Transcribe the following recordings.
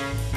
Cuatro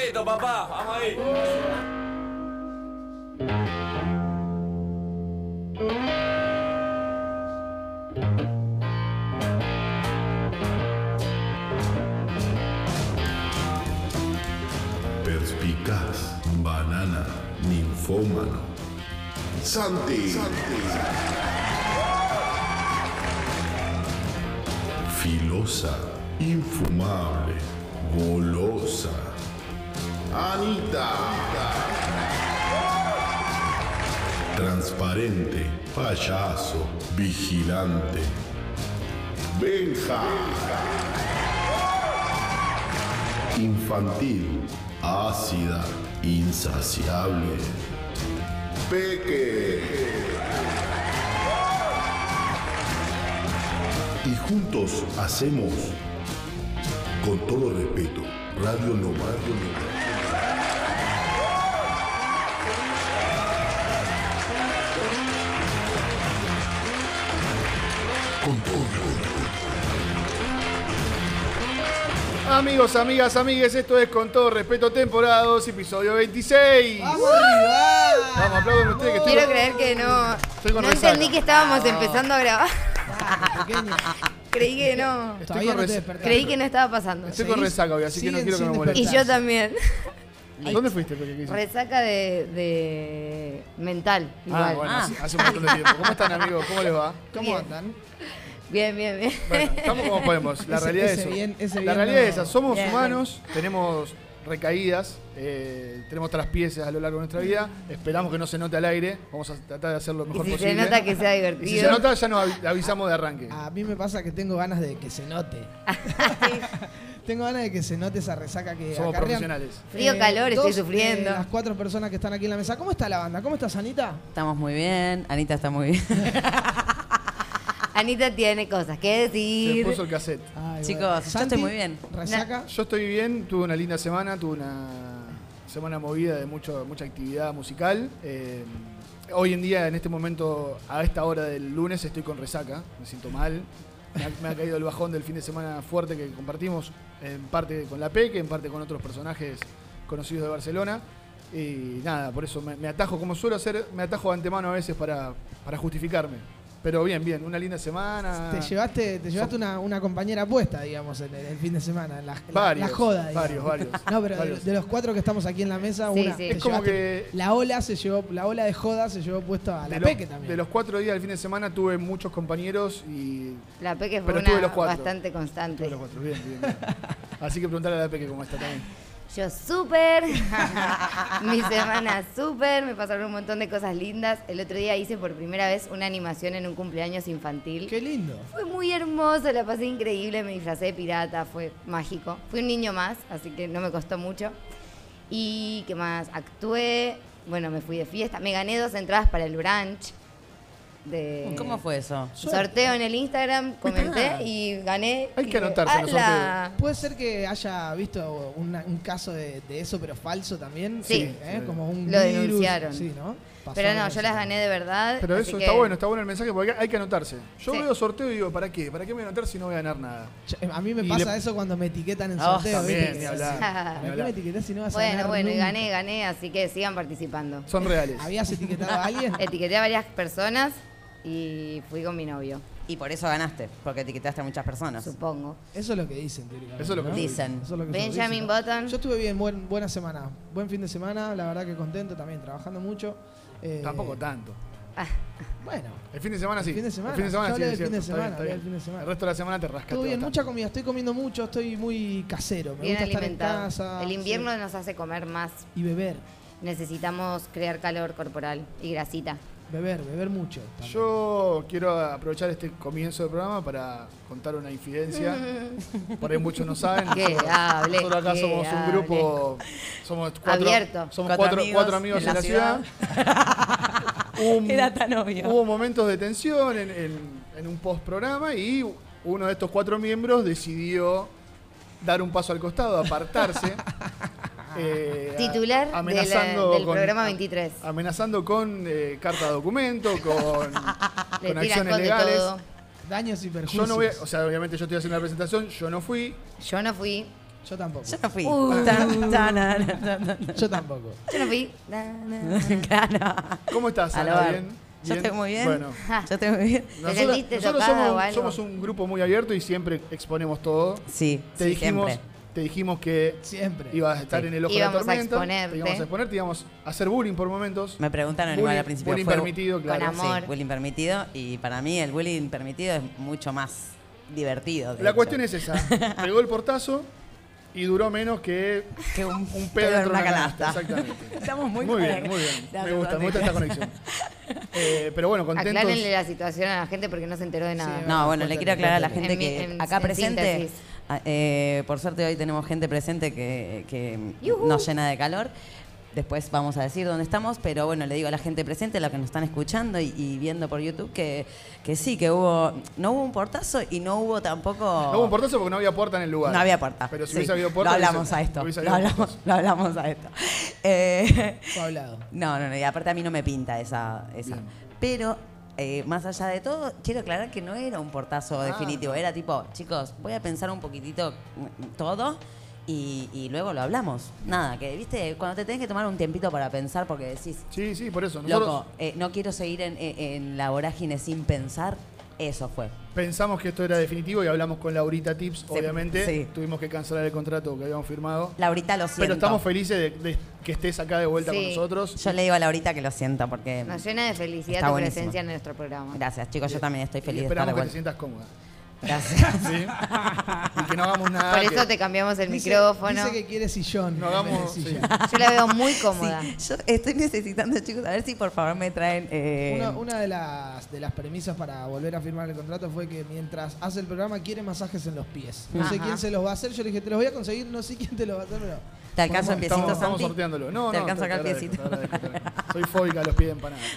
respeto, papá. Vamos ahí. Perspicaz, banana, ninfómano. Santi. Filosa, infumable, Transparente, payaso, vigilante. Benja. Infantil, ácida, insaciable. Peque. Y juntos hacemos, con todo respeto, Radio Nomad. Con todo Amigos, amigas, amigues, esto es con todo respeto, temporada 2, episodio 26. ¡Vamos! Vamos, aplauden ustedes que estoy Quiero con- creer que no. Estoy con No resaca. entendí que estábamos empezando a grabar. Pequeño. Creí que no. Estoy con no res- despertaste. Creí que no estaba pasando. Estoy con resaca hoy, así que no quiero que me sin moleste. Y yo también. ¿Dónde fuiste. Resaca de, de mental. Ah, bueno, hace, hace un montón de tiempo. ¿Cómo están, amigos? ¿Cómo les va? ¿Cómo Bien. andan? Bien, bien, bien. Bueno, estamos como podemos. La Ese- realidad ese es eso. bien- ese la bien realidad no- es esa. Somos Bien, humanos, tenemos recaídas, eh, tenemos traspiezas a lo largo de nuestra vida. Esperamos que no se note al aire. Vamos a tratar de hacer lo Y mejor si posible. se nota que sea Y si se divertido. nota, ya nos avi- avisamos de arranque. A mí me pasa que tengo ganas de que se note. tengo ganas de que se note esa resaca que Somos acarrean. profesionales. Frío, calor, estoy dos, sufriendo. eh, las cuatro personas que están aquí en la mesa. ¿Cómo está la banda? ¿Cómo estás, Anita? Estamos muy bien, Anita está muy bien. Anita tiene cosas que Se decir. puso el cassette. Ay, Chicos, bueno. yo Santi, estoy muy bien. ¿Resaca? Yo estoy bien, tuve una linda semana, tuve una semana movida de mucho, mucha actividad musical. Eh, hoy en día, en este momento, a esta hora del lunes, estoy con resaca, me siento mal. Me ha, me ha caído el bajón del fin de semana fuerte que compartimos, en parte con la Peque, en parte con otros personajes conocidos de Barcelona. Y nada, por eso me, atajo, como suelo hacer, me atajo de antemano a veces para, para justificarme. Pero bien, bien, una linda semana. Te llevaste, te llevaste una, una compañera puesta, digamos, en el, el fin de semana, en la, Varios, la joda. digamos. varios, varios. No, pero de, varios. de los cuatro que estamos aquí en la mesa, Sí, una. sí. Es como que La ola se llevó, la ola de joda se llevó puesto a la los- Peque también. de los cuatro días del fin de semana tuve muchos compañeros y La Peque fue Pero tuve una los cuatro. bastante constante. tuve los cuatro. Bien, bien, bien. Así que preguntarle a la Peque cómo está también. Yo súper, mi semana súper, me pasaron un montón de cosas lindas. El otro día hice por primera vez una animación en un cumpleaños infantil. Qué lindo. Fue muy hermoso, la pasé increíble, me disfracé de pirata, fue mágico. Fui un niño más, así que no me costó mucho. Y qué más, actué, bueno, me fui de fiesta, me gané dos entradas para el brunch. De ¿Cómo fue eso? Sorteo en el Instagram, comenté y gané. Hay que anotarse los ¡Hala! Puede ser que haya visto una- un caso de, de eso, pero falso también. Sí. ¿Eh? Sí. Como un Lo virus. denunciaron. Sí, ¿no? Pasó Pero no, yo las gané de verdad. Pero eso que- está bueno, está bueno el mensaje porque hay que anotarse. Yo Sí. veo sorteo y digo, ¿para qué? ¿Para qué me voy a anotar si no voy a ganar nada? Yo- A mí me Y pasa le- eso cuando me etiquetan en Oh, sorteo. también, ¿viste? ni hablar. ¿Para qué me etiquetás si no vas a Bueno, ganar bueno, y nunca? gané, gané, así que sigan participando. Son reales. ¿Habías etiquetado a alguien? Etiqueté a varias personas y fui con mi novio, Y por eso ganaste, porque etiquetaste a muchas personas. supongo. Eso es lo que dicen, teóricamente. Eso es lo que ¿no? dicen. Eso es lo que Benjamin. Button. Yo estuve bien, buen, buena semana. Buen fin de semana, la verdad que contento también, trabajando mucho. Eh, Tampoco tanto. Bueno, El fin de semana sí. El fin de semana. El fin de semana Yo sí. fin de semana, bien. fin de semana. El resto de la semana te rascaste. estuvo bien, mucha comida. Estoy comiendo mucho, estoy muy casero. Me Bien gusta estar en casa. El invierno sí. nos hace comer más. Y beber, Necesitamos crear calor corporal y grasita. Beber, beber mucho. también. Yo quiero aprovechar este comienzo del programa para contar una infidencia. Por ahí muchos no saben. Que Nosotros- hable, Nosotros acá somos un grupo. Somos cuatro, Abierto. Somos Cuatro cuatro, amigos cuatro amigos en la, ciudad. Un- Era tan obvio. Hubo momentos de tensión en, en- en un post programa y uno de estos cuatro miembros decidió dar un paso al costado, apartarse. eh, Titular de la- amenazando del con- programa 23. Amenazando con eh, carta de documento, con, acciones legales. todo. Daños y perjuicios. Yo no voy, a- o sea, obviamente yo estoy haciendo la presentación, yo no fui. Yo no fui. Yo tampoco. Yo no fui. Uh. Tan, tan, tan, tan, tan. Yo tampoco. Yo no fui. ¿Cómo estás, Ana? ¿Bien? Yo estoy muy bien. Bueno, Yo estoy muy bien. ¿Te nosotros, somos, un grupo muy abierto y siempre exponemos todo. Sí, Te sí, dijimos, siempre. Te dijimos que Siempre. ibas a estar Sí. en el ojo Íbamos de a la tormenta. exponerte. Te íbamos a exponerte, íbamos a hacer bullying por momentos. Me preguntaron igual bullying, al principio. bullying fue- permitido, claro. Con amor. Sí, bullying permitido. Y para mí el bullying permitido es mucho más divertido. La hecho. cuestión es esa. Pegó el portazo y duró menos que que un, un pedo de una canasta. canasta. Exactamente. Estamos muy Muy bien, muy bien. Me me gusta, me gusta esta conexión. Eh, pero bueno, contentos. Aclárenle la situación a la gente porque no se enteró de nada. Sí, No, bueno, le quiero aclarar a la gente En mi- que en- acá en presente, síntesis. a- eh, por suerte hoy tenemos gente presente que, que nos llena de calor. Después vamos a decir dónde estamos, pero bueno, le digo a la gente presente, a los que nos están escuchando y, y viendo por YouTube, que, que sí, que hubo, no hubo un portazo y no hubo tampoco... No hubo un portazo porque no había puerta en el lugar. No había puerta. Pero si sí. hubiese habido puerta. Lo hablamos hubiese- a esto. Lo hablamos, lo hablamos a esto. Eh, Fue hablado. no, no, no, y aparte a mí no me pinta esa. esa. Bien. Pero, eh, más allá de todo, quiero aclarar que no era un portazo Ah. definitivo. Era tipo, chicos, voy a pensar un poquitito mm, todo y, y luego lo hablamos. Nada, que, viste, cuando te tenés que tomar un tiempito para pensar porque decís, Sí, sí, por eso. Nosotros loco, eh, no quiero seguir en, en- en la vorágine sin pensar, eso fue. pensamos que esto era definitivo y hablamos con Laurita Tips. Obviamente, sí. tuvimos que cancelar el contrato que habíamos firmado. Laurita, lo siento. Pero estamos felices de, de que estés acá de vuelta con nosotros. Yo le digo a Laurita que lo siento porque. Nos llena de felicidad tu buenísimo. presencia en nuestro programa. Gracias, chicos, yo también estoy Y feliz de estar de esperamos que te vuelta. sientas cómoda. Gracias. ¿sí? y que no hagamos nada. Por eso que- te cambiamos el Dice- micrófono. Dice que quiere sillón. No hagamos- sí. sillón. Yo la veo muy cómoda. Sí, yo estoy necesitando, chicos, a ver si por favor me traen. eh, Una, una de, las, de las premisas para volver a firmar el contrato fue que mientras hace el programa quiere masajes en los pies. No sé quién se los va a hacer. Yo le dije, te los voy a conseguir. No sé quién te los va a hacer, pero. ¿Te alcanzo el Estamos, piecito, estamos Santi? sorteándolo. No, ¿Te no, alcanza acá el piecito? Soy fóbica a los pies de empanada.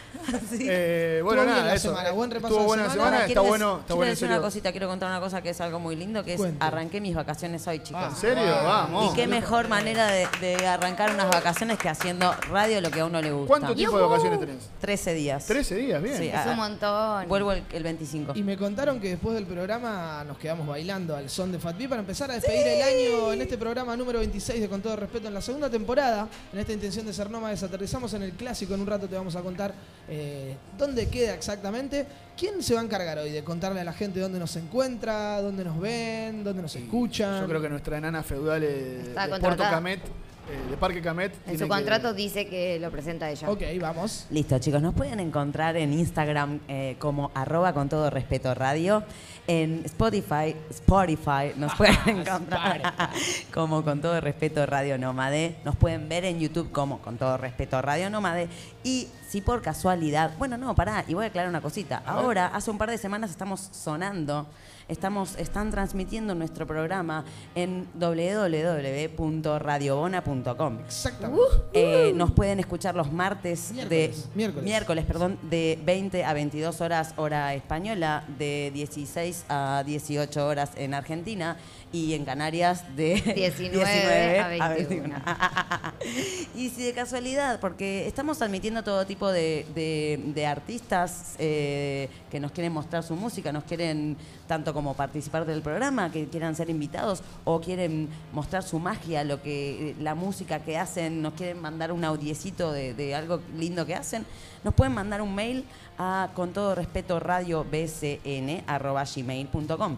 Sí. Eh, bueno, nada, la eso. semana, buen repaso Estuvo buena la semana. está bueno, está quiero bueno decir una cosita, quiero contar una cosa que es algo muy lindo, que es Cuente. arranqué mis vacaciones hoy, chicos. ¿En serio? Vamos. Y qué mejor manera de, de arrancar unas vacaciones que haciendo radio lo que a uno le gusta. ¿Cuánto tiempo de vacaciones tenés? 13 días. 13 días, bien. Sí, Es ah, un montón. Vuelvo el, el 25. Y me contaron que después del programa nos quedamos bailando al son de Fat B para empezar a despedir el año en este programa número 26 de Con todo respeto en la segunda temporada. En esta intención de ser nómades aterrizamos en el clásico. En un rato te vamos a contar eh, dónde queda exactamente. ¿Quién se va a encargar hoy de contarle a la gente dónde nos encuentra, dónde nos ven, dónde nos escuchan? Yo creo que nuestra enana feudal eh, contratada. Puerto Camet eh, de Parque Camet. En tiene su que- contrato dice que lo presenta ella. Ok, vamos. Listo, chicos, nos pueden encontrar en Instagram eh, como arroba con todo respeto radio. En Spotify, Spotify nos pueden encontrar como con todo respeto Radio Nómade. Nos pueden ver en YouTube como con todo respeto Radio Nómade. Y si por casualidad, bueno, no, pará, y voy a aclarar una cosita. Ahora, hace un par de semanas estamos sonando, estamos, están transmitiendo nuestro programa en www.radiobona.com. Exactamente. Eh, nos pueden escuchar los martes Miércoles, de miércoles. perdón, de 20 a 22 horas hora española, de 16 a 18 horas en Argentina y en Canarias de 19 a 21. y si de casualidad, porque estamos admitiendo todo tipo de, de- de artistas eh, que nos quieren mostrar su música, nos quieren tanto como participar del programa, que quieran ser invitados o quieren mostrar su magia, lo que la música que hacen, nos quieren mandar un audiecito de, de algo lindo que hacen, nos pueden mandar un mail a con todo respeto radio bcn arroba gmail.com.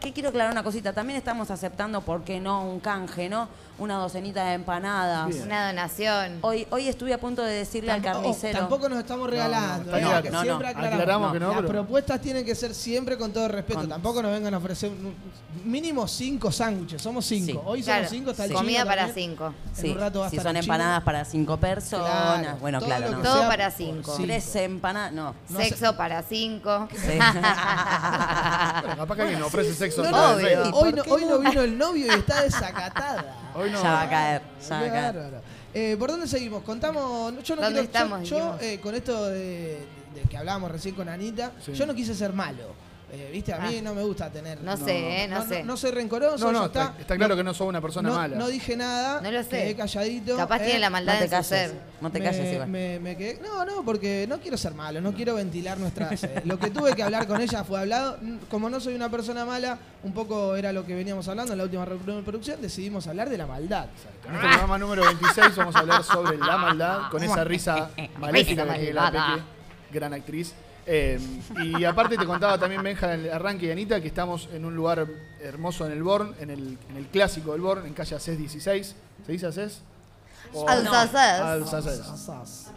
Que quiero aclarar una cosita, también estamos aceptando, ¿por qué no? Un canje, ¿no? Una docenita de empanadas. Bien. Una donación. Hoy, hoy estuve a punto de decirle al Tampoco- carnicero. tampoco nos estamos regalando. está ¿eh? Que No, no. siempre aclaramos. Aclaramos que no, Las pero- propuestas tienen que ser siempre con todo respeto. Con- Tampoco nos vengan a ofrecer un- mínimo cinco sándwiches. Somos cinco. Sí. Hoy Claro, somos cinco. Está el comida para también. cinco. En Sí, un rato va a si estar son el chino. empanadas para cinco personas. Claro, bueno, todo claro, lo ¿no? que Todo sea para por cinco. cinco. Tres empanadas, no. No Sexo para cinco. Sí. Bueno, capaz que alguien ofrece sexo. No, no, obvio. Hoy, ¿Por no, hoy no no? vino el novio y está desacatada. Hoy no. Ya va a caer, ya va a caer. Eh, ¿Por dónde seguimos? Contamos. Yo no ¿Dónde quiero, estamos, Yo, yo, eh, con esto de, de que hablábamos recién con Anita, Sí. yo no quise ser malo. Eh, Viste, a mí Ah. no me gusta tener. No sé, eh, no sé. No, soy rencoroso. No, no, está, está claro que no sos una persona no, mala. no dije nada. No lo sé. Quedé calladito. Capaz eh, tiene la maldad No calles. ser. No te calles, Iván. me- me quedé- no, no, porque no quiero ser malo, no quiero ventilar nuestras. eh, lo que tuve que hablar con ella fue hablado. Como no soy una persona mala, un poco era lo que veníamos hablando en la última reunión de producción, decidimos hablar de la maldad. En este programa número 26 vamos a hablar sobre la maldad, con esa risa maléfica que la gran actriz. Eh, y aparte te contaba también Benja en el arranque de Anita que estamos en un lugar hermoso en el Born, en el, en el clásico del Born, en calle Acés 16. ¿Se dice Acés? Alsacés.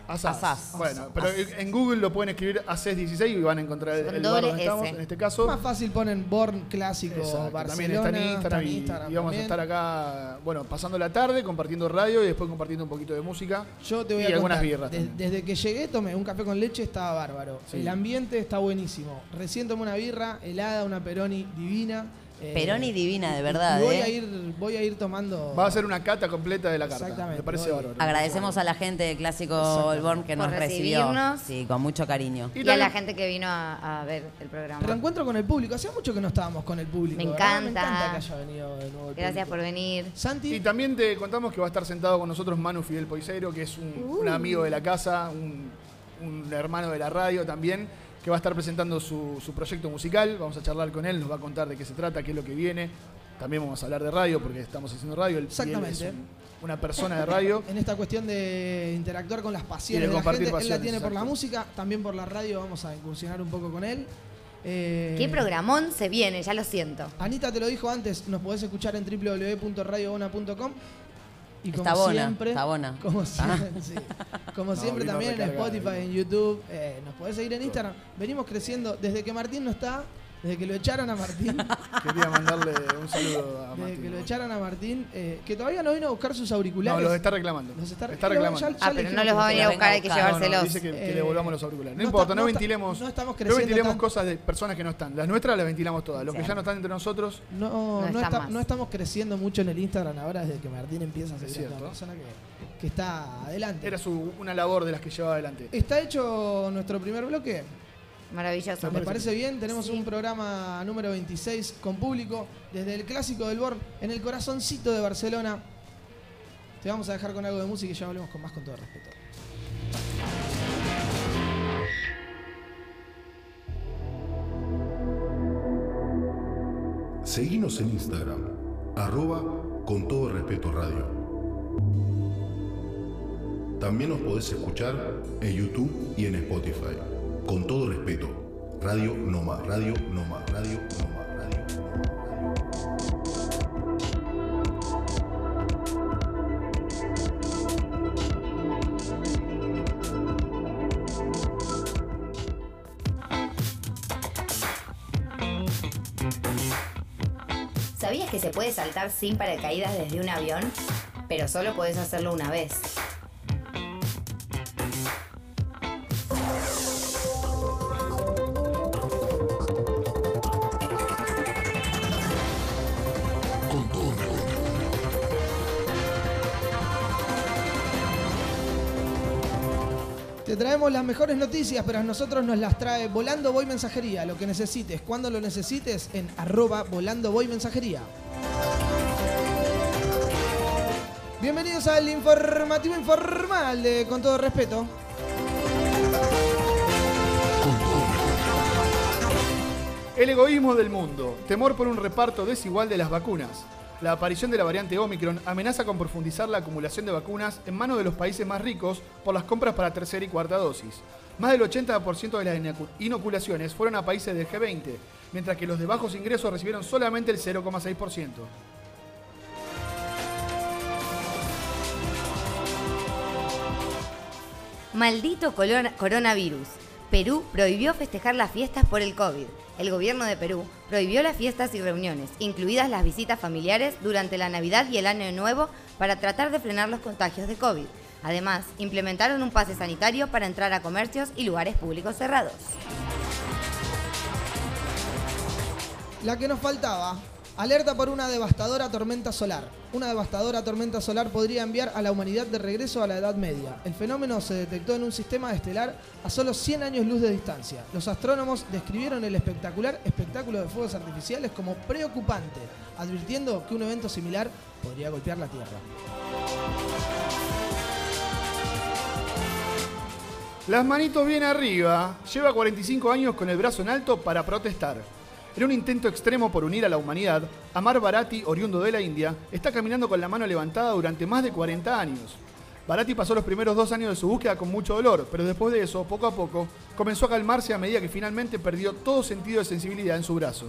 Asas. Bueno, pero en Google lo pueden escribir Acés 16 y van a encontrar el, lugar donde estamos. En este caso, Más fácil ponen Born clásico Exacto, Barcelona. también está en Instagram, está en y- Instagram y, vamos a estar acá, bueno, pasando la tarde, compartiendo radio y después compartiendo un poquito de música. Yo te voy y a algunas contar, birras desde que llegué tomé un café con leche, estaba bárbaro. Sí. El ambiente está buenísimo. Recién tomé una birra helada, una Peroni divina. Eh, Peroni divina, de verdad, y voy ¿eh? a ir, voy a ir tomando. Va a ser una cata completa de la carta. Exactamente, Me parece bárbaro. Agradecemos a la gente de Clásico. Olborn que nos recibió. recibirnos. Sí, con mucho cariño. Y Y a la gente que vino a, a ver el programa. Reencuentro con el público. Hacía mucho que no estábamos con el público. Me ¿verdad? Me encanta. encanta que haya venido de nuevo el Gracias público. por venir. Santi, Y también te contamos que va a estar sentado con nosotros Manu Fidel Poiseiro, que es un, Uh. un amigo de la casa, un, un hermano de la radio también, que va a estar presentando su, su proyecto musical. Vamos a charlar con él, nos va a contar de qué se trata, qué es lo que viene. También vamos a hablar de radio porque estamos haciendo radio. Él Exactamente. es un- una persona de radio. en esta cuestión de interactuar con las pasiones Y de de, la compartir gente, él la pasiones, tiene por la música, también por la radio. Vamos a incursionar un poco con él. Eh, ¿Qué programón se viene? Ya lo siento. Anita te lo dijo antes, nos podés escuchar en www.radiobona.com. Y como Está bona, siempre, está bona. Como siempre, sí. Como No, siempre también en Spotify, en YouTube, eh, nos podés seguir en Instagram. Venimos creciendo desde que Martín no está, desde que lo echaron a Martín, Quería mandarle un saludo a desde Martín. que lo echaron a Martín, eh, que todavía no vino a buscar sus auriculares. No, los está reclamando. Los está- reclamando. ya- ya Ah, le pero no los va a venir a buscar, hay que buscar. No, no, llevárselos. dice que, que Eh, le volvamos los auriculares. No, no importa, está- no, no ventilemos. no estamos no creciendo ventilemos tanto. cosas de personas que no están. Las nuestras las ventilamos todas. Los que ya no están entre nosotros, No, No no, está está- más. no estamos creciendo mucho en el Instagram ahora desde que Martín empieza a Es ser cierto. una persona que, que está adelante. era su, una labor de las que llevaba adelante. Está hecho nuestro primer bloque. Maravilloso. ¿Me parece bien? Tenemos Sí. un programa número 26 con público desde el clásico del Born en el corazoncito de Barcelona. Te vamos a dejar con algo de música y ya volvemos con más con todo respeto. Seguinos en Instagram, arroba con todo respeto radio. También nos podés escuchar en YouTube y en Spotify con todo respeto, Radio Noma, Radio Noma, Radio Noma, Radio Noma. ¿Sabías que se puede saltar sin paracaídas desde un avión? Pero solo puedes hacerlo una vez. Traemos las mejores noticias, pero a nosotros nos las trae Volando Voy Mensajería. Lo que necesites, cuando lo necesites, en arroba Volando Voy Mensajería. Bienvenidos al informativo informal de Con todo respeto. El egoísmo del mundo, temor por un reparto desigual de las vacunas. La aparición de la variante Omicron amenaza con profundizar la acumulación de vacunas en manos de los países más ricos por las compras para tercera y cuarta dosis. Más del 80% de las inocu- inoculaciones fueron a países del G20, mientras que los de bajos ingresos recibieron solamente el 0,6%. Maldito coronavirus. Perú prohibió festejar las fiestas por el COVID. El gobierno de Perú prohibió las fiestas y reuniones, incluidas las visitas familiares durante la Navidad y el Año Nuevo, para tratar de frenar los contagios de COVID. Además, implementaron un pase sanitario para entrar a comercios y lugares públicos cerrados. La que nos faltaba. Alerta por una devastadora tormenta solar. Una devastadora tormenta solar podría enviar a la humanidad de regreso a la Edad Media. El fenómeno se detectó en un sistema estelar a solo 100 años luz de distancia. Los astrónomos describieron el espectacular espectáculo de fuegos artificiales como preocupante, advirtiendo que un evento similar podría golpear la Tierra. Las manitos bien arriba. Lleva 45 años con el brazo en alto para protestar. En un intento extremo por unir a la humanidad, Amar Bharati, oriundo de la India, está caminando con la mano levantada durante más de 40 años. Bharati pasó los primeros dos años de su búsqueda con mucho dolor, pero después de eso, poco a poco, comenzó a calmarse a medida que finalmente perdió todo sentido de sensibilidad en su brazo.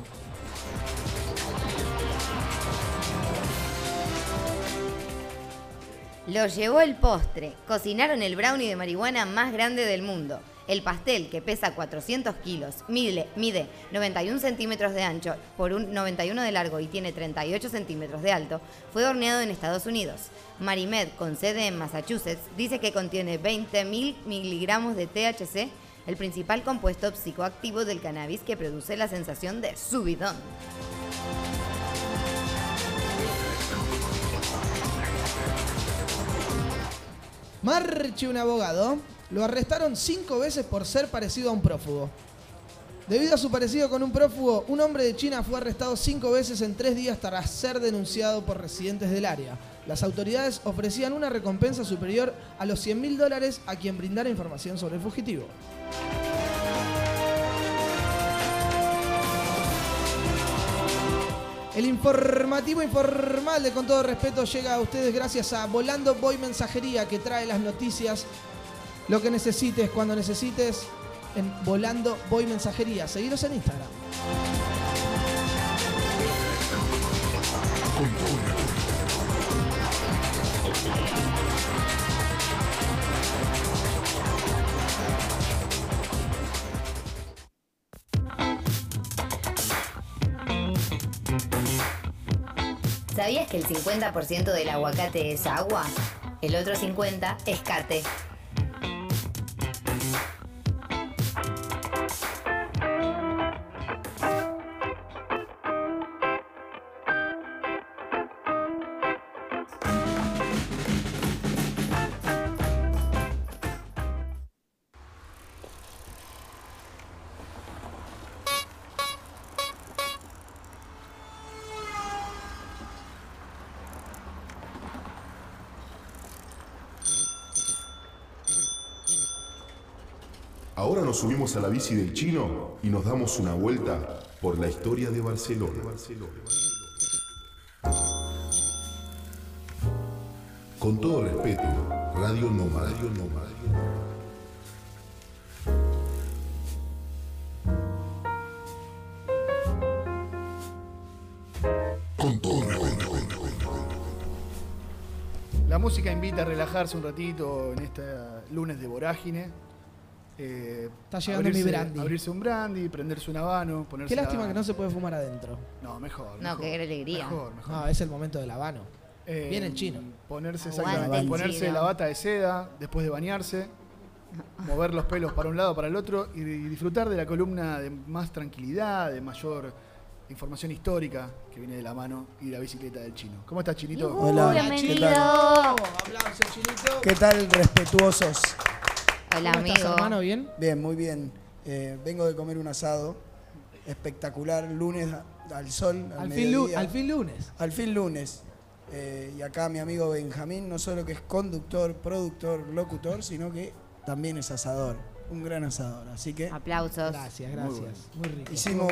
Lo llevó el postre. Cocinaron el brownie de marihuana más grande del mundo. El pastel, que pesa 400 kilos, mide, mide 91 centímetros de ancho por un 91 de largo y tiene 38 centímetros de alto, fue horneado en Estados Unidos. Marimed, con sede en Massachusetts, dice que contiene 20.000 miligramos de THC, el principal compuesto psicoactivo del cannabis que produce la sensación de subidón. Marche un abogado. Lo arrestaron cinco veces por ser parecido a un prófugo. Debido a su parecido con un prófugo, un hombre de China fue arrestado cinco veces en tres días tras ser denunciado por residentes del área. Las autoridades ofrecían una recompensa superior a los 100 mil dólares a quien brindara información sobre el fugitivo. El informativo informal de Con todo respeto llega a ustedes gracias a Volando Boy Mensajería que trae las noticias, lo que necesites cuando necesites en Volando Boy Mensajería. Seguiros en Instagram. ¿Sabías que el 50% del aguacate es agua? El otro 50% es cate. Subimos a la bici del chino y nos damos una vuelta por la historia de Barcelona. Con todo respeto, Radio Nómada. Radio Nómada. La música invita a relajarse un ratito en este lunes de vorágine. Eh, Está llegando mi brandy. abrirse un brandy, prenderse un habano, ponerse Qué lástima que no se puede fumar adentro. No, mejor. No, mejor, qué alegría. Mejor, mejor. No, es el momento del habano. Eh, Viene el chino. Ponerse, Aguante exactamente, el ponerse chino. la bata de seda después de bañarse, mover los pelos para un lado, para el otro y, y disfrutar de la columna de más tranquilidad, de mayor información histórica que viene de la mano y la bicicleta del chino. ¿Cómo estás, Chinito? Hola, bienvenido. ¿qué tal? Aplausos, chinito. ¿Qué tal, respetuosos? Hola, ¿Cómo estás, amigo. hermano? ¿Bien? Bien, muy bien. Eh, vengo de comer un asado espectacular, lunes al sol, al, Al fin, al fin lunes. Al fin lunes. Eh, y acá mi amigo Benjamín no solo que es conductor, productor, locutor, sino que también es asador. Un gran asador. Así que Aplausos. Gracias, gracias. Muy, rico. hicimos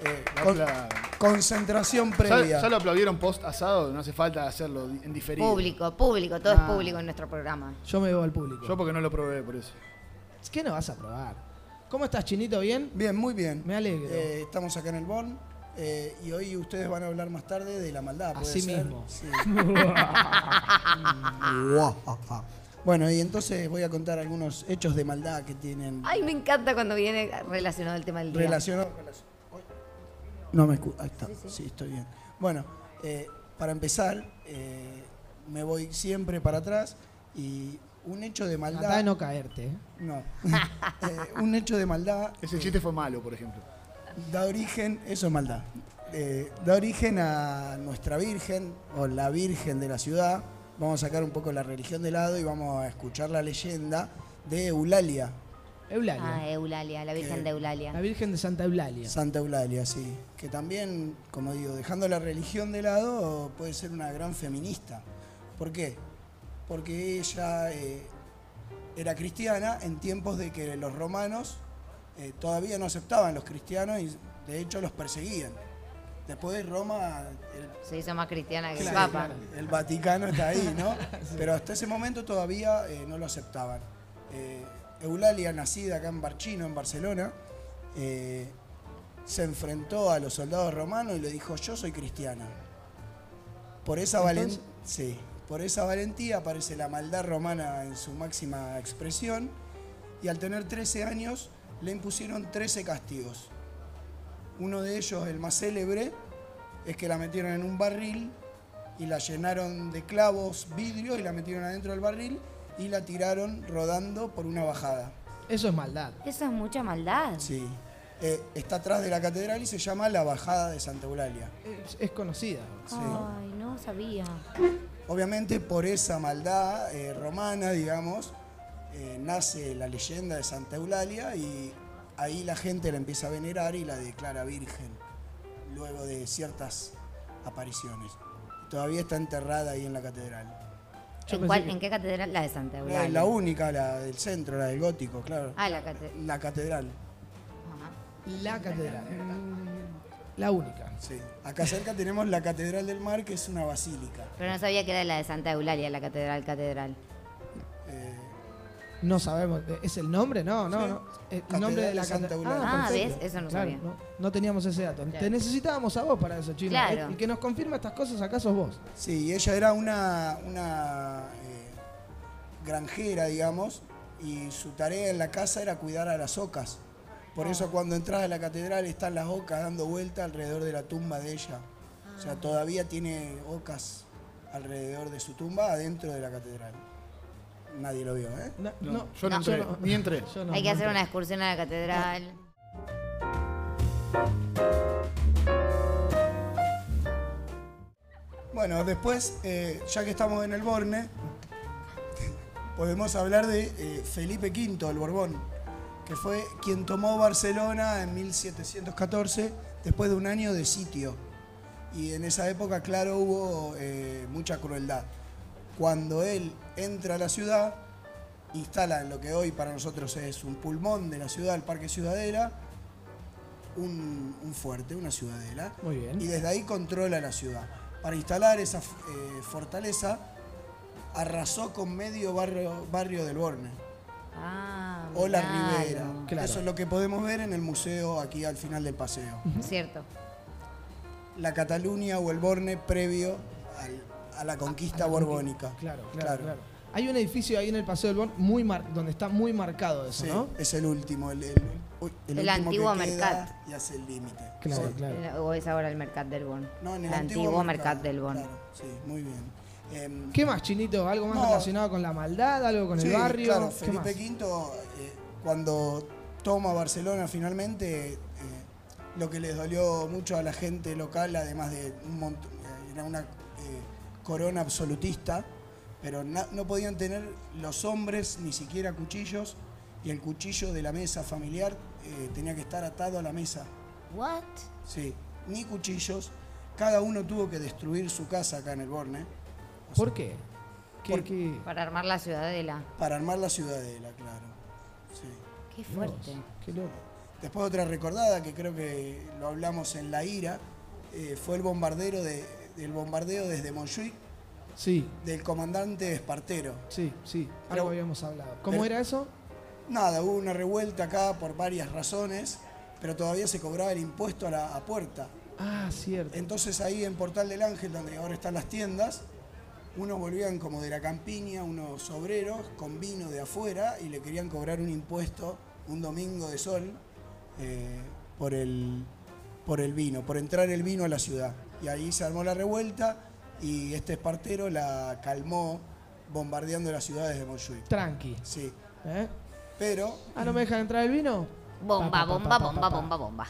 eh, con- otra- concentración ¿Ya, previa. ya lo aplaudieron post asado, no hace falta hacerlo en diferido. Público, público, todo Ah. es público en nuestro programa. Yo me veo al público. Yo porque no lo probé, por eso. ¿Qué no vas a probar? ¿Cómo estás, Chinito? ¿Bien? Bien, muy bien. Me alegro. Eh, estamos acá en el Born. eh, y hoy ustedes van a hablar más tarde de la maldad. ¿puede Así ser? mismo. Sí. bueno, y entonces voy a contar algunos hechos de maldad que tienen Ay, me encanta cuando viene relacionado el tema del día. las... No me escucho. Ahí está. Sí, estoy bien. Bueno, eh, para empezar, eh, me voy siempre para atrás y un hecho de maldad... Tratá de no caerte. ¿eh? No. Eh, un hecho de maldad Ese eh, chiste fue malo, por ejemplo. da origen, eso es maldad, Eh, da origen a nuestra Virgen o la Virgen de la ciudad. Vamos a sacar un poco la religión de lado y vamos a escuchar la leyenda de Eulalia, Eulalia. Ah, Eulalia, la Virgen de Eulalia. La Virgen de Santa Eulalia. Santa Eulalia, sí, que también, como digo, dejando la religión de lado, puede ser una gran feminista. ¿Por qué? Porque ella eh, era cristiana en tiempos de que los romanos eh, todavía no aceptaban los cristianos y de hecho los perseguían. Después de Roma, el Se hizo más cristiana que el Claro, Papa. El Vaticano está ahí, ¿no? Pero hasta ese momento todavía eh, no lo aceptaban. Eh, Eulalia, nacida acá en Barchino, en Barcelona, eh, se enfrentó a los soldados romanos y le dijo, yo soy cristiana. Por esa, valen- sí, por esa valentía aparece la maldad romana en su máxima expresión y al tener 13 años le impusieron 13 castigos. Uno de ellos, el más célebre, es que la metieron en un barril y la llenaron de clavos, vidrio y la metieron adentro del barril y la tiraron rodando por una bajada. Eso es maldad. Eso es mucha maldad. Sí. Eh, está atrás de la catedral y se llama la Bajada de Santa Eulalia. Es, es conocida. Sí. Ay, no sabía. Obviamente por esa maldad eh, romana, digamos, eh, nace la leyenda de Santa Eulalia y ahí la gente la empieza a venerar y la declara virgen, luego de ciertas apariciones. Todavía está enterrada ahí en la catedral. ¿En, pensé cuál- que- ¿En qué catedral? La de Santa Eulalia. es la única, la del centro, la del gótico, claro. Ah, la catedral. La catedral, La catedral. La única. sí. Acá cerca tenemos la Catedral del Mar, que es una basílica. Pero no sabía que era la de Santa Eulalia, la catedral, catedral. Eh, No sabemos. ¿Es el nombre? No, no, Sí. no. El Catedral nombre de la Santa. Ah. Eso no Claro, sabía. no, no teníamos ese dato. Te necesitábamos a vos para eso, chino. Claro. El que nos confirma estas cosas acá sos vos. Sí, y ella era una, una eh, granjera, digamos, y su tarea en la casa era cuidar a las ocas. Por eso cuando entras a la catedral están las ocas dando vuelta alrededor de la tumba de ella. O sea, todavía tiene ocas alrededor de su tumba adentro de la catedral. Nadie lo vio, ¿eh? No, No, no, yo no, no. entré, Yo no. ni entré. yo no, Hay que no hacer entré. una excursión a la catedral. Bueno, después, eh, ya que estamos en el Borne, podemos hablar de eh, Felipe V, el Borbón, que fue quien tomó Barcelona en 1714 después de un año de sitio. Y en esa época, claro, hubo eh, mucha crueldad. Cuando él entra a la ciudad, instala en lo que hoy para nosotros es un pulmón de la ciudad, el Parque Ciudadela, un, un fuerte, una ciudadela. Muy bien. Y desde ahí controla la ciudad. Para instalar esa eh, fortaleza, arrasó con medio barrio, barrio del Borne. Ah, O la Ribera. Claro. Eso es lo que podemos ver en el museo aquí al final del paseo. Cierto. La Cataluña o el Borne previo a la conquista A la conqui- borbónica. Claro, claro, claro. Hay un edificio ahí en el Paseo del Born muy mar- donde está muy marcado eso, Sí, ¿no? es el último. El, el- uy, el El último antiguo Mercat. Y hace el límite. Claro, Sí. claro. O es ahora el Mercat del Bon. No, en el, el antiguo, Mercat del Bon. Claro, sí, muy bien. Em, ¿Qué más, Chinito? ¿Algo más No. relacionado con la maldad? ¿Algo con sí, el barrio? Claro, ¿Qué Felipe más? V, eh, cuando toma Barcelona finalmente, eh, lo que les dolió mucho a la gente local, además de un montón, era una eh, corona absolutista, pero no podían tener los hombres ni siquiera cuchillos, y el cuchillo de la mesa familiar eh, tenía que estar atado a la mesa. What? Sí, ni cuchillos. Cada uno tuvo que destruir su casa acá en el Borne ¿Por qué? ¿Qué, Por- qué- Para armar la ciudadela. para armar la ciudadela, claro. Sí. Qué Dios, fuerte. Qué loco. Después otra recordada que creo que lo hablamos en La Ira, eh, fue el bombardero de, el bombardeo desde Montjuic Sí, del comandante Espartero. sí, sí. Pero- algo habíamos hablado. ¿Cómo pero- era eso? Nada, hubo una revuelta acá por varias razones, pero todavía se cobraba el impuesto a la a puerta. Ah, cierto. Entonces ahí en Portal del Ángel, donde ahora están las tiendas, unos volvían como de la campiña, unos obreros con vino de afuera y le querían cobrar un impuesto un domingo de sol eh, por, el, por el vino, por entrar el vino a la ciudad. Y ahí se armó la revuelta y este espartero la calmó bombardeando las ciudades de Montjuic. Tranqui. Sí, ¿eh? pero Ah, ¿no me dejan entrar el vino? Bomba, Pa, pa, pa, bomba, pa, bomba, bomba, bomba.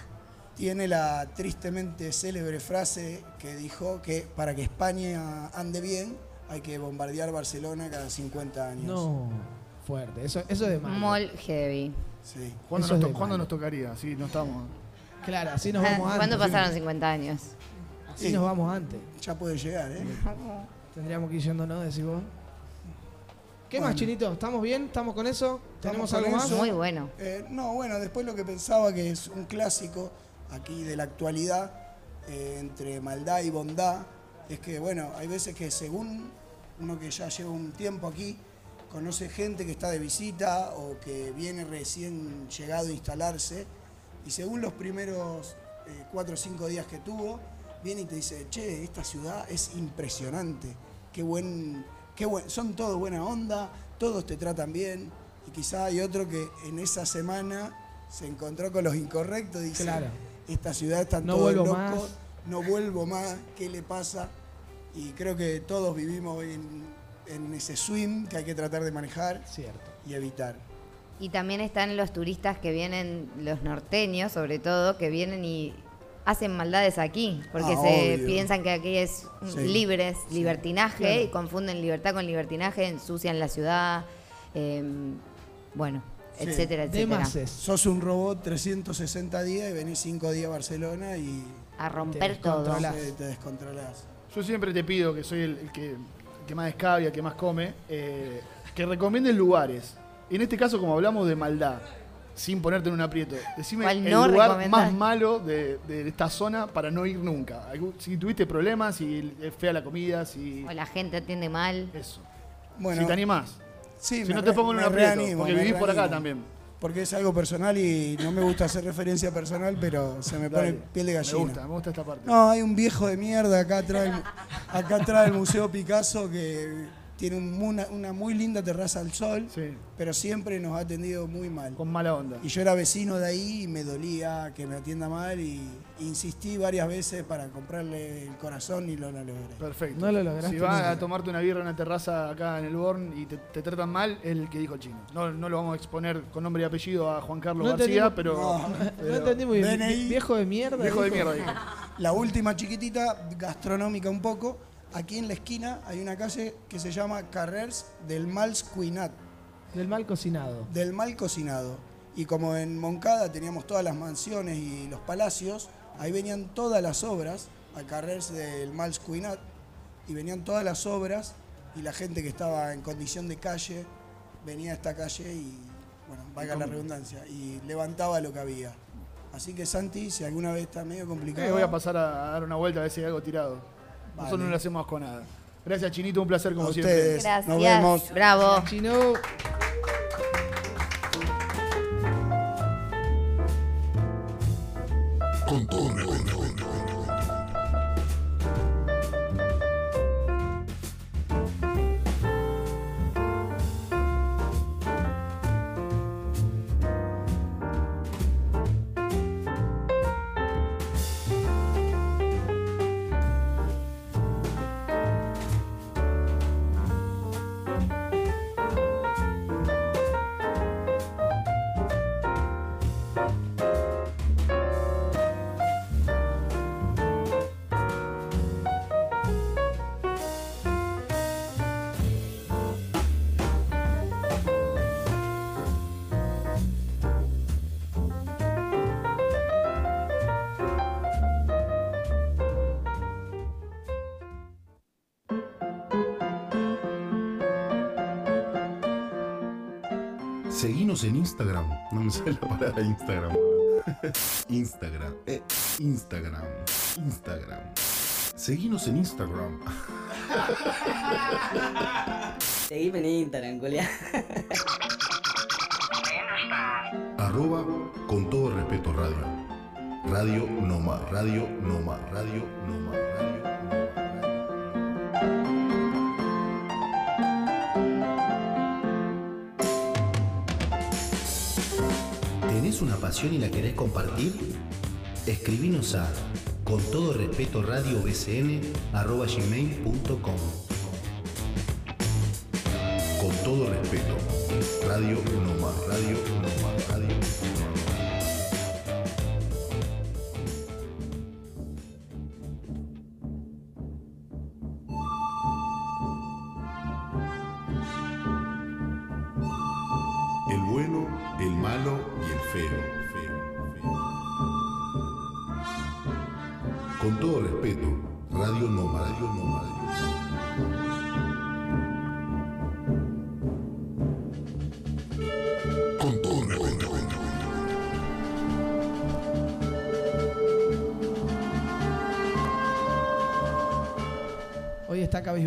tiene la tristemente célebre frase que dijo que para que España ande bien hay que bombardear Barcelona cada 50 años. No, fuerte. Eso, eso es de malo. Mol heavy. Sí. ¿Cuándo, nos, to- cuándo nos tocaría? Sí, no estamos. Claro, así nos vamos antes. ¿Cuándo pasaron 50 años? Así Sí. nos vamos antes. Ya puede llegar, ¿eh? Tendríamos que ir yéndonos, decís vos. ¿Qué Bueno. más, Chinito? ¿Estamos bien? ¿Estamos con eso? ¿Tenemos con algo más? eso. Muy bueno. Eh, no, bueno, después lo que pensaba que es un clásico aquí de la actualidad eh, entre maldad y bondad es que, bueno, hay veces que según uno que ya lleva un tiempo aquí, conoce gente que está de visita o que viene recién llegado a instalarse y según los primeros eh, cuatro o cinco días que tuvo, viene y te dice, che, esta ciudad es impresionante, qué buen, qué buen, son todos buena onda, todos te tratan bien y quizá hay otro que en esa semana se encontró con los incorrectos dice, Claro. esta ciudad está No todos locos, más. no vuelvo más, ¿qué le pasa? Y creo que todos vivimos hoy en, en ese swing que hay que tratar de manejar Cierto. y evitar. Y también están los turistas que vienen, los norteños sobre todo, que vienen y hacen maldades aquí, porque Ah, se obvio. piensan que aquí es Sí. libres, libertinaje, Claro. y confunden libertad con libertinaje, ensucian la ciudad, eh, bueno, Sí. etcétera, De etcétera. Sos un robot 360 días y venís 5 días a Barcelona y A romper Te todo. te, descontrolás. Yo siempre te pido, que soy el, el que, el que más escabia, el que más come, eh, que recomiendes lugares. En este caso, como hablamos de maldad, sin ponerte en un aprieto, decime ¿Cuál el no lugar recomendás? más malo de, de esta zona para no ir nunca. Si tuviste problemas, si es fea la comida, si... O la gente atiende mal. Eso. Bueno, si te animás. sí, si me no te pongo en un me aprieto, reanimo, porque me vivís por acá también. Porque es algo personal y no me gusta hacer referencia personal, pero se me pone Dale. piel de Me gallina. gusta, me gusta esta parte. No, hay un viejo de mierda acá atrás, del- acá atrás del Museo Picasso que tiene un- una, una muy linda terraza al sol, Sí, pero siempre nos ha atendido muy mal. con mala onda. Y yo era vecino de ahí y me dolía que me atienda mal y insistí varias veces para comprarle el corazón y lo no logré. Perfecto. No lo lograste Si vas a tomarte una birra en una terraza acá en el Born y te, te tratan mal, es el que dijo el chino. No, no lo vamos a exponer con nombre y apellido a Juan Carlos No García, pero. No. pero- No entendí muy bien. Viejo de mierda. Viejo de mierda, dijo. La última chiquitita, gastronómica un poco, aquí en la esquina hay una calle que se llama Carrers del Mals Cuinat, Del mal cocinado. del mal cocinado. Y como en Moncada teníamos todas las mansiones y los palacios, ahí venían todas las obras a Carrers del Mals Cuinat y venían todas las obras y la gente que estaba en condición de calle venía a esta calle y, bueno, valga la redundancia, y levantaba lo que había. Así que Santi, si alguna vez está medio complicado, Eh, voy a pasar a dar una vuelta a ver si hay algo tirado. Nosotros no le hacemos con nada. Gracias, Chinito, un placer como A siempre. ustedes. Gracias. Nos vemos. Bravo. Chino. Con todo Instagram. No me sale la palabra Instagram. Instagram. eh, Instagram. Instagram. Seguinos en Instagram. Seguime en Instagram, culiá. Arroba con todo respeto radio. Radio Noma. Radio Noma. Radio Noma. Radio Noma. ¿Tenés una pasión y la querés compartir? Escribinos a con todo respeto radio arroba gmail.com Con todo respeto. Radio Noma. Radio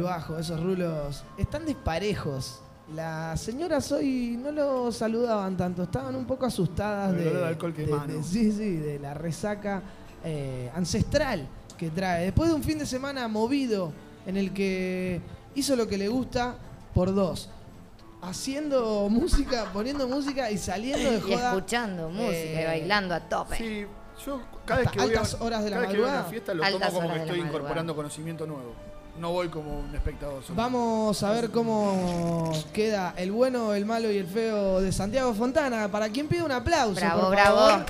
Cabizbajo, esos rulos están disparejos. Las señoras hoy no lo saludaban tanto, estaban un poco asustadas de, de alcohol que de- emana. de- sí, sí, de la resaca eh, ancestral que trae. Después de un fin de semana movido en el que hizo lo que le gusta por dos. Haciendo música, poniendo música y saliendo de Y joda. escuchando música y eh, bailando a tope. Sí, yo cada vez que voy a, altas horas de la cada vez que voy a una fiesta lo Altas tomo como que estoy madrugada. incorporando conocimiento nuevo. No voy como un espectador. solo. Vamos a ver cómo queda el bueno, el malo y el feo de Santiago Fontana. Para quien pide un aplauso. Bravo, por bravo. favor.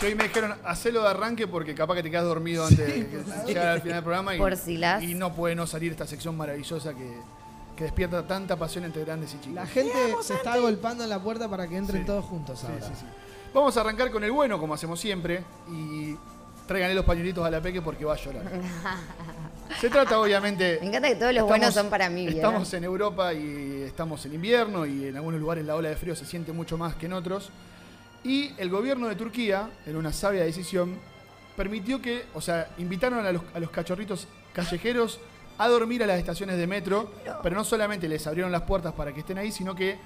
Que hoy me dijeron, hacelo de arranque porque capaz que te quedas dormido antes de que llegara al final del programa y, Por si las- y no puede no salir esta sección maravillosa que, que despierta tanta pasión entre grandes y chicos. La gente se está golpeando en la puerta para que entren Sí. todos juntos Sí, ahora. sí, sí. Vamos a arrancar con el bueno, como hacemos siempre, y tráiganle los pañuelitos a la peque porque va a llorar. Se trata obviamente... Me encanta que todos los buenos son para mí. Estamos en Europa y estamos en invierno y en algunos lugares la ola de frío se siente mucho más que en otros. Y el gobierno de Turquía, en una sabia decisión, permitió que, o sea, invitaron a los, a los cachorritos callejeros a dormir a las estaciones de metro, pero no solamente les abrieron las puertas para que estén ahí, sino que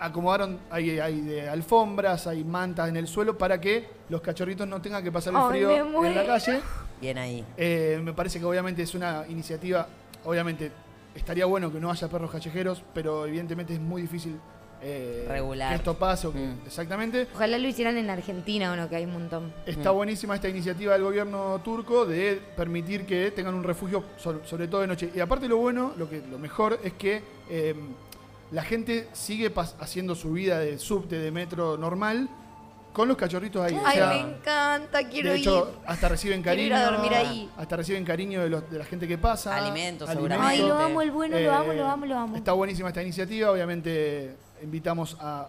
acomodaron, hay, hay de alfombras, hay mantas en el suelo para que los cachorritos no tengan que pasar el Ay, frío en la muero. calle. Bien ahí. Eh, me parece que obviamente es una iniciativa, obviamente estaría bueno que no haya perros callejeros, pero evidentemente es muy difícil eh, Regular. que esto pase. o que- Mm. Exactamente. Ojalá lo hicieran en Argentina o no, que hay un montón. Está buenísima esta iniciativa del gobierno turco de permitir que tengan un refugio, sobre, sobre todo de noche. Y aparte lo bueno, lo, que, lo mejor es que eh, la gente sigue haciendo su vida de subte, de metro normal, con los cachorritos ahí. O Ay, sea, me encanta, quiero de hecho, ir. hasta reciben Quiero cariño. ir a dormir ahí. Hasta reciben cariño de, los- de la gente que pasa. Alimentos, Ay, seguramente. lo amo, el bueno, lo amo, Eh, lo amo, lo amo. Está buenísima esta iniciativa. Obviamente invitamos a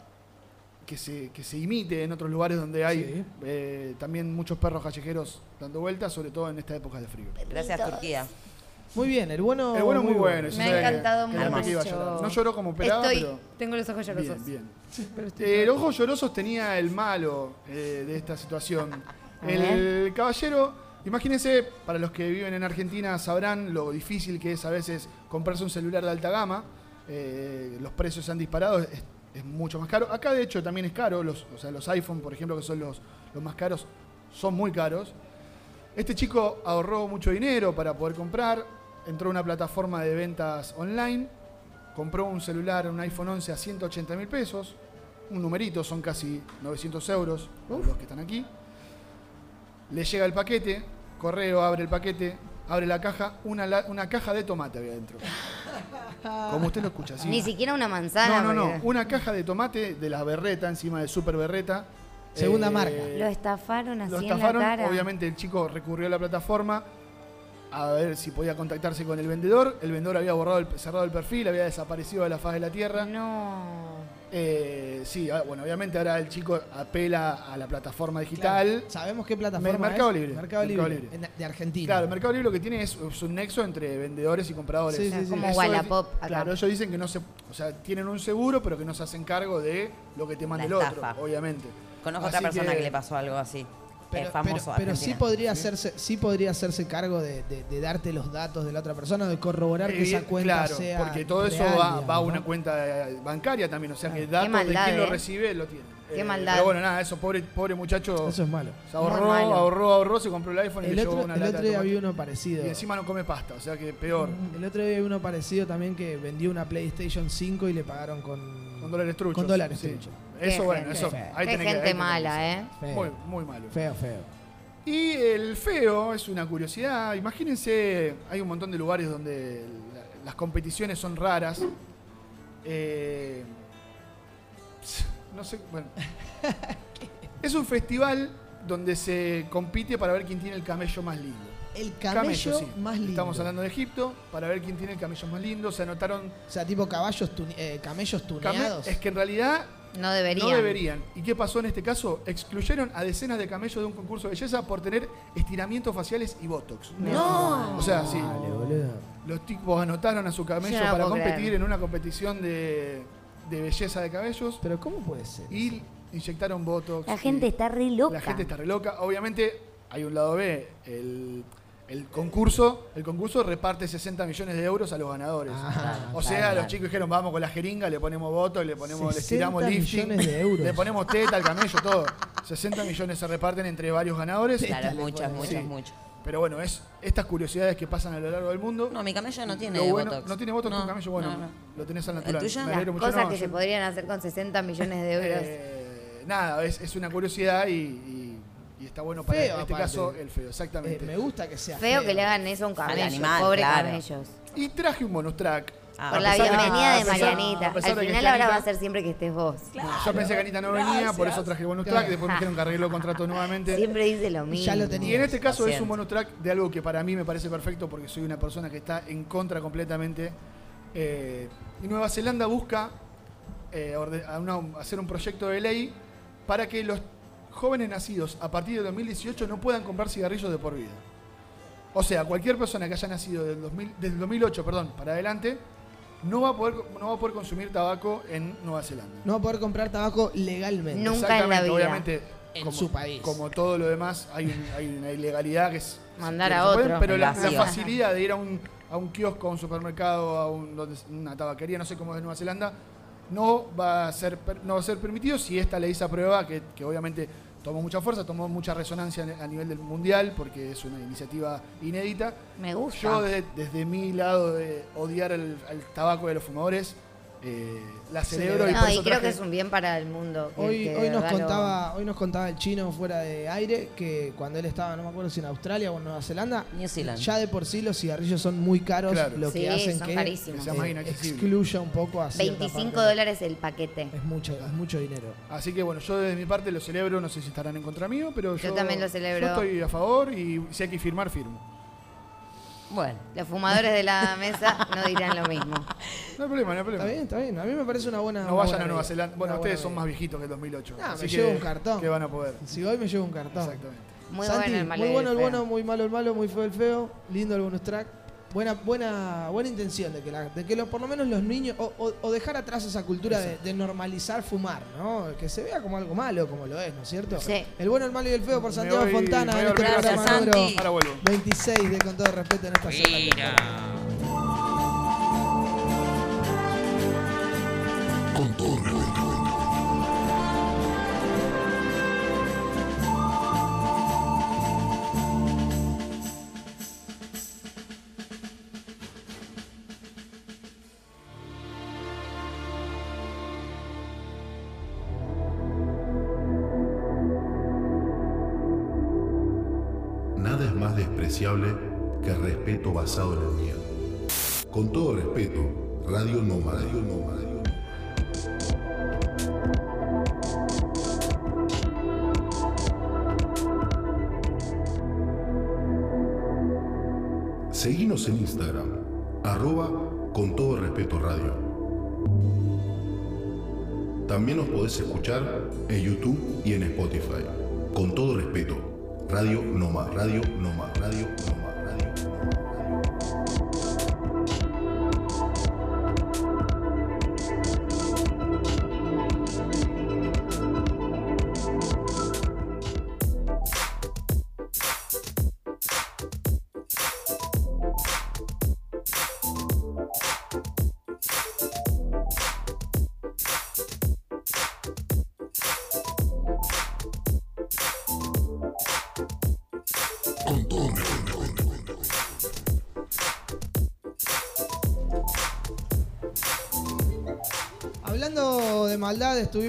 que se, que se imite en otros lugares donde hay Sí. eh, también muchos perros callejeros dando vueltas, sobre todo en esta época de frío. Gracias, Turquía. Muy bien, el bueno. El bueno es muy bueno. yo Me ha que- encantado que la Peque iba a mucho. llorar. No lloró como esperaba, Estoy, pero tengo los ojos llorosos. bien, bien. Eh, el ojo llorosos tenía el malo eh, de esta situación. El caballero, imagínense, para los que viven en Argentina sabrán lo difícil que es a veces comprarse un celular de alta gama. Eh, los precios se han disparado, es, es mucho más caro. Acá de hecho también es caro, los, o sea, los iPhone, por ejemplo, que son los, los más caros, son muy caros. Este chico ahorró mucho dinero para poder comprar, entró a una plataforma de ventas online, compró un celular, un iPhone 11 a 180 mil pesos, un numerito, son casi 900 euros los que están aquí. Le llega el paquete, correo abre el paquete, abre la caja, una, la- una caja de tomate había adentro. Como usted lo escucha, así. Ni siquiera una manzana. No, no, no, porque- una caja de tomate de la berreta, encima de super berreta. Segunda marca. Lo estafaron así Lo en estafaron, la cara. obviamente el chico recurrió a la plataforma a ver si podía contactarse con el vendedor. El vendedor había borrado el, cerrado el perfil, había desaparecido de la faz de la tierra. No. Eh, sí, ah, bueno, obviamente ahora el chico apela a la plataforma digital. Claro. ¿Sabemos qué plataforma Mer- Mercado es? Libre. Mercado Mercado Libre. De Argentina. Claro, el Mercado Libre lo que tiene es, es un nexo entre vendedores y compradores. Sí, sí, sí. Como Eso Wallapop es-. Claro, ellos dicen que no se. O sea, tienen un seguro, pero que no se hacen cargo de lo que te manda el otro, obviamente. Conozco Así otra persona que... le pasó algo así. Pero, es famoso. pero- pero sí podría hacerse, sí podría hacerse cargo de, de- de darte los datos de la otra persona, de corroborar que esa Evident- cuenta claro, sea. porque todo eso real, va, va a digamos, una ¿no? cuenta eh, bancaria también, o sea que datos de maldad, quién lo ¿eh? recibe lo tiene. Qué maldad. Pero bueno, nada, eso, pobre, pobre muchacho. Eso es malo. Se ahorró, malo. ahorró, ahorró, se compró el iPhone y El le llevó otro, una el lata otro de día vi uno parecido. Y encima no come pasta, o sea que peor. El otro día vi uno parecido también que vendió una PlayStation 5 y le pagaron con, Con dólares truchos. Con dólares sí. truchos. Eso, Qué bueno, gente. eso. Qué Ahí Qué tenés que- ahí gente tenés mala. ¿eh? Feo. Muy, muy malo. Feo, feo. Y el feo es una curiosidad. Imagínense, hay un montón de lugares donde la- las competiciones son raras. Eh, no sé, bueno. Es un festival donde se compite para ver quién tiene el camello más lindo. El camello, sí. más lindo. Estamos hablando de Egipto, para ver quién tiene el camello más lindo. Se anotaron. O sea, tipo caballos tune- eh, camellos came- tuneados. es que en realidad No deberían. no deberían. ¿Y qué pasó en este caso? Excluyeron a decenas de camellos de un concurso de belleza por tener estiramientos faciales y botox. No. O sea, sí. Dale, boludo. Los tipos anotaron a su camello no para competir creer. en una competición de, de belleza de cabellos Pero ¿cómo puede ser? y inyectaron botox. La gente está re loca. La gente está re loca. Obviamente, hay un lado B. El, el concurso el concurso reparte 60 millones de euros a los ganadores. Ah, o sea, claro, los claro. chicos dijeron, vamos con la jeringa, le ponemos voto, le ponemos, le 60 tiramos lifting, millones de euros. le ponemos teta al camello, todo. 60 millones se reparten entre varios ganadores. Claro, muchas, muchas, sí. muchas. Pero bueno, es estas curiosidades que pasan a lo largo del mundo. No, mi camello no tiene bueno- botox. No tiene votos No, tu camello, bueno, no, no. lo tenés al natural. tuyo? Me mucho. Cosas No, que yo- se podrían hacer con 60 millones de euros. eh, nada, es, es una curiosidad y, y- y está bueno para Feo, en este aparte. caso el feo, Eh, exactamente. me gusta que sea Feo que le hagan eso a un camello. animal, Pobre claro. camellos. Y traje un bonus track. Ah, Por A la que- bienvenida de Marianita. Al final Anita- ahora va a ser siempre que estés vos. Yo pensé que Anita no venía, por eso traje el bonus track. Después me dijeron que arregló contrato nuevamente. Siempre dice lo mismo. Ya lo tenía. Y en este caso es un bonus track de algo que para mí me parece perfecto porque soy una persona que está en contra completamente. Eh, y Nueva Zelanda busca eh, orde- a una- hacer un proyecto de ley para que los jóvenes nacidos a partir de 2018 no puedan comprar cigarrillos de por vida. O sea, cualquier persona que haya nacido del, 2000 del 2008 perdón, para adelante no va, a poder, no va a poder consumir tabaco en Nueva Zelanda. No va a poder comprar tabaco legalmente. Nunca en la Exactamente, vida. obviamente. En como, su país. Como todo lo demás, hay, un- hay una ilegalidad que es. Mandar que a otro. pero la, facilidad de ir a un, a un kiosco, a un supermercado, a un- donde- una tabaquería, no sé cómo es en Nueva Zelanda, no va a ser, per- no va a ser permitido si esta ley se aprueba, que, que obviamente tomó mucha fuerza, tomó mucha resonancia a nivel del mundial, porque es una iniciativa inédita. Me gusta. Yo de- desde mi lado de odiar el, al tabaco de los fumadores, eh, la celebro y no, creo traje- que es un bien para el mundo. que- Hoy, que hoy, nos lo- contaba, hoy nos contaba el chino fuera de aire que cuando él estaba, no me acuerdo si en Australia o en Nueva Zelanda, New Zealand. ya de por sí los cigarrillos son muy caros, Claro. lo que Sí, hacen son que carísimos. Excluya un poco a cierta 25 parte. dólares el paquete. Es mucho, es mucho dinero. Así que bueno, yo desde mi parte lo celebro, no sé si estarán en contra mío, pero yo, Yo también lo celebro. Yo estoy a favor y si hay que firmar, firmo. Bueno, Los fumadores de la mesa no dirán lo mismo. No hay problema, no hay Está problema. bien, está bien. A mí me parece una buena. No una vayan buena a Nueva. Zelanda. Bueno, ustedes buena son más viejitos que el 2008. Ah, así me que, llevo un cartón. Que van a poder. Si hoy me llevo un cartón. Exactamente. Muy Santi, bueno el malo muy bueno el feo. bueno, muy malo el malo, muy feo el feo. Lindo el bonus track. Buena, buena, buena intención de que, la- de que lo- por lo menos los niños, o, o- o dejar atrás esa cultura de, de normalizar fumar, ¿no? Que se vea como algo malo, como lo es, ¿no es cierto? Sí. El bueno, el malo y el feo por Santiago voy- Fontana en este programa Gracias, número Santi. Ahora vuelvo. 26 de Con Todo Respeto en esta segunda que respeto basado en el miedo. Con todo respeto, Radio Nómada. Radio Nómada. Seguinos en Instagram, arroba con todo respeto radio. También nos podés escuchar en YouTube y en Spotify. Radio Noma, Radio Noma, Radio Noma, Hablando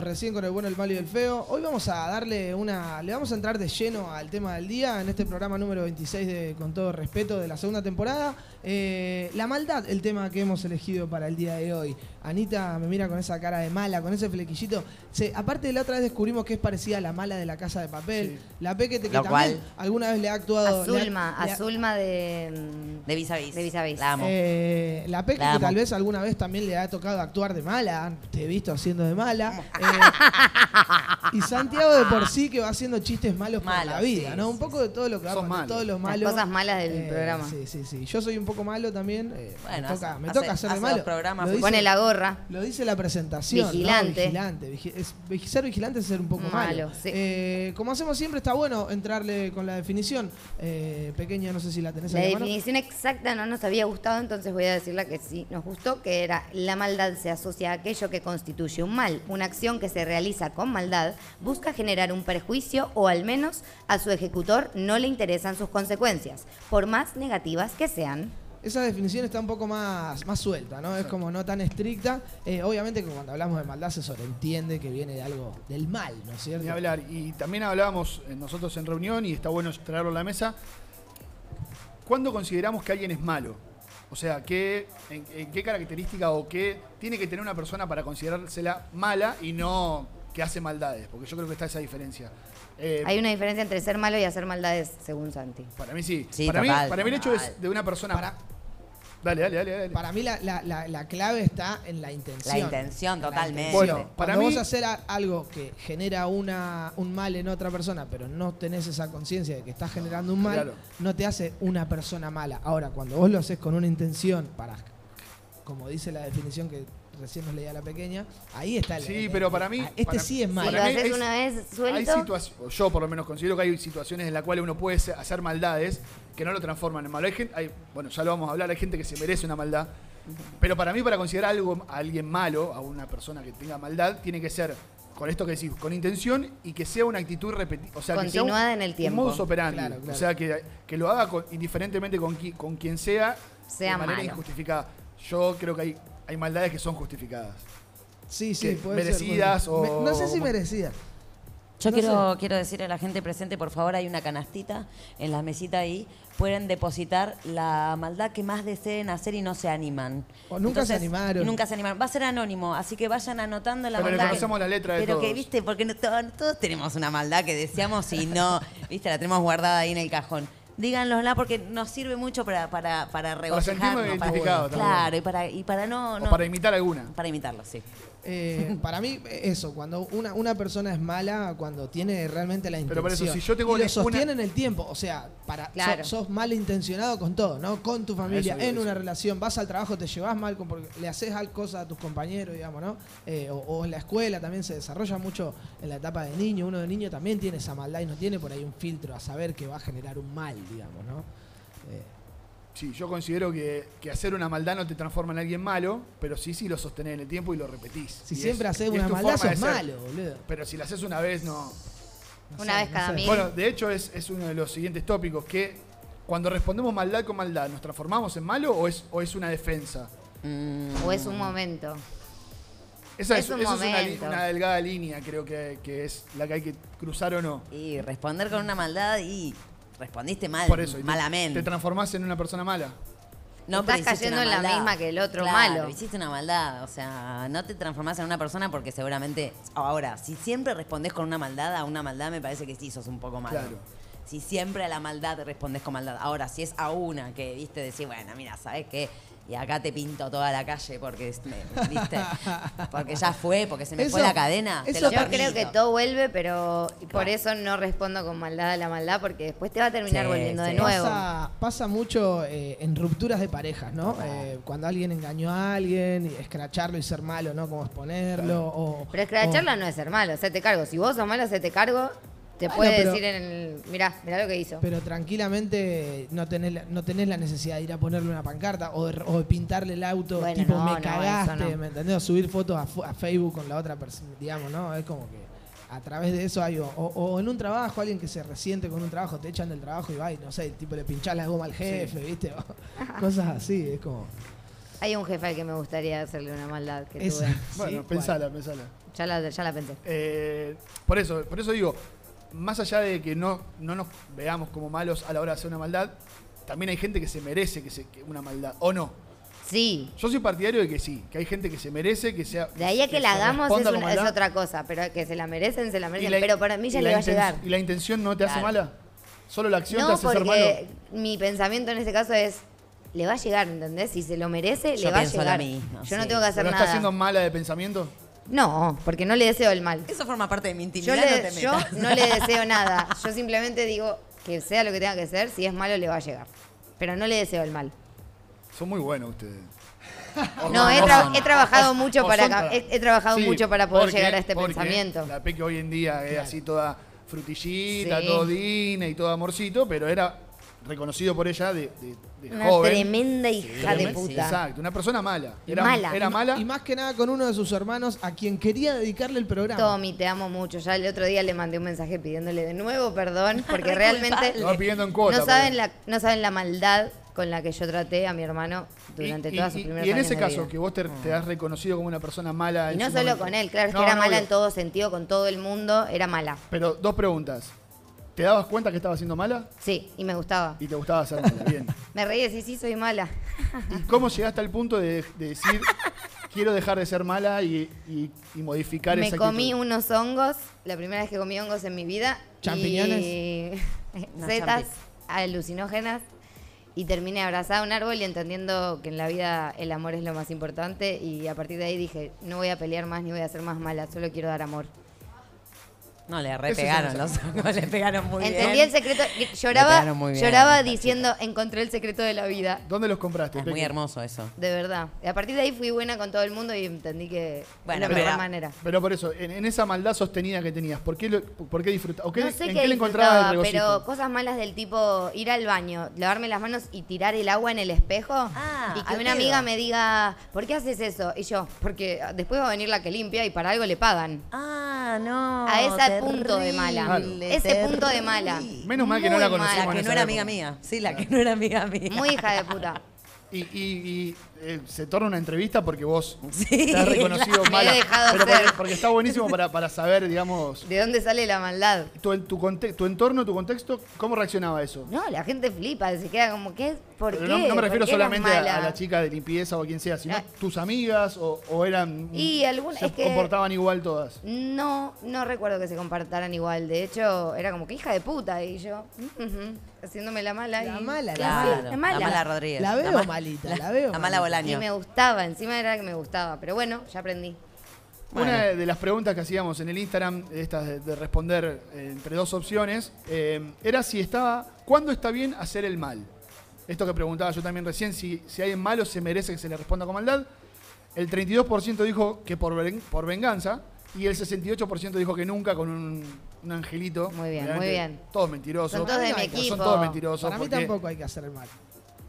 recién con el bueno, el malo y el feo. Hoy vamos a darle una. Le vamos a entrar de lleno al tema del día en este programa número 26 de Con todo respeto de la segunda temporada. Eh, la maldad, el tema que hemos elegido para el día de hoy. Anita me mira con esa cara de mala, con ese flequillito. Se- aparte de la otra vez descubrimos que es parecida a la mala de la casa de papel. La Pequete que Lo también cual- alguna vez le ha actuado. le ha- Azulma de. De vis a vis. De vis a vis. La amo. Eh, la Peque La que tal vez alguna vez también le ha tocado actuar de mala, te he visto haciendo de mala. Eh, y Santiago de por sí que va haciendo chistes malos por Malos, la vida, sí, ¿no? sí, Un poco de todo lo que va Sos con malo. todo lo Las malo. cosas malas del Eh, programa. Sí, sí, sí. Yo soy un poco malo también. eh, Bueno, me toca, hace- me hace- toca hacer de hace malo. programas Lo dice- Pone la gorra. lo dice la presentación. ¿no? Vigilante. Vigilante. Vigi- es- vigi- ser vigilante es ser un poco malo. Malo, sí. Eh, como hacemos siempre, está bueno entrarle con la definición. Eh, pequeña, no sé si la tenés La ahí a mano. definición exacta no nos había gustado, entonces voy a decirla que sí nos gustó, que era la maldad se asocia a aquello que constituye un mal. Una acción que se realiza con maldad busca generar un perjuicio o al menos a su ejecutor no le interesan sus consecuencias, por más negativas que sean. Esa definición está un poco más, más suelta, ¿no? Es como no tan estricta. Eh, obviamente que cuando hablamos de maldad se sobreentiende que viene de algo del mal, ¿no es cierto? Ni hablar. Y también hablábamos eh, nosotros en reunión, y está bueno traerlo a la mesa. ¿Cuándo consideramos que alguien es malo? O sea, ¿qué, en, en qué característica o qué tiene que tener una persona para considerársela mala y no que hace maldades? Porque yo creo que está esa diferencia. Eh, Hay una diferencia entre ser malo y hacer maldades, según Santi. Para mí sí. Sí, para, total, mí, para mí el hecho es de una persona. Para- Dale, dale, dale. dale. Para mí la, la- la- la clave está en la intención. La intención, totalmente. Bueno, para Cuando mí- vos hacer algo que genera una, un mal en otra persona, pero no tenés esa conciencia de que estás generando un mal, Claro. no te hace una persona mala. Ahora, cuando vos lo haces con una intención para, como dice la definición que recién nos leía la pequeña, ahí está el Sí, el- pero para mí- Este para- sí es Si malo. lo haces hay- una vez Hay suelto, situaciones, yo por lo menos considero que hay situaciones en las cuales uno puede hacer maldades que no lo transforman en malo. Hay gente, hay- bueno, ya lo vamos a hablar, hay gente que se merece una maldad. Pero para mí, para considerar algo, a alguien malo, a una persona que tenga maldad, tiene que ser, con esto que decís, con intención y que sea una actitud repetida. O sea, que sea un- Continuada en el tiempo. Un modus operandi. Claro, claro. O sea, que, que lo haga con- indiferentemente con, qui- con quien sea, Sea de manera malo. injustificada. Yo creo que hay, hay maldades que son justificadas. Sí, sí, puede ser, merecidas puede ser. o- Me- No sé si o- merecidas. Yo No quiero, quiero decir a la gente presente, por favor, hay una canastita en la mesita ahí. Pueden depositar la maldad que más deseen hacer y no se animan. O nunca se animaron. y nunca se animaron. Va a ser anónimo, así que vayan anotando la Pero le maldad. que- conocemos la letra de Pero que, viste, porque no- to- todos tenemos una maldad que deseamos y no, viste, la tenemos guardada ahí en el cajón. Díganlosla porque nos sirve mucho para, para, para regocijarnos. sentirnos identificados claro, y para, y para no, O no- para imitar alguna. para imitarlo, sí. Eh, para mí, eso, cuando una, una persona es mala, cuando tiene realmente la intención. Pero por eso, si yo tengo y lo sostiene en el tiempo, o sea, para Claro. sos, sos malintencionado con todo, ¿no? Con tu familia, Eso en eso. una relación, vas al trabajo, te llevas mal, con, porque le haces al cosa a tus compañeros, digamos, ¿no? Eh, o, o en la escuela también se desarrolla mucho en la etapa de niño. Uno de niño también tiene esa maldad y no tiene por ahí un filtro a saber que va a generar un mal, digamos, ¿no? Eh, Sí, yo considero que, que hacer una maldad no te transforma en alguien malo, pero sí, sí lo sostenés en el tiempo y lo repetís. si Y siempre haces una maldad, sos ser. malo, boludo. Pero si la haces una vez, no. No Una sé, vez no cada mil. Bueno, de hecho es, es uno de los siguientes tópicos, que cuando respondemos maldad con maldad, ¿nos transformamos en malo o es, o es una defensa? o es un momento. Esa Es es, un esa es una, una delgada línea, creo que, que es la que hay que cruzar o no. Y responder con una maldad y respondiste mal, Por eso, y te- malamente. Te transformás en una persona mala. No, Estás pero hiciste cayendo una en la maldad. misma que el otro Claro, malo. Hiciste una maldad, o sea, no te transformás en una persona porque seguramente. Ahora, si siempre respondés con una maldad, a una maldad me parece que sí sos un poco malo. Claro. Si siempre a la maldad respondes con maldad. Ahora, si es a una que, viste, decir, bueno, mira, ¿sabes qué? Y acá te pinto toda la calle porque, me- ¿viste? porque ya fue, porque se me Eso- fue la cadena. te lo Yo creo que todo vuelve, pero por eso no respondo con maldad a la maldad, porque después te va a terminar Sí, volviendo de nuevo. Pasa, pasa mucho eh, en rupturas de parejas, ¿no? Eh, cuando alguien engañó a alguien, y escracharlo y ser malo, ¿no? Como exponerlo. O, Pero escracharla no es ser malo, hacete cargo. Si vos sos malo, hacete cargo. Te Bueno, puede pero- decir en el. Mirá, mirá lo que hizo. Pero tranquilamente no tenés, la- no tenés la necesidad de ir a ponerle una pancarta o de, o de pintarle el auto, Bueno, tipo no, me no, cagaste, no. ¿me entendés? O subir fotos a, Facebook con la otra persona, digamos, ¿no? Es como que a través de eso hay, o, o en un trabajo, alguien que se resiente con un trabajo, te echan del trabajo y va y no sé, tipo le pinchás la goma al jefe, ¿viste? Cosas así, es como... Hay un jefe al que me gustaría hacerle una maldad que Esa. tuve. Bueno, Sí, pensala, pensala. Ya la, ya la pensé. Eh, por eso, por eso digo, más allá de que no, no nos veamos como malos a la hora de hacer una maldad, también hay gente que se merece que se, que una maldad, ¿o no? Sí. Yo soy partidario de que sí, que hay gente que se merece que sea. De ahí a que la hagamos es, una- otra cosa, pero que se la merecen, se la merecen. la- pero para mí ya le la va a llegar. ¿Y la intención no te hace mala? ¿Solo la acción te No, hace ser malo? mi pensamiento en este caso es, le va a llegar, ¿entendés? Si se lo merece, Yo le va a lo llegar. mismo, Yo no tengo que hacer ¿Pero nada. está siendo mala de pensamiento? No, porque no le deseo el mal. Eso forma parte de mi Yo, intimidad, le- no te yo metas. no le deseo nada. Yo simplemente digo que sea lo que tenga que ser, si es malo le va a llegar. Pero no le deseo el mal. Son muy buenos ustedes. No, he, tra- he trabajado mucho O para he, he trabajado Sí, mucho para poder porque- llegar a este porque pensamiento. La Peque hoy en día es así toda frutillita, Sí. todo dine y todo amorcito, pero era reconocido por ella de, de- de Una joven. tremenda hija de puta. Exacto, una persona mala. Era mala. Era mala. Y más que nada con uno de sus hermanos a quien quería dedicarle el programa. Tommy, te amo mucho. Ya el otro día le mandé un mensaje pidiéndole de nuevo perdón, porque Re realmente va pidiendo en cuota. no saben, la, no saben la maldad con la que yo traté a mi hermano durante todas y- sus y- primeros y en años ese de caso, vida. que vos te, te has reconocido como una persona mala. Y en no su solo momento. con él, claro, es No, que era no, mala obvio. en todo sentido, con todo el mundo, era mala. Pero dos preguntas. ¿Te dabas cuenta que estaba siendo mala? Sí, y me gustaba. Y te gustaba ser mala. Bien. Me reí de sí, sí, soy mala. ¿Y cómo llegaste al punto de, de decir, quiero dejar de ser mala y, y- y modificar Me esa comí actitud? unos hongos, la primera vez que comí hongos en mi vida. ¿Champiñones? Y No, setas alucinógenas. Y terminé abrazada a un árbol y entendiendo que en la vida el amor es lo más importante. Y a partir de ahí dije, no voy a pelear más ni voy a ser más mala, solo quiero dar amor. No, le repegaron los ojos, le pegaron muy Entendí bien. el secreto, Le lloraba, pegaron muy bien, lloraba diciendo, encontré el secreto de la vida. ¿Dónde los compraste? Es muy hermoso eso. De verdad. Y a partir de ahí fui buena con todo el mundo y entendí que Bueno, es la pero mejor era- manera. Pero por eso, en, en esa maldad sostenida que tenías, ¿por qué, lo- por qué disfrutabas? no sé ¿En qué, qué le encontrabas el pero cosas malas del tipo ir al baño, lavarme las manos y tirar el agua en el espejo Ah, y que una pedo. amiga me diga, ¿por qué haces eso? Y yo, porque después va a venir la que limpia y para algo le pagan. Ah, no. A ese punto de mala. Ese punto de mala. Menos mal que no la mala. La en que no esa era época. amiga mía. Sí, la que no era amiga mía. Muy hija de puta. Y, y- y, eh, se torna una entrevista porque vos Sí, te has reconocido mala. pero porque, porque está buenísimo para, para saber, digamos, ¿De dónde sale la maldad? tu, tu, tu entorno, tu contexto, ¿cómo reaccionaba a eso? No, la gente flipa, se queda como, ¿qué? ¿Por Pero qué? no, no me ¿Por refiero solamente a, la chica de limpieza o a quien sea, sino Ah. tus amigas o, o eran. Y algunas- se es que- comportaban igual todas. No, no recuerdo que se compartaran igual. De hecho, era como que hija de puta. Y yo, ujú, haciéndome la mala. La y- mala, la Claro, Sí, la mala. La mala Rodríguez. La veo ma- malita, la veo La mala malita. Y Bolaño. me gustaba, encima era que me gustaba. Pero bueno, ya aprendí. Bueno. Una de las preguntas que hacíamos en el Instagram, estas de, de responder eh, entre dos opciones, eh, era si estaba. ¿Cuándo está bien hacer el mal? Esto que preguntaba yo también recién, si, si alguien malo se merece que se le responda con maldad. El 32% dijo que por, por venganza y el 68% dijo que nunca con un, un angelito. Muy bien, muy bien. Todos mentirosos. Son todos de mi Son todos mentirosos. Para mí porque- tampoco hay que hacer el mal.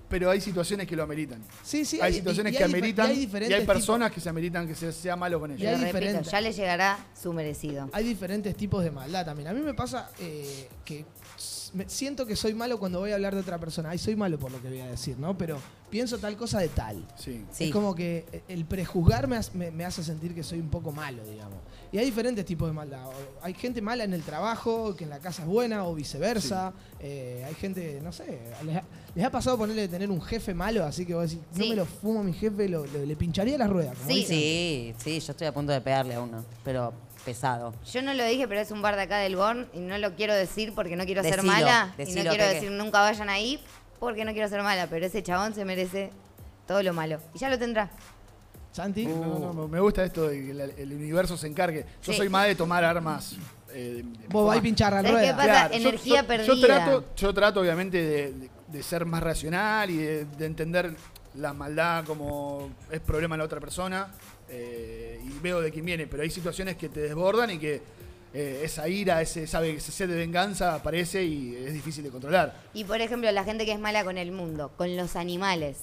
Pero hay situaciones que lo ameritan. Sí, sí. hay situaciones y que hay difer- ameritan y hay y hay, diferentes personas que se ameritan que se sea malo con Y ellos. hay repito, ya le llegará su merecido. hay diferentes tipos de maldad también. A mí me pasa eh, que me- siento que soy malo cuando voy a hablar de otra persona. Ay, soy malo por lo que voy a decir, ¿no? Pero pienso tal cosa de tal. Sí. Sí. Es como que el prejuzgar me, hace- me- me hace sentir que soy un poco malo, digamos. Y hay diferentes tipos de maldad. Hay gente mala en el trabajo, que en la casa es buena, o viceversa. Eh, hay gente, no sé, les ha, les ha pasado ponerle de tener un jefe malo, así que vos decís, no me lo fumo a mi jefe, lo- lo- le pincharía las ruedas. como Sí. dicen. Sí, sí, yo estoy a punto de pegarle a uno, pero pesado. Yo no lo dije, pero es un bar de acá del Born y no lo quiero decir porque no quiero ser Decilo, mala. y no quiero Peque. decir nunca vayan ahí porque no quiero ser mala, pero ese chabón se merece todo lo malo. Y ya lo tendrá. Santi. No, no, me gusta esto de que el, el universo se encargue. Yo Sí. soy más de tomar armas. eh, de- Vos vas a pinchar la ¿Sabés qué rueda. pasa? yo- Energía yo, perdida. Yo trato, yo trato obviamente de, de- de ser más racional y de, de entender la maldad como es problema de la otra persona eh, y veo de quién viene, pero hay situaciones que te desbordan y que eh, esa ira, ese, sabe, ese sed de venganza aparece y es difícil de controlar. Y por ejemplo, la gente que es mala con el mundo, con los animales.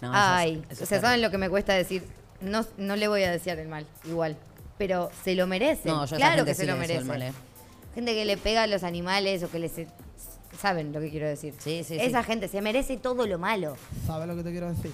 No, eso es- Ay, eso es o sea. ¿saben lo que me cuesta decir? No, no le voy a desear el mal, igual. Pero se lo merece. No, esa claro que se lo merece. eh. Gente que le pega a los animales o que les... ¿Saben lo que quiero decir? Sí, sí, Esa sí. gente se merece todo lo malo. ¿Sabes lo que te quiero decir?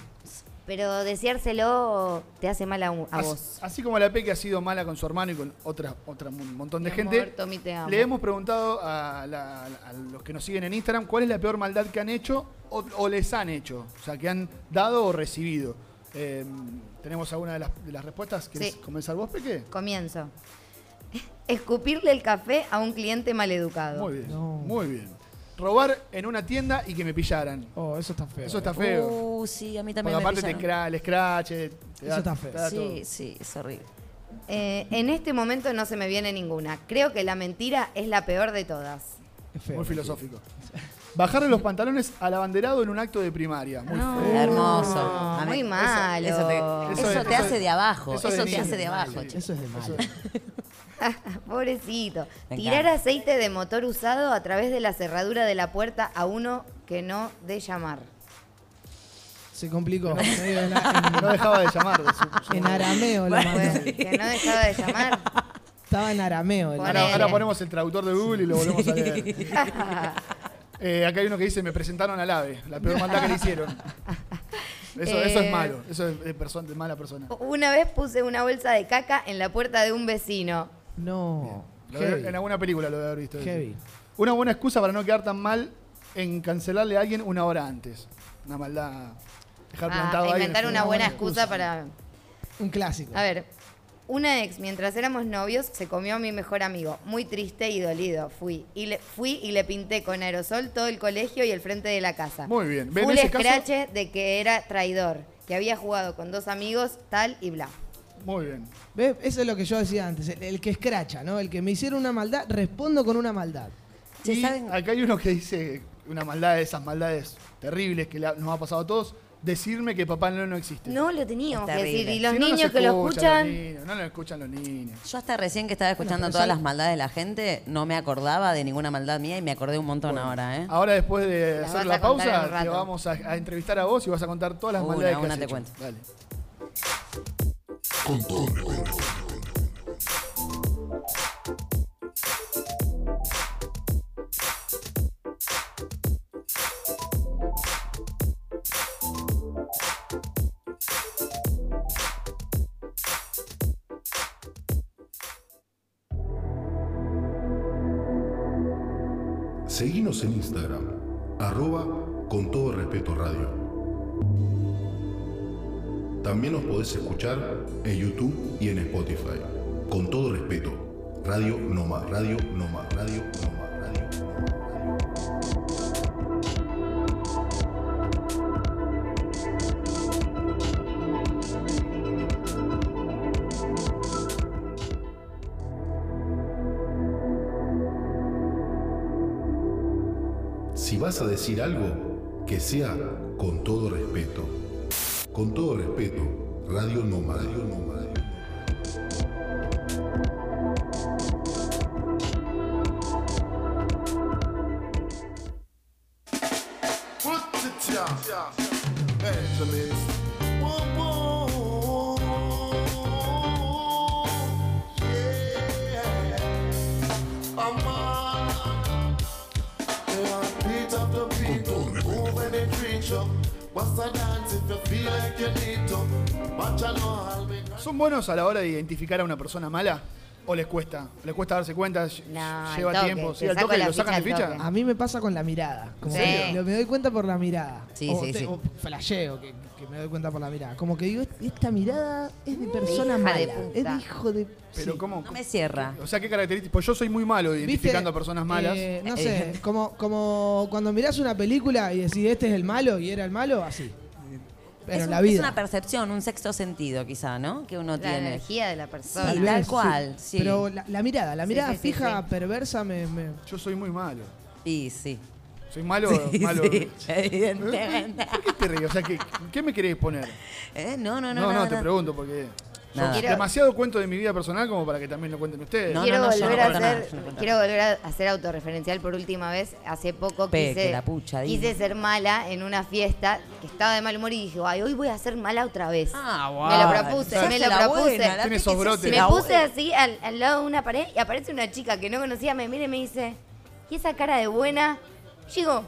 Pero deseárselo te hace mal a, un- a As- vos. Así como la Peque ha sido mala con su hermano y con otra, otra un montón de Mi gente, amor, Tommy, te amo. le hemos preguntado a, la- a los que nos siguen en Instagram cuál es la peor maldad que han hecho o, o les han hecho, o sea, que han dado o recibido. Eh, ¿Tenemos alguna de las, de las respuestas? ¿Querés Sí. comenzar vos, Peque? Comienzo. Escupirle el café a un cliente maleducado. Muy bien, No. muy bien. Robar en una tienda y que me pillaran. Oh, eso está feo. Eso está feo. Uh, sí, a mí también Porque me aparte te pillaron. cra el scratch, te Eso da- está feo. te da todo. Sí, sí, es horrible. Eh, en este momento no se me viene ninguna. Creo que la mentira es la peor de todas. Es feo. Muy filosófico. Bajarle los pantalones al abanderado en un acto de primaria. Muy No. feo. Hermoso. No, A mí- muy eso- malo. Eso, te, Eso eso es- te eso hace es- de abajo. eso Eso, es de te niño. hace de abajo, Eso che. es de malo. Pobrecito. Me Tirar encanta. aceite de motor usado a través de la cerradura de la puerta a uno que no de llamar. Se complicó. En, Que no dejaba de llamar. de su- su- en- arameo lo mandó. Que no dejaba de llamar. Estaba en arameo. el-. Ahora, ahora ponemos el traductor de Google y lo volvemos a leer. Eh, acá hay uno que dice, me presentaron al ave, la peor maldad que le hicieron. Eso, eso es Eh. malo, eso es de, perso- de mala persona. Una vez puse una bolsa de caca en la puerta de un vecino. No. Lo de- en alguna película lo debe haber visto. eso. Heavy. Una buena excusa para no quedar tan mal en cancelarle a alguien una hora antes. Una maldad. Dejar Ah, plantado a alguien. inventar una buena excusa. excusa para... Un clásico. A ver, una ex, mientras éramos novios, se comió a mi mejor amigo. Muy triste y dolido. Fui y le, fui y le pinté con aerosol todo el colegio y el frente de la casa. Muy bien. ¿Ven Full ese caso? escrache de que era traidor, que había jugado con dos amigos, tal y bla. Muy bien. ¿Ves? Eso es lo que yo decía antes. El, el que escracha, ¿no? El que me hicieron una maldad, respondo con una maldad. Y ¿saben? acá hay uno que dice una maldad de esas maldades terribles que nos ha pasado a todos. Decirme que Papá Noel no existe. No lo teníamos que decir. Y los Si no, no niños se que lo escuchan los niños, no lo escuchan los niños. Yo hasta recién que estaba escuchando pero todas las maldades de la gente, no me acordaba de ninguna maldad mía y me acordé un montón ahora, ¿eh? Ahora después de Las hacer vas la a contar en pausa, rato. te vamos a, a entrevistar a vos y vas a contar todas las Una, maldades que una has te hecho. cuento. Dale. Seguinos en Instagram, arroba con todo respeto radio. También nos podés escuchar en YouTube y en Spotify. Con todo respeto, Radio Noma, Radio Noma, Radio Noma, Radio Noma. Si vas a decir algo, que sea con todo respeto. Con todo respeto, Radio Noma, Radio Noma, ¿Son buenos a la hora de identificar a una persona mala? ¿O les cuesta? ¿Les cuesta darse cuenta? No, al ¿Lleva toque, tiempo? te ¿Sí, al saco toque la lo sacan de ficha al ficha? toque. A mí me pasa con la mirada. Como Sí. que lo- me doy cuenta por la mirada. Sí, o sí, te- sí. o flasheo que, que me doy cuenta por la mirada. Como que digo, esta mirada es de persona hija mala. de puta. es de hijo de. Pero sí. ¿cómo? No me cierra. O sea, ¿qué características? Pues yo soy muy malo identificando a personas malas. Eh, no Eh, sé, como, como cuando mirás una película y decís, este es el malo y era el malo, así. Pero es, un- la es vida. una percepción, un sexto sentido quizá, ¿no? Que uno La tiene. energía de la Sí, persona. tal cual, sí. Pero la, la mirada, la Sí, mirada sí, sí, fija, sí. perversa, me, me- Yo soy muy malo. Y sí. Soy malo, Sí, malo. sí, evidentemente. ¿Por qué te ríes? O sea, ¿qué, ¿qué me querés poner? ¿Eh? No, no, no. No, no, nada, te nada. pregunto porque Nada. Demasiado cuento de mi vida personal como para que también lo cuenten ustedes. No, quiero no, volver no a hacer, quiero volver a hacer autorreferencial por última vez. Hace poco Pe, quise, la pucha, quise ser mala en una fiesta que estaba de mal humor y dije, ay, hoy voy a ser mala otra vez. Ah. Me lo propuse, Se me lo la propuse. buena, me puse así al, al lado de una pared y aparece una chica que no conocía, me mira y me dice, ¿y esa cara de buena? Yo digo,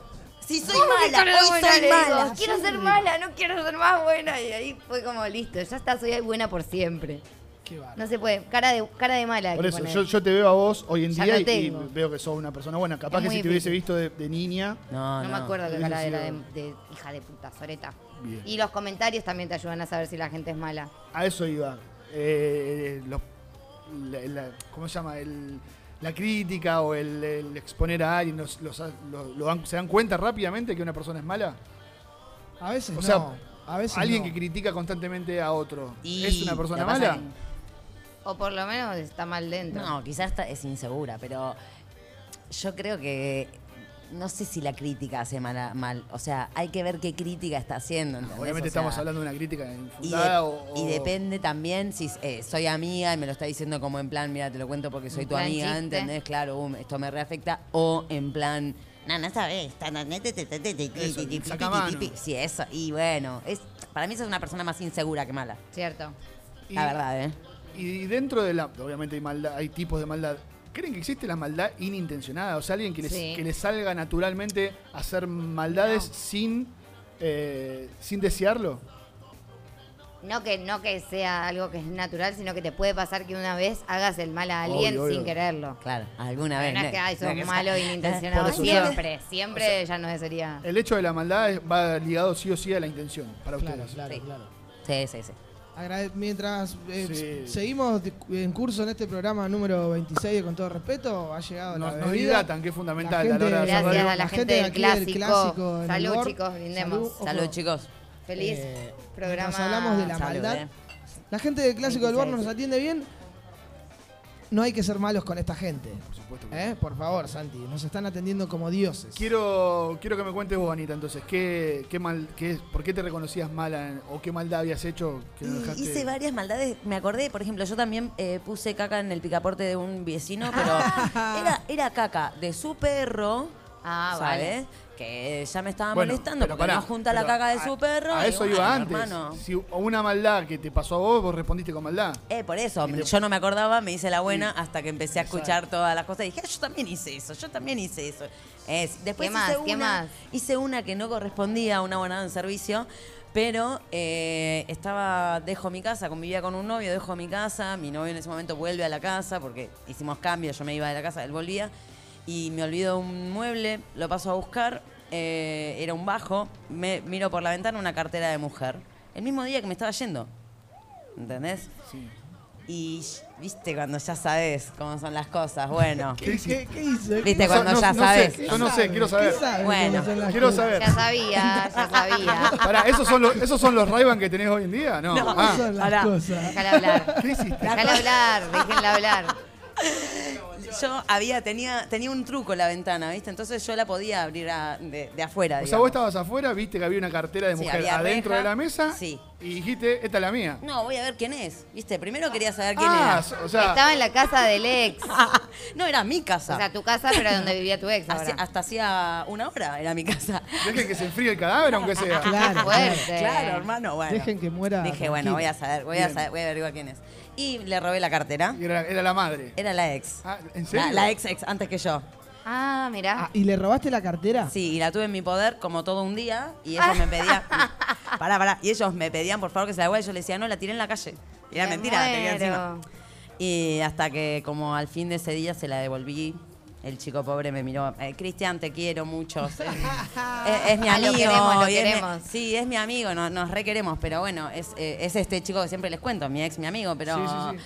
Si soy ¿cómo que mala, hoy buena? soy Le digo, mala. quiero Sí. ser mala, no quiero ser más buena. Y ahí fue como, listo, ya está, soy buena por siempre. Qué. No se puede, cara de, cara de mala. Por que eso, yo, yo te veo a vos hoy en Ya día y, veo que sos una persona buena. Capaz Es que si te hubiese visto de, de niña, No, No, no. me acuerdo qué Hubiese cara era de, de hija de puta, Soreta. Bien. Y los comentarios también te ayudan a saber si la gente es mala. a eso iba. Eh, los- la- la- ¿Cómo se llama? El, la crítica o el, el exponer a alguien, los- los- lo- lo dan- ¿se dan cuenta rápidamente que una persona es mala? A veces O no. sea, a veces Alguien no. que critica constantemente a otro, Y ¿es una persona mala? O por lo menos está mal dentro. No, quizás está- es insegura, pero yo creo que no sé si la crítica hace mala, mal. O sea, hay que ver qué crítica está haciendo. ¿entendés? Obviamente O sea, estamos hablando de una crítica y, de- infundada o, y o- depende también si eh, soy amiga y me lo está diciendo como en plan, mira, te lo cuento porque soy tu amiga, chiste. ¿entendés? Claro, um, esto me reafecta. O en plan, no, no sabes. Sí, eso. Y bueno, es, para mí esa es una persona más insegura que mala. Cierto. y- La verdad, ¿eh? Y dentro de la. Obviamente hay maldad, hay tipos de maldad. ¿Creen que existe la maldad inintencionada? O sea, alguien que les, Sí. que les salga naturalmente hacer maldades No. sin, eh, sin desearlo. No que, no que sea algo que es natural, sino que te puede pasar que una vez hagas el mal a alguien Obvio, obvio. sin quererlo. Claro, alguna vez. no es ¿no? que ay, No sos que- malo inintencionado. O sea, siempre, siempre ya no sería. El hecho de la maldad va ligado sí o sí a la intención para Claro, ustedes. claro, Sí. claro. Sí, sí, sí. Agrade- Mientras eh, Sí. seguimos en curso en este programa número 26 de Con todo respeto, ha llegado Nos, la nos bebida. hidratan, que es fundamental La a la hora de Gracias a la gente de del clásico. Salud, chicos, brindemos. Salud, chicos. Feliz Eh, programa. mientras hablamos de la Salud, maldad. eh. La gente del Clásico del Borno 26. nos atiende bien. No hay que ser malos con esta gente. Por supuesto que ¿eh? Por favor, Santi. Nos están atendiendo como dioses. Quiero, quiero que me cuentes vos, Anita, entonces, ¿qué, qué mal, qué, ¿por qué te reconocías mala o qué maldad habías hecho que no Y dejaste? Hice varias maldades. Me acordé, por ejemplo, yo también eh, puse caca en el picaporte de un vecino, pero era, era caca de su perro, Ah, ¿sabes? Que ya me estaba Bueno, molestando pero porque pará, no junta la pero caca de a- su perro. A y eso bueno, iba antes. hermano. Si una maldad que te pasó a vos, vos respondiste con maldad. Eh, por eso, Y te- yo no me acordaba, me hice la buena hasta que empecé a Exacto. escuchar todas las cosas y dije, "Ah, yo también hice eso, yo también hice eso. Es, después ¿Qué más? hice ¿Qué una, más? hice una que no correspondía a una buena en servicio, pero eh, estaba, dejo mi casa, convivía con un novio, dejo mi casa, mi novio en ese momento vuelve a la casa porque hicimos cambios, yo me iba de la casa, él volvía, y me olvido un mueble, lo paso a buscar, eh, era un bajo, me miro por la ventana una cartera de mujer, el mismo día que me estaba yendo, ¿entendés? Sí. Y viste cuando ya sabes cómo son las cosas, bueno. ¿Qué, qué, qué hizo? Viste ¿Qué cuando No- ya no sabes. sé, yo no sé, quiero saber. ¿Qué sabe Bueno, Quiero saber. Ya sabía, ya sabía. Pará, ¿esos son los, ¿esos son los ray que tenés hoy en día? No. No. Ah, ¿Qué son las pará. cosas? Déjala hablar. ¿Qué hiciste? Déjala hablar, déjenla hablar. Yo había, tenía, tenía un truco en la ventana, ¿viste? Entonces yo la podía abrir a- de, de afuera. O sea, digamos. vos estabas afuera, viste que había una cartera de Sí, mujer había adentro reja. de la mesa Sí. y dijiste, esta es la mía. No, voy a ver quién es. ¿Viste? Primero quería saber quién Ah, era. o sea, Estaba en la casa del ex. no, era mi casa. O sea, tu casa, pero donde vivía tu ex Hacía- ahora. hasta hacía una hora era mi casa. dejen que se enfríe el cadáver, aunque sea. Claro, Fuerte. Claro, hermano, bueno. Dejen que muera. Dije, bueno, tranquilo. voy a saber, voy a Bien. saber, voy a averiguar quién es. Y le robé la cartera. Y Era, era la madre. Era la ex. Ah, ¿En serio? La, la ex ex, antes que yo. Ah, mirá. Ah, ¿Y le robaste la cartera? Sí, y la tuve en mi poder como todo un día y ellos me pedían. pará, pará. Y ellos me pedían por favor que se la devuelva. y Yo les decía, no, la tiré en la calle. Y era Me mentira, la tenía encima. Y hasta que como al fin de ese día se la devolví. El chico pobre me miró, eh, Cristian, te quiero mucho. Es, es- es mi Ah, amigo. lo queremos, lo es mi- sí, es mi amigo, no- nos requeremos, pero bueno, es, eh, es este chico que siempre les cuento, mi ex, mi amigo, pero Sí, sí, sí.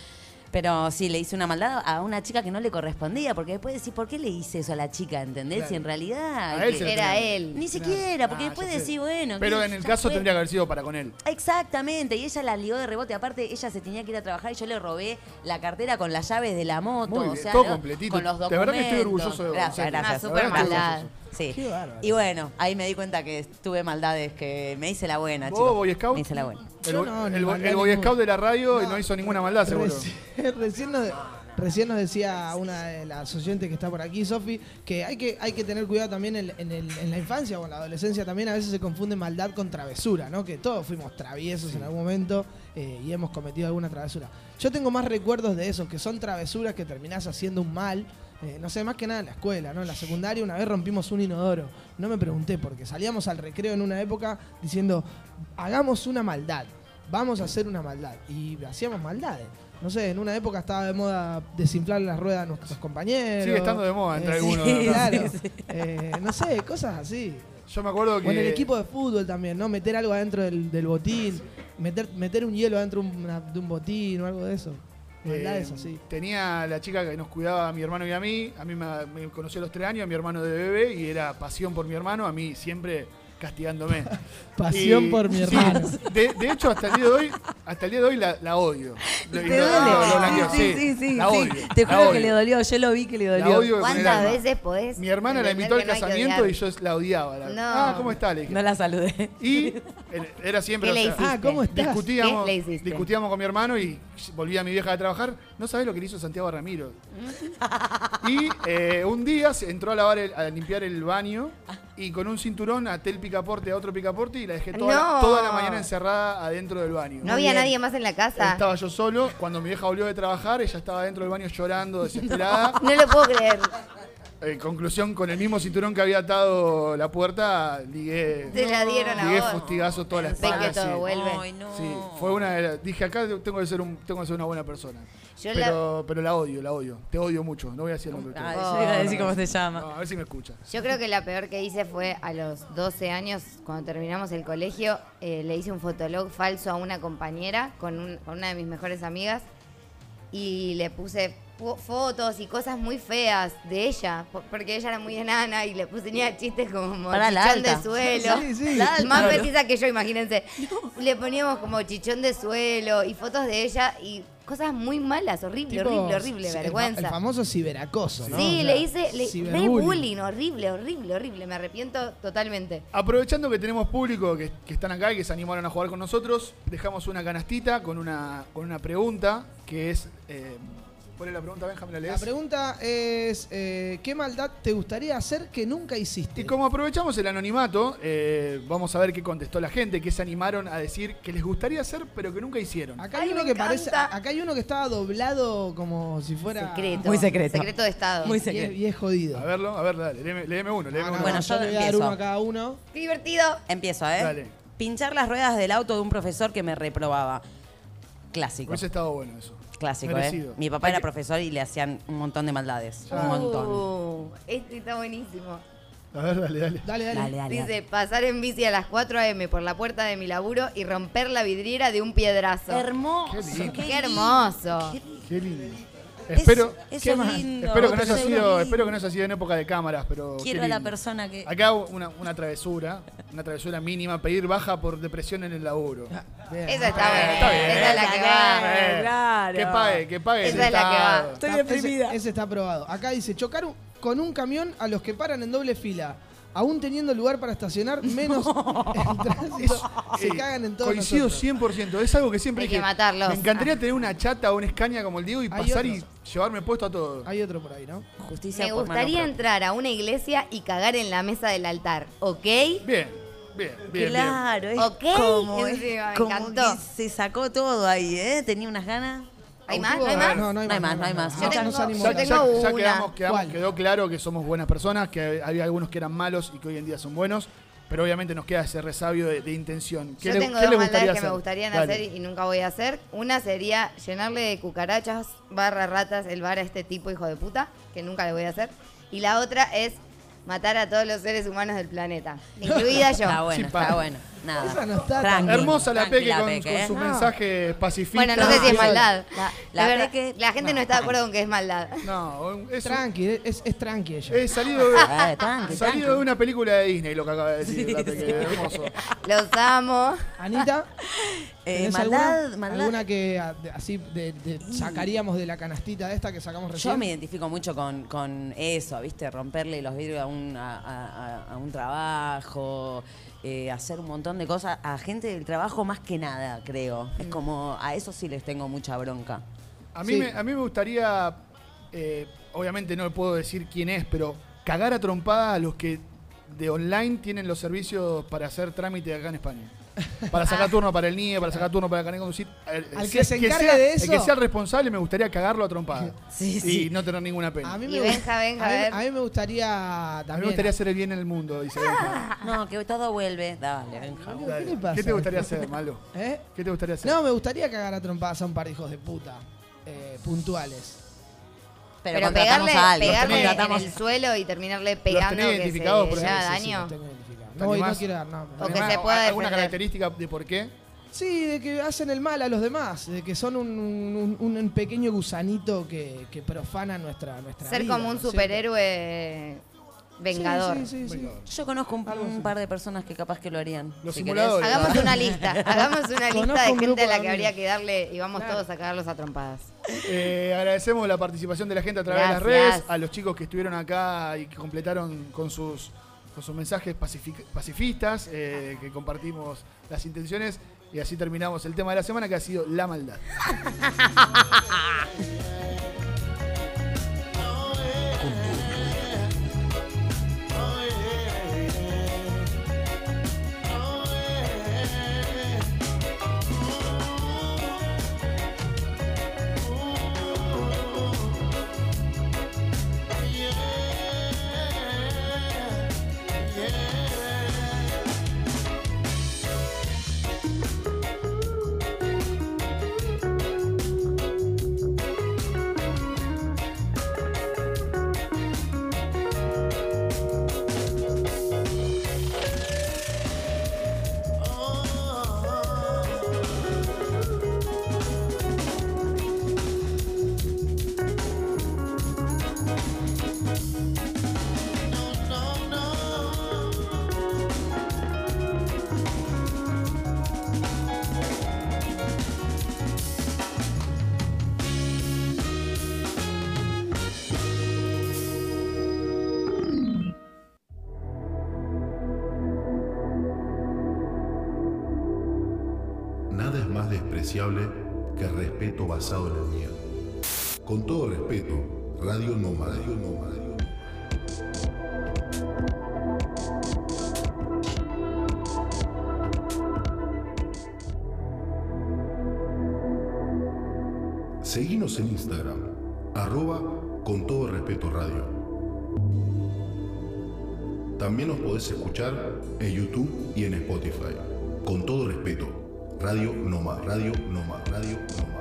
Pero sí, le hice una maldad a una chica que no le correspondía, porque después decís, ¿por qué le hice eso a la chica? ¿Entendés? Claro. Si en realidad. Él que- Era él. Ni siquiera, porque Ah, después decís, bueno. Pero en el caso fue. tendría que haber sido para con él. Exactamente, y ella la ligó de rebote. Aparte, ella se tenía que ir a trabajar y yo le robé la cartera con las llaves de la moto. Muy o sea, todo completito. Con los De documentos. verdad que estoy orgulloso de vos, Gracias, gracias. Una super maldad. Orgulloso. Sí. Qué bárbaro. Y bueno, ahí me di cuenta que tuve maldades, que me hice la buena, ¿Vos, chicos. Boy Scout? Me hice la buena. El, Yo no, ni el Boy. Scout de la radio no hizo ninguna maldad, seguro. Reci- Recién nos, recién nos decía una de las oyentes que está por aquí, Sofi, que hay que, hay que tener cuidado también en, en el- en la infancia o en la adolescencia también a veces se confunde maldad con travesura, ¿no? Que todos fuimos traviesos en algún momento eh, y hemos cometido alguna travesura. Yo tengo más recuerdos de esos, que son travesuras que terminás haciendo un mal. Eh, no sé, más que nada en la escuela, ¿no? En la secundaria una vez rompimos un inodoro. No me pregunté, porque salíamos al recreo en una época diciendo, hagamos una maldad vamos a hacer una maldad. Y hacíamos maldades. No sé, en una época estaba de moda desinflar las ruedas a nuestros compañeros. Sigue estando de moda entre Eh, algunos. sí, ¿no? claro. Eh, no sé, cosas así. Yo me acuerdo que. O en el equipo de fútbol también, ¿no? Meter algo adentro del, del botín. Meter, meter un hielo adentro una- de un botín o algo de eso. Eh, así. Tenía la chica que nos cuidaba a mi hermano y a mí. A mí me, me conoció a los tres años, a mi hermano de bebé, y era pasión por mi hermano, a mí siempre castigándome. Pasión Y- por mi sí, hermano. de, de hecho, hasta el día de hoy, hasta el día de hoy la, la odio. Lo- ¿Te lo- duele? lo- lo blanqueo, sí, sí, sí. La sí. Te juro que le dolió, yo lo vi que le dolió. ¿Cuántas veces podés? Mi hermana la invitó al no casamiento y yo la odiaba. La- No. Ah, ¿cómo está? Le dije. No la saludé. Y era siempre. ¿Qué le o sea, hiciste? Ah, ¿cómo estás? Discutíamos, ¿Qué le hiciste? discutíamos con mi hermano y volvía mi vieja de trabajar. No sabés lo que le hizo Santiago Ramiro. y eh, un día se entró a lavar el- a limpiar el baño y con un cinturón até el picaporte a otro picaporte y la dejé toda, la, No. toda la mañana encerrada adentro del baño. No había nadie más en la casa. Estaba yo solo. Cuando mi vieja volvió de trabajar, ella estaba dentro del baño llorando, desesperada. No lo puedo creer. En conclusión, con el mismo cinturón que había atado la puerta, ligué, Te la dieron a ligué vos. fustigazos toda la Pensé espalda. que todo sí. vuelve. Ay, no. Sí, fue una de las- Dije, acá tengo que ser un, tengo que ser una buena persona. Yo la- pero, pero la odio, la odio. Te odio mucho. No voy a decir el nombre. de Ay, todo. yo iba a decir cómo se llama. No, a ver si me escucha. Yo creo que la peor que hice fue a los 12 años, cuando terminamos el colegio, eh, le hice un fotolog falso a una compañera con, un- con una de mis mejores amigas y le puse fotos y cosas muy feas de ella, po- porque ella era muy enana y le puse tenía chistes como Para la chichón de suelo. Sí, sí. La alta. Más petiza que yo, imagínense. Le poníamos como chichón de suelo y fotos de ella y cosas muy malas, horrible, Tipo, horrible, horrible, el vergüenza. El famoso ciberacoso, ¿no? Sí, O sea, le hice le, re bullying, horrible, horrible, horrible. Me arrepiento totalmente. Aprovechando que tenemos público que, que están acá y que se animaron a jugar con nosotros, dejamos una canastita con una, con una pregunta que es. Eh, ¿Cuál es la pregunta, Benjamín? ¿La pregunta es, eh, ¿qué maldad te gustaría hacer que nunca hiciste? Y como aprovechamos el anonimato, eh, vamos a ver qué contestó la gente, qué se animaron a decir que les gustaría hacer, pero que nunca hicieron. Acá hay Ay, uno que parece, acá hay uno que estaba doblado como si fuera Secreto. Muy secreto. Secreto de Estado. Muy y es, secreto. y es jodido. A verlo, a ver, dale, léeme, léeme uno, léeme Ah, no, uno. Bueno, yo yo le voy a dar empiezo. uno a cada uno. Qué divertido. Empiezo, ¿eh? Dale. Pinchar las ruedas del auto de un profesor que me reprobaba. Clásico. Hubiese estado bueno eso. Clásico, Merecido. ¿eh? Mi papá Hay era que- profesor y le hacían un montón de maldades. Un montón. Uh, este está buenísimo. A ver, dale, dale. Dale, dale. Dale, dale. Dice, dale. pasar en bici a las 4 a.m. por la puerta de mi laburo y romper la vidriera de un piedrazo. Hermoso. Qué lindo. Qué hermoso. Qué lindo. Es- Espero, eso ¿qué es más? lindo. espero que no haya sido, lindo. espero que no haya sido en época de cámaras, pero Quiero a la persona que. Acá una, una travesura, una travesura mínima, pedir baja por depresión en el laburo. Bien. Esa está buena. Está bien. Esa es la que va. Eh, claro. Que pague, que pague. Esa es la que va. Estoy deprimida. Ese, ese está aprobado. Acá dice, chocar con un camión a los que paran en doble fila. Aún teniendo lugar para estacionar, menos tránsito, se Eh, cagan en todos Coincido nosotros. 100%. Es algo que siempre Hay que dije. matarlos. Me encantaría tener una chata o una escaña como el Diego y Hay pasar y llevarme puesto a todo. Hay otro por ahí, ¿no? Justicia Me por gustaría entrar a una iglesia y cagar en la mesa del altar, ¿ok? Bien, bien, bien. bien. Claro, es Ok, como, es encima, me como encantó. que se sacó todo ahí, ¿eh? Tenía unas ganas. ¿Hay más? ¿No hay más? No, no hay No hay más. no hay más. Ya, la- tengo ya- ya una. quedamos- quedamos- quedó claro que somos buenas personas, que había algunos que eran malos y que hoy en día son buenos, pero obviamente nos queda ese resabio de, de intención. ¿Qué Yo le- tengo qué dos le gustaría que me hacer? gustarían Dale. hacer y nunca voy a hacer. Una sería llenarle de cucarachas barra ratas el bar a este tipo hijo de puta, que nunca le voy a hacer. Y la otra es matar a todos los seres humanos del planeta, incluida yo. Está bueno, está bueno. Nada. Esa no está Tranqui, Hermosa la tranqui Peque con, Peque, con ¿eh? sus No. mensajes pacifistas. Bueno, no sé si es Ah, maldad. La, La, la verdad, Peque- la gente no está de acuerdo con que es maldad. No, es, Tranqui, es, es tranqui ella. es salido, de, Eh, tranqui, salido tranqui. de una película de Disney lo que acaba de decir la Peque. Hermoso. Los amo. Anita, Eh, ¿tenés maldad, alguna, maldad. alguna que a- de- así de- de- sacaríamos de la canastita esta que sacamos recién? Yo me identifico mucho con, con eso, ¿viste? Romperle los vidrios a un, a, a- a- a un trabajo, eh, hacer un montón de cosas a gente del trabajo más que nada, creo. Es como, a eso sí les tengo mucha bronca. A mí, Sí. me, a mí me gustaría, eh, obviamente no puedo decir quién es, pero cagar a trompada a los que de online tienen los servicios para hacer trámite acá en España. Para sacar turno para el NIE, para sacar turno para el carnet de conducir. Eh, Al si- que se encargue sea, de El que eso. sea el responsable me gustaría cagarlo a trompada. Sí, y no tener ninguna pena. A mí mí, Y me, Benja, Benja, a mí- a ver. a mí me gustaría me también. gustaría hacer el bien en el mundo, dice Benja. No, que todo vuelve. Dale, Benja. ¿Qué le pasa? ¿Qué te gustaría hacer, Malo? ¿Eh? ¿Qué te gustaría hacer? No, me gustaría cagar a trompadas a un par de hijos de puta. eh, puntuales. Pero, pegarle, a pegarle en el suelo y terminarle pegando tenés que identificados, se por ejemplo? Sí, sí, ¿Te No, y no quiero dar nombres. O que Además, se pueda ¿Alguna defender. característica de por qué? Sí, de que hacen el mal a los demás, de que son un, un- pequeño gusanito que, que profana nuestra, nuestra Ser vida, como un superhéroe vengador. Sí, sí, sí, sí. Yo conozco un, par de personas que capaz que lo harían. Los si simuladores. querés. Hagamos una lista, hagamos una lista Conozco de gente a la que habría que darle y vamos Claro. todos a cagarlos a trompadas. Eh, agradecemos la participación de la gente a través de las redes, a los chicos que estuvieron acá y que completaron con sus, con sus mensajes pacifistas, eh, que compartimos las intenciones y así terminamos el tema de la semana que ha sido la maldad. También nos podés escuchar en YouTube y en Spotify. Con todo respeto, Radio Noma, Radio Noma, Radio Noma,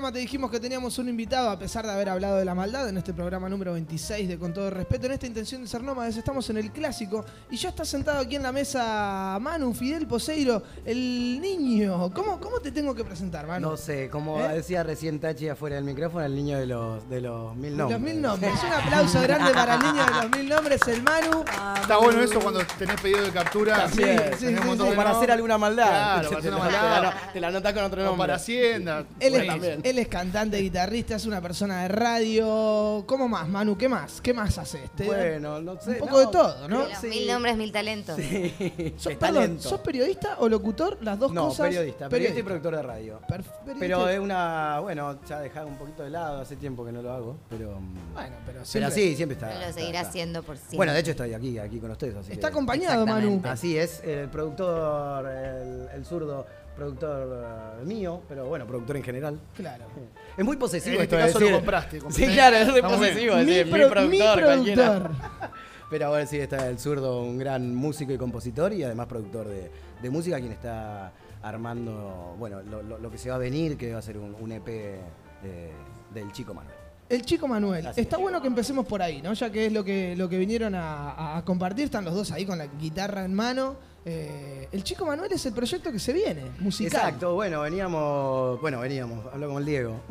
programa te dijimos que teníamos un invitado, a pesar de haber hablado de la maldad en este programa número 26 de Con todo respeto. En esta intención de ser nómades estamos en el clásico y ya está sentado aquí en la mesa Manu, Fidel Poseiro, el niño. ¿Cómo, cómo te tengo que presentar, Manu? No sé, como ¿Eh? decía recién Tachi afuera del micrófono, el niño de los, de los mil nombres. Los mil nombres. Un aplauso grande para el niño de los mil nombres, el Manu. Está bueno eso cuando tenés pedido de captura. Sí, sí, de para hacer alguna maldad. Claro, para Te hacer te la- maldad. Te la anotás con otro O nombre. para Hacienda. Él es, también. Él es cantante, guitarrista, es una persona de radio. ¿Cómo más, Manu? ¿Qué más? ¿Qué más haces? Te- Bueno, no sé. un poco no, de todo, ¿no? Los Mil nombres, mil talentos. Sí, ¿Sos, talento. ¿Sos periodista o locutor? Las dos no, cosas. periodista, periodista y productor de radio. Periodista Pero es una, bueno, ya dejado un poquito de lado, hace tiempo que no lo hago, pero... mm, Bueno, pero Pero siempre- sí, siempre está. Lo está- seguirá haciendo por siempre. Bueno, de hecho estoy aquí, aquí con ustedes. Así Está que- acompañado, Manu. Así es, el productor, el, el zurdo productor eh, mío, pero bueno, productor en general. Claro. Es muy posesivo En este esto de caso lo decir- compraste, Sí, claro, es muy posesivo Mi decir mi, pro- mi productor, cualquiera. productor. Pero bueno, sí, está el zurdo, un gran músico y compositor y además productor de, de música, quien está armando, bueno, lo, lo- lo que se va a venir, que va a ser un, un EP de- del Chico Manuel. El chico Manuel. Así Está bueno que empecemos por ahí, ¿no? Ya que es lo que, lo que vinieron a, a compartir. Están los dos ahí con la guitarra en mano. Eh, el chico Manuel es el proyecto que se viene, musical. Exacto, bueno, veníamos, bueno, veníamos, hablo con el Diego.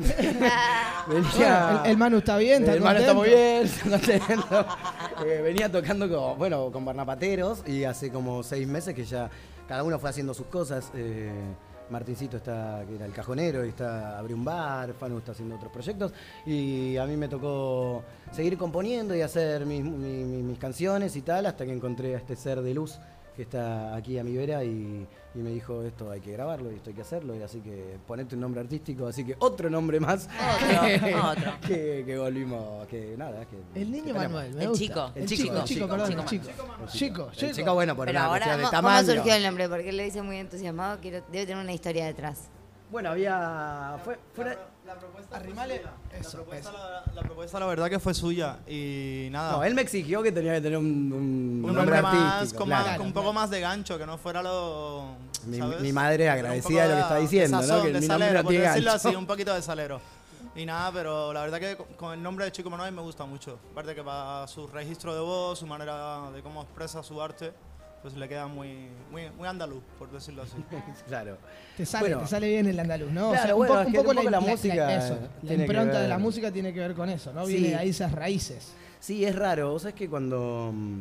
Bueno, el, el Manu está bien, está el hermano está muy bien, está contento. Eh, venía tocando con, bueno, con Barnapateros y hace como seis meses que ya cada uno fue haciendo sus cosas. Eh, Martincito está, que era el cajonero, y está abrió un bar, Fanu está haciendo otros proyectos. Y a mí me tocó seguir componiendo y hacer mis, mi- mi- mis canciones y tal, hasta que encontré a este ser de luz que está aquí a mi vera y, y me dijo esto hay que grabarlo y esto hay que hacerlo y así que ponete un nombre artístico así que otro nombre más que, otro. que, que volvimos que nada que El niño que. Manuel, me El gusta. chico. El El chico, chico, el chico, chico, perdón, chico el chico. Chico, el chico. chico bueno por Pero una ahora, de ¿Cómo, cómo tamaño surgió el nombre? Porque le dice muy entusiasmado, quiero, debe tener una historia detrás. bueno había fue, fuera- La propuesta Arrimale. La Eso, propuesta, eso. la, la propuesta, la verdad que fue suya. Y nada. no él me exigió que tenía que tener un, un un nombre nombre más, con, claro. más- con un poco más de gancho, que no fuera lo. Mi- mi madre agradecida de lo que está diciendo, ¿no? sazón, Que de mi nombre salero, no por tiene decirlo gancho. así, un poquito de salero. Y nada, pero la verdad que con- con el nombre de Chico Manuel me gusta mucho. Aparte que para su registro de voz, su manera de cómo expresa su arte, pues le queda muy, muy, muy andaluz, por decirlo así. claro Te sale, Bueno. te sale bien el andaluz, ¿no? Claro, un, bueno, poco, es un poco un poco la música eso, la impronta de la música tiene que ver con eso, ¿no? Sí. Viene de ahí esas raíces. Sí, es raro. Vos sabés que cuando. mm,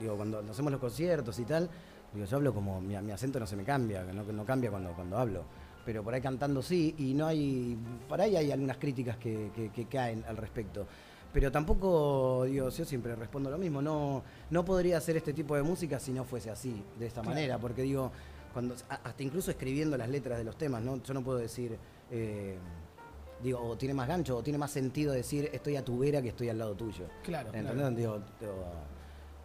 Digo, cuando hacemos los conciertos y tal, digo, yo hablo como. Mi, mi acento no se me cambia, no, cambia cuando, cuando hablo. Pero por ahí cantando sí, y no hay. Por ahí hay algunas críticas que, que- que caen al respecto. Pero tampoco, digo, yo siempre respondo lo mismo. No, no podría hacer este tipo de música si no fuese así, de esta Claro. manera. Porque digo, cuando, hasta incluso escribiendo las letras de los temas, ¿no? Yo no puedo decir. eh, Digo, o tiene más gancho, o tiene más sentido decir estoy a tu vera que estoy al lado tuyo. Claro, ¿Entendés? claro. Digo, digo,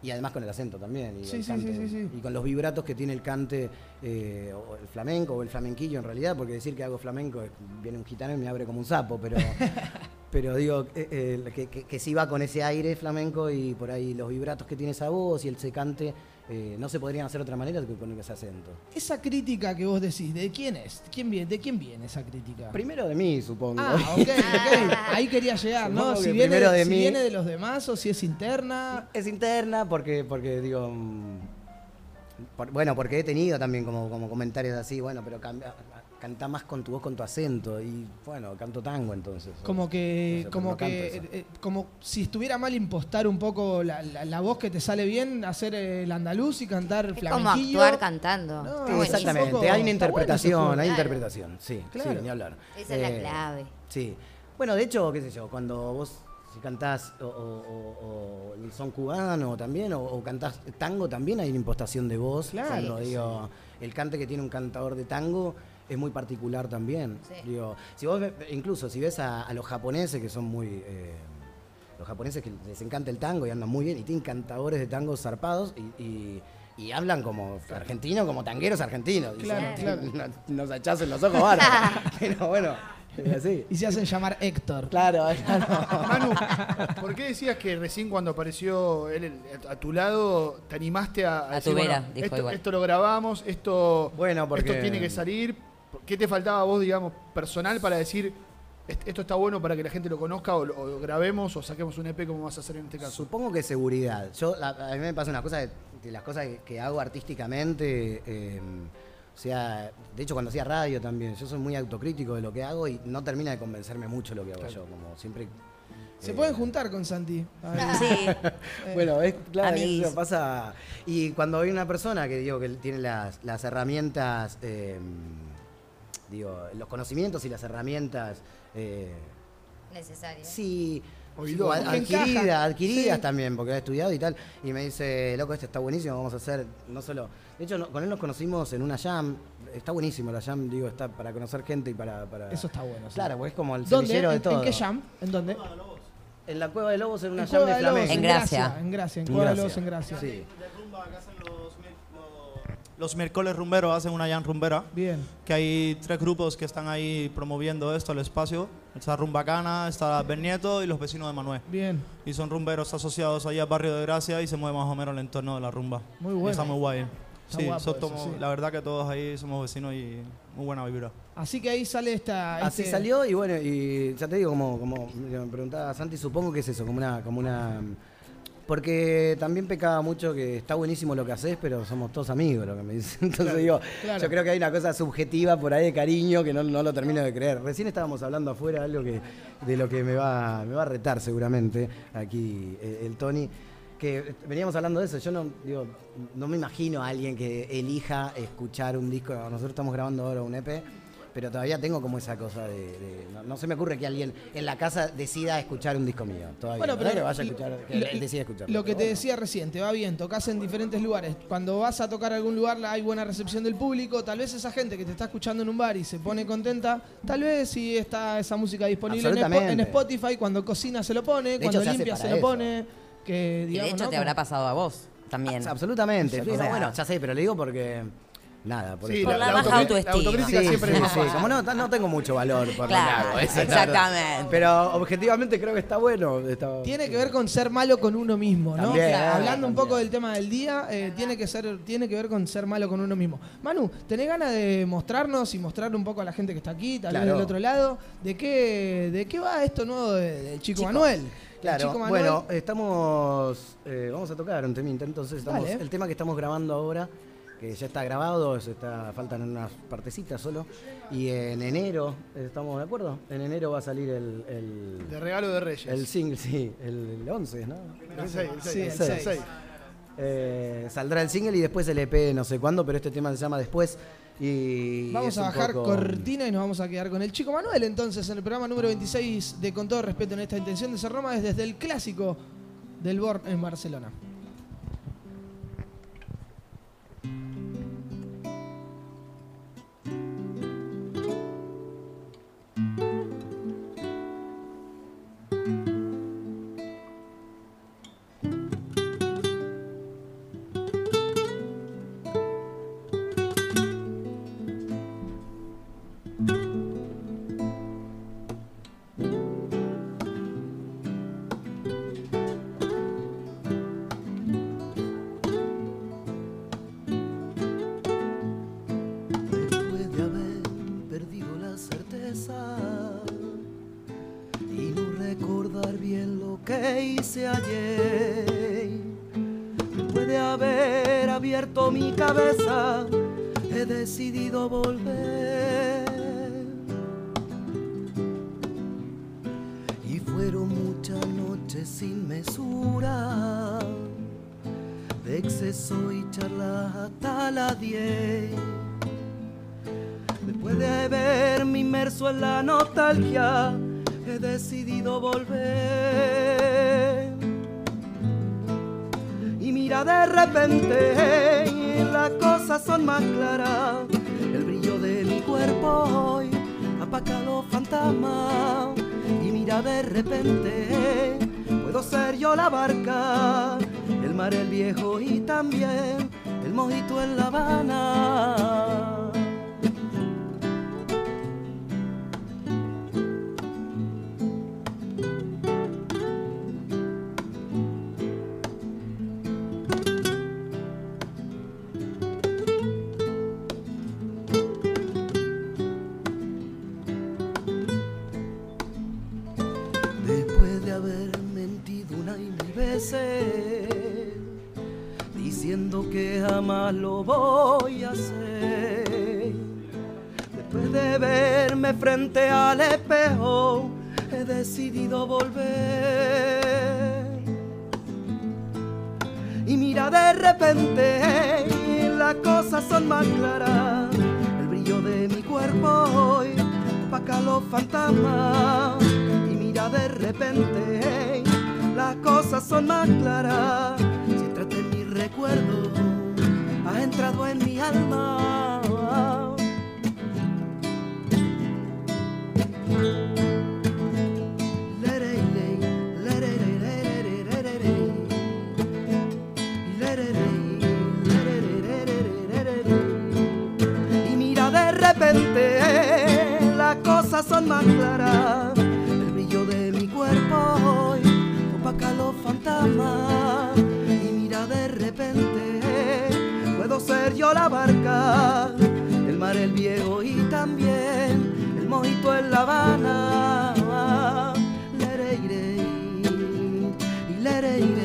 y además con el acento también. Y, Sí, el sí, cante, sí, y con los vibratos que tiene el cante, eh, o el flamenco, o el flamenquillo en realidad, porque decir que hago flamenco, viene un gitano y me abre como un sapo, pero, pero digo, eh, eh, que, que, que sí va con ese aire flamenco y por ahí los vibratos que tiene esa voz y el se cante, eh, no se podrían hacer de otra manera que con ese acento. Esa crítica que vos decís, ¿de quién es? ¿Quién viene? ¿De quién viene esa crítica? Primero de mí, supongo. Ah, ok, ok. Ahí quería llegar, ¿no? Si viene, primero de si mí. viene de los demás o si es interna. Es interna porque, porque digo, mm, por- bueno, porque he tenido también como, como comentarios así, bueno, pero cambia, canta más con tu voz, con tu acento. Y bueno, canto tango entonces. Como que, como no que, eh, eh, como si estuviera mal impostar un poco la, la- la voz que te sale bien, hacer el andaluz y cantar Es como actuar cantando. No, Sí, exactamente, poco- hay una bueno interpretación, juego. hay Claro. interpretación, sí, Claro. sí, ni hablar. Esa es la Eh, clave. Sí. Bueno, de hecho, qué sé yo, cuando vos si cantás o, o- o- o el son cubano también, o, o cantás tango, también hay una impostación de voz. Claro. Cuando Sí. digo, el cante que tiene un cantador de tango es muy particular también. Sí. Digo, si vos incluso si ves a, a los japoneses que son muy eh, los japoneses que les encanta el tango y andan muy bien y tienen cantadores de tango zarpados y, y- y hablan como argentinos, como tangueros argentinos. Claro, claro. Nos, en los ojos, bárbaro. Pero bueno, es así. Y se hacen llamar Héctor. Claro, claro. Manu, ¿por qué decías que recién cuando apareció él a tu lado te animaste a, A decir, tu vera, bueno, dijo esto, igual. esto lo grabamos, esto, Bueno, porque- esto tiene que salir? ¿Qué te faltaba a vos, digamos, personal para decir "Est- esto está bueno para que la gente lo conozca o, lo- o lo grabemos o saquemos un EP como vas a hacer en este caso? Supongo que seguridad. Yo, la- a mí me pasa una cosa de, de las cosas que, que hago artísticamente. eh, o sea, de hecho cuando hacía radio también, yo soy muy autocrítico de lo que hago y no termina de convencerme mucho lo que hago yo, como siempre. Se eh, pueden juntar con Santi. Sí. Bueno, es claro, eso pasa. Y cuando hay una persona que digo que tiene las, las herramientas, eh, digo, los conocimientos y las herramientas, eh, Necesario. sí, Oído. adquiridas, encajan. adquiridas Sí. también, porque he estudiado y tal. Y me dice, loco, este está buenísimo, vamos a hacer, no solo. De hecho, no- con él nos conocimos en una jam. Está buenísimo la jam, digo, está para conocer gente y para. para- Eso está bueno. sí. Claro, porque es como el semillero de ¿En, todo. ¿En qué jam? ¿En dónde? En la Cueva de Lobos, en una En jam Cueva de de flamenco. En Gracia. En Gracia, en En Cueva de Gracia. Lobos, en Gracia. Sí. De rumba que hacen los, miércoles rumberos hacen una jam rumbera. Bien. Que hay tres grupos que están ahí promoviendo esto, el espacio. Está Rumbacana, está Bernieto y los vecinos de Manuel. Bien. Y son rumberos asociados allá al barrio de Gracia y se mueve más o menos el entorno de la rumba. Muy Y bueno. está muy guay. Está sí, guapo son eso, tomo- sí. la verdad que todos ahí somos vecinos y muy buena vibra. Así que ahí sale esta. Así este- salió y bueno, y ya te digo, como, como me preguntaba Santi, supongo que es eso, como una, como una. Porque también pecaba mucho que está buenísimo lo que haces, pero somos todos amigos, lo que me dicen. Entonces Claro, digo, claro. yo creo que hay una cosa subjetiva por ahí de cariño que no, no lo termino de creer. Recién estábamos hablando afuera algo que, de lo que me va, me va a retar seguramente aquí eh, el Tony. Que veníamos hablando de eso, yo no, digo, no me imagino a alguien que elija escuchar un disco. Nosotros estamos grabando ahora un EP, pero todavía tengo como esa cosa de. de- no, no se me ocurre que alguien en la casa decida escuchar un disco mío. Todavía. Bueno, ¿no? pero que vaya a lo- escuchar, que lo- él decida escucharlo. Lo que te bueno. decía recién, te va bien, tocas en diferentes lugares. Cuando vas a tocar a algún lugar hay buena recepción del público. Tal vez esa gente que te está escuchando en un bar y se pone contenta, tal vez si está esa música disponible en, Spo- Absolutamente. en Spotify, cuando cocina se lo pone, De cuando hecho, limpia se lo eso. pone. Que, Y de digamos, hecho ¿no? te habrá pasado a vos también. Absolutamente. Sea, bueno, ya sé, pero le digo porque. Nada, por Sí, eso. la- Por la la baja autoestima. la autocrítica Sí, siempre sí, es más sí, fácil. Como no, no tengo mucho valor por Claro, lo que exactamente. Pero objetivamente creo que está bueno. está- Tiene que ver con ser malo con uno mismo, ¿no? También, Claro, Hablando un poco del tema del día, eh, tiene, que ser, tiene que ver con ser malo con uno mismo. Manu, ¿tenés ganas de mostrarnos y mostrar un poco a la gente que está aquí, tal vez Claro. del otro lado, de qué, de qué va esto nuevo de- del Chico, Manuel? El Claro, Chico Manuel, bueno, estamos. eh, vamos a tocar un temita. Entonces, estamos, Dale. el tema que estamos grabando ahora, que ya está grabado, está, faltan unas partecitas solo. Y en enero, ¿estamos de acuerdo? En enero va a salir el. el De regalo de Reyes. El single, sí, el, el 11, ¿no? El seis, el seis, Sí, el el seis. seis. Eh, saldrá el single y después el EP, no sé cuándo, pero este tema se llama Después. Y Vamos a bajar poco- cortina y nos vamos a quedar con el Chico Manuel entonces en el programa número 26 de Con todo respeto en esta intención de ser Roma es desde el clásico del Born en Barcelona. He decidido volver. Y fueron muchas noches sin mesura, de exceso y charlas hasta las 10. Después de verme inmerso en la nostalgia, he decidido volver. Y mira, de repente más claras. El brillo de mi cuerpo hoy apaga los fantasmas. Y mira, de repente puedo ser yo la barca, el mar el viejo y también el mojito en La Habana. Verme frente al espejo, he decidido volver. Y mira, de repente las cosas son más claras. El brillo de mi cuerpo hoy opaca los fantasmas. Y mira, de repente las cosas son más claras. Si entraste en mi recuerdo, has entrado en mi alma. frente las cosas son más claras. El brillo de mi cuerpo hoy opaca los fantasmas. Y mira de repente, puedo ser yo la barca, el mar el viejo y también el mojito en La Habana. Lerei, lerei.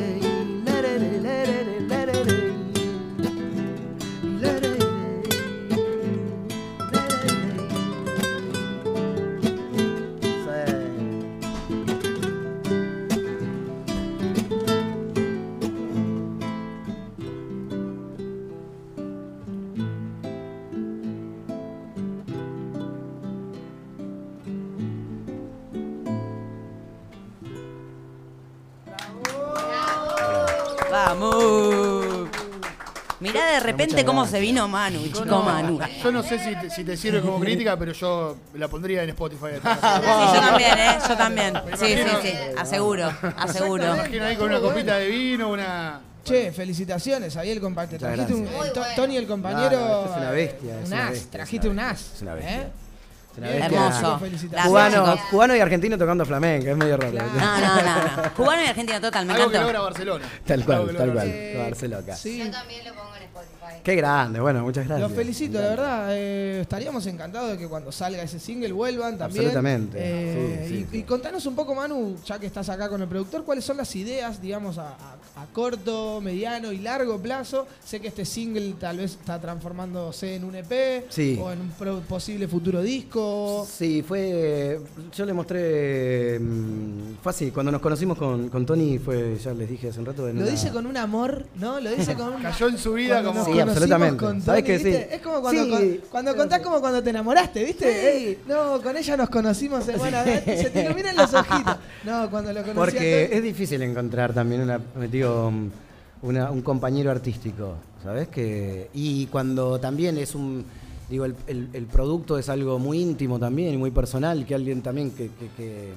Repente cómo se vino Manu, chico No, Manu. Yo no sé si te, si te sirve como crítica, pero yo la pondría en Spotify. Sí, yo también, ¿eh? Yo también. Sí, sí, sí. Aseguro, aseguro. Me imagino ahí con una copita de vino, una... Che, felicitaciones, ahí el compañero. Trajiste un, Tony, el compañero. No, no, esto es una bestia, es Un una as, bestia, trajiste un as. Es una bestia. ¿eh? Es una Bien, bestia. Hermoso. Cubano, cubano y argentino tocando flamenco, es medio raro. No, no, no, no. Cubano y argentino total, me Algo que encantó. logra Barcelona. Tal cual, tal cual. Eh, Barcelona. Sí, Yo también lo pongo. Qué grande, bueno, muchas gracias. los felicito, la verdad. eh, estaríamos encantados de que cuando salga ese single vuelvan también. Absolutamente, Eh, sí, sí, y, sí. y contanos un poco, Manu, ya que estás acá con el productor, cuáles son las ideas, digamos, a, a- a corto, mediano y largo plazo. Sé que este single tal vez está transformándose en un EP Sí. o en un pro- posible futuro disco. Sí, fue. Yo le mostré. mm, Fue así, cuando nos conocimos con, con Tony, fue, ya les dije hace un rato. en Lo una- dice con un amor, ¿no? Lo dice con un... Cayó en su vida Cuando como... absolutamente. con ¿Sabes que sí? Es como cuando, Sí. con- cuando contás como cuando te enamoraste, ¿viste? Ey, no, con ella nos conocimos. Se te iluminan los ojitos. No, cuando lo conocí Porque es difícil encontrar también una, digo, una- un compañero artístico, ¿sabes? Que, y cuando también es un. Digo, el, el- el producto es algo muy íntimo también y muy personal, que alguien también que. que- que,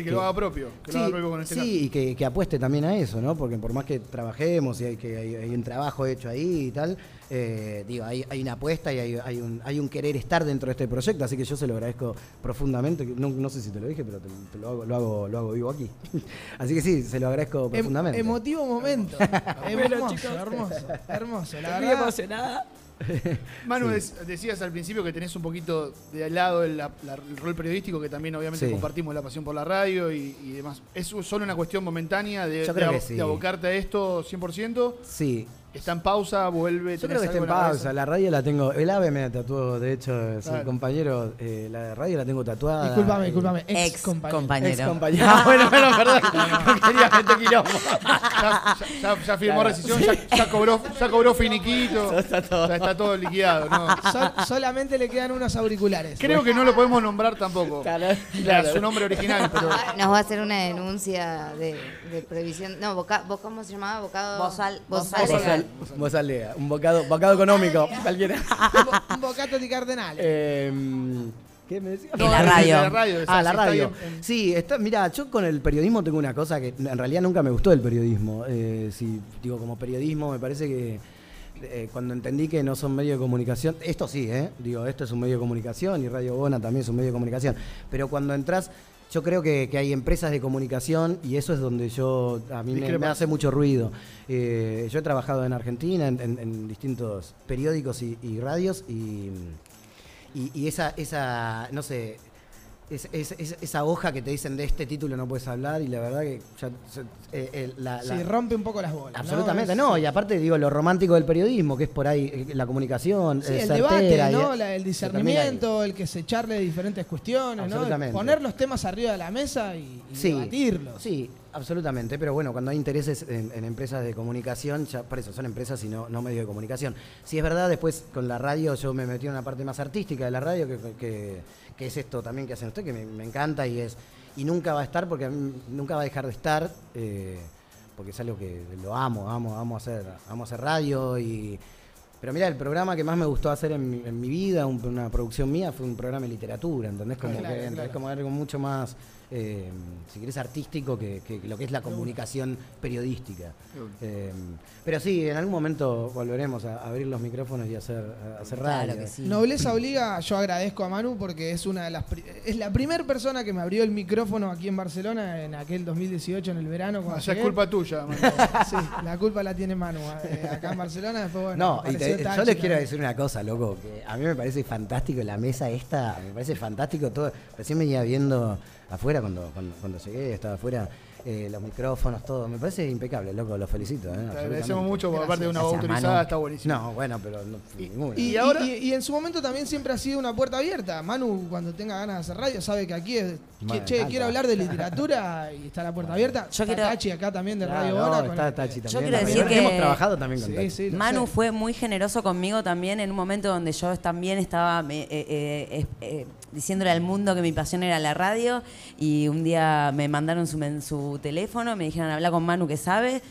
Sí, que lo haga propio. Que lo haga propio con este sí, y que, que apueste también a eso, ¿no? Porque por más que trabajemos y hay, que hay, hay un trabajo hecho ahí y tal, eh, digo, hay, hay una apuesta y hay, hay un, hay un querer estar dentro de este proyecto, así que yo se lo agradezco profundamente. No, no sé si te lo dije, pero te, te lo, hago, lo, hago, lo hago vivo aquí. así que sí, se lo agradezco Em- profundamente. emotivo momento. hermoso, hermoso, hermoso. La Muy verdad, emocionada. Manu, Sí. decías al principio que tenés un poquito de al lado el, la- la- el rol periodístico, que también obviamente Sí. compartimos la pasión por la radio y, y demás. ¿Es solo una cuestión momentánea de, ab- sí. de abocarte a esto 100%? Sí, ¿Está en pausa? ¿Vuelve? Yo creo que está en la pausa. La radio la tengo. El AVE me tatuó, de hecho, es Claro. compañero. eh, la radio la tengo tatuada. discúlpame, y- discúlpame. Ex, Ex compañero. compañero. Ex compañero. Ah, bueno, bueno, perdón. No quería meter quilombo. Ya, ya- ya- ya firmó Claro. rescisión, ya, ya cobró, ya cobró finiquito. Ya está todo. Ya está todo liquidado. ¿no? Sol- solamente le quedan unos auriculares. Creo que no lo podemos nombrar tampoco. Claro, claro. su nombre original, pero. Ah, Nos va a hacer una denuncia de, de previsión. No, boca, vo- ¿cómo se llamaba? Bocado. Bozal- Bozal. Bozal- Bozalea, un bocado, bocado económico, cualquiera. Un bo- un bocato di Cardenale. Eh, ¿Qué me decías? En la radio. de la radio, Ah, la sí, está radio. bien en- Sí, está, mira, yo con el periodismo tengo una cosa que en realidad nunca me gustó el periodismo. Eh, si digo como periodismo, me parece que eh, cuando entendí que no son medios de comunicación, esto sí, ¿eh? Digo, esto es un medio de comunicación y Radio Bona también es un medio de comunicación. Pero cuando entras, yo creo que, que hay empresas de comunicación y eso es donde yo, a mí me, hace mucho ruido. Eh, yo he trabajado en Argentina en, en- en distintos periódicos y, y radios y, y, y esa, esa, no sé, es- es- es- esa hoja que te dicen de este título no puedes hablar y la verdad que ya, eh, eh, la- la- Sí, rompe un poco las bolas. Absolutamente, no, y aparte digo lo romántico del periodismo, que es por ahí eh, la comunicación, Sí, el certera debate, y- ¿no? La- el discernimiento, el que se echarle diferentes cuestiones, ¿no? Poner los temas arriba de la mesa y, y Sí, debatirlos. Sí, absolutamente. Pero bueno, cuando hay intereses en, en empresas de comunicación, ya por eso son empresas y no, no medios de comunicación. Si es verdad, después con la radio yo me metí en una parte más artística de la radio, que, que- que es esto también que hacen ustedes, que me, me encanta y es y nunca va a estar, porque a mí nunca va a dejar de estar, eh, porque es algo que lo amo, amo, amo hacer, amo hacer radio y pero mira, el programa que más me gustó hacer en, mi- en mi vida, un- una producción mía, fue un programa de literatura, ¿entendés? Como Claro, que claro. es como algo mucho más eh, si querés, artístico que, que lo que es la comunicación periodística. Eh, pero sí, en algún momento volveremos a abrir los micrófonos y hacer, a hacer radio. Nobleza obliga, yo agradezco a Manu porque es una de las es la primera persona que me abrió el micrófono aquí en Barcelona en aquel 2018 en el verano cuando Ah, ya es culpa tuya, Manu. Sí, la culpa la tiene Manu eh, acá en Barcelona, después bueno, No, y apareció te- Tachi yo les quiero decir una cosa, loco, que a mí me parece fantástico la mesa esta, me parece fantástico todo. Recién venía viendo afuera cuando, cuando, cuando llegué, estaba afuera, eh, los micrófonos, todo. Me parece impecable, loco, los felicito. eh, Te agradecemos mucho, por parte de una voz autorizada, Manu. está buenísimo. No, bueno, pero no, ninguna. Y, Y ahora- y- y en su momento también siempre ha sido una puerta abierta. Manu, cuando tenga ganas de hacer radio, sabe que aquí es. Che, encanta. quiero hablar de literatura y está la puerta abierta. Yo está quiero- Tachi acá también de Radio no, Hora. con está Tachi también. Yo quiero también. decir que Hemos trabajado también con Sí, Tachi. sí, lo Manu sé. fue muy generoso conmigo también en un momento donde yo también estaba eh, eh, eh, eh, diciéndole al mundo que mi pasión era la radio y un día me mandaron su, su teléfono, me dijeron habla con Manu que sabe.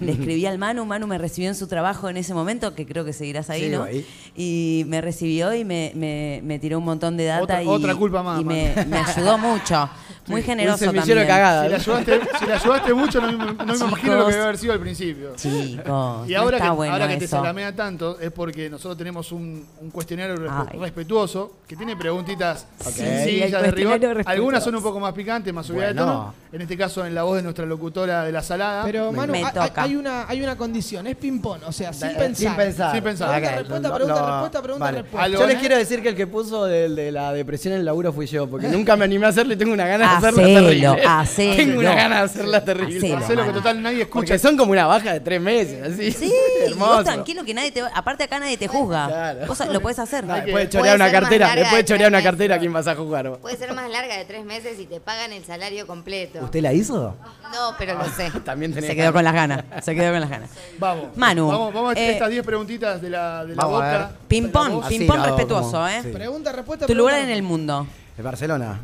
Le escribí al Manu, Manu me recibió en su trabajo en ese momento, que creo que seguirás ahí, ¿no? ahí. Y me recibió y me, me- me tiró un montón de data Otra- y, otra culpa más, y me, Manu. me ayudó mucho. Muy generoso semillero también. de cagada. Si le ayudaste, si le ayudaste mucho, no, me- no me imagino lo que debe haber sido al principio. Chicos, Y no ahora, está que, bueno ahora que te eso. salamea tanto, es porque nosotros tenemos un, un cuestionario respe- Ay. respetuoso que tiene preguntitas. Sí, sencillas de rigor. cuestionario respetuoso. Algunas son un poco más picantes, más subidas de Bueno. tono. En este caso, en la voz de nuestra locutora de la salada. Pero, Manu, Me hay- toca. hay, una, hay una condición, es ping-pong, o sea, sin Eh, pensar. Sin pensar. Sin pensar. Pregunta, Ok, respuesta, pregunta, no, respuesta, pregunta, vale. respuesta. Yo les quiero decir que el que puso del de la depresión en el laburo fui yo, porque nunca me animé a hacerlo y tengo una gana de hacerla Hacelo, terrible. hacelo. Tengo una gana de hacerla terrible. Hacelo, que total nadie escucha. Porque son como una baja de tres meses, así. Sí, hermoso. vos tranquilo que nadie te aparte acá nadie te juzga. Claro. Vos lo puedes hacer. No, después de chorear una cartera, después de chorear una cartera, meses. ¿quién vas a jugar? Puede ser más larga de tres meses y te pagan el salario completo. ¿Usted la hizo? No, pero lo sé. También tenés Se quedó con las ganas. Se quedó con las ganas. Vamos. Manu, Vamos, vamos a eh, estas 10 preguntitas de la, de la a boca. ver. Ping de la pong, voz. Así ping pong lo hago respetuoso, ¿eh? Pregunta, respuesta, Tu lugar en el mundo. De Barcelona,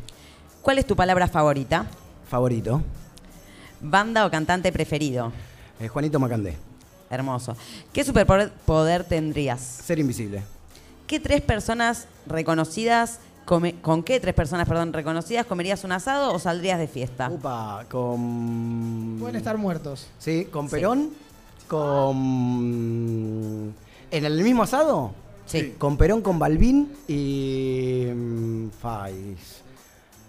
¿Cuál es tu palabra favorita? favorito, Banda o cantante preferido. eh, Juanito Macandé, Hermoso. ¿Qué superpoder poder tendrías? ser invisible. ¿Qué tres personas reconocidas, come- con qué tres personas, perdón, reconocidas comerías un asado o saldrías de fiesta? Upa, con... Pueden estar muertos. Sí, con Perón, con... ¿En el mismo asado? Sí. Con Perón, con Balbín y... mm, Fais.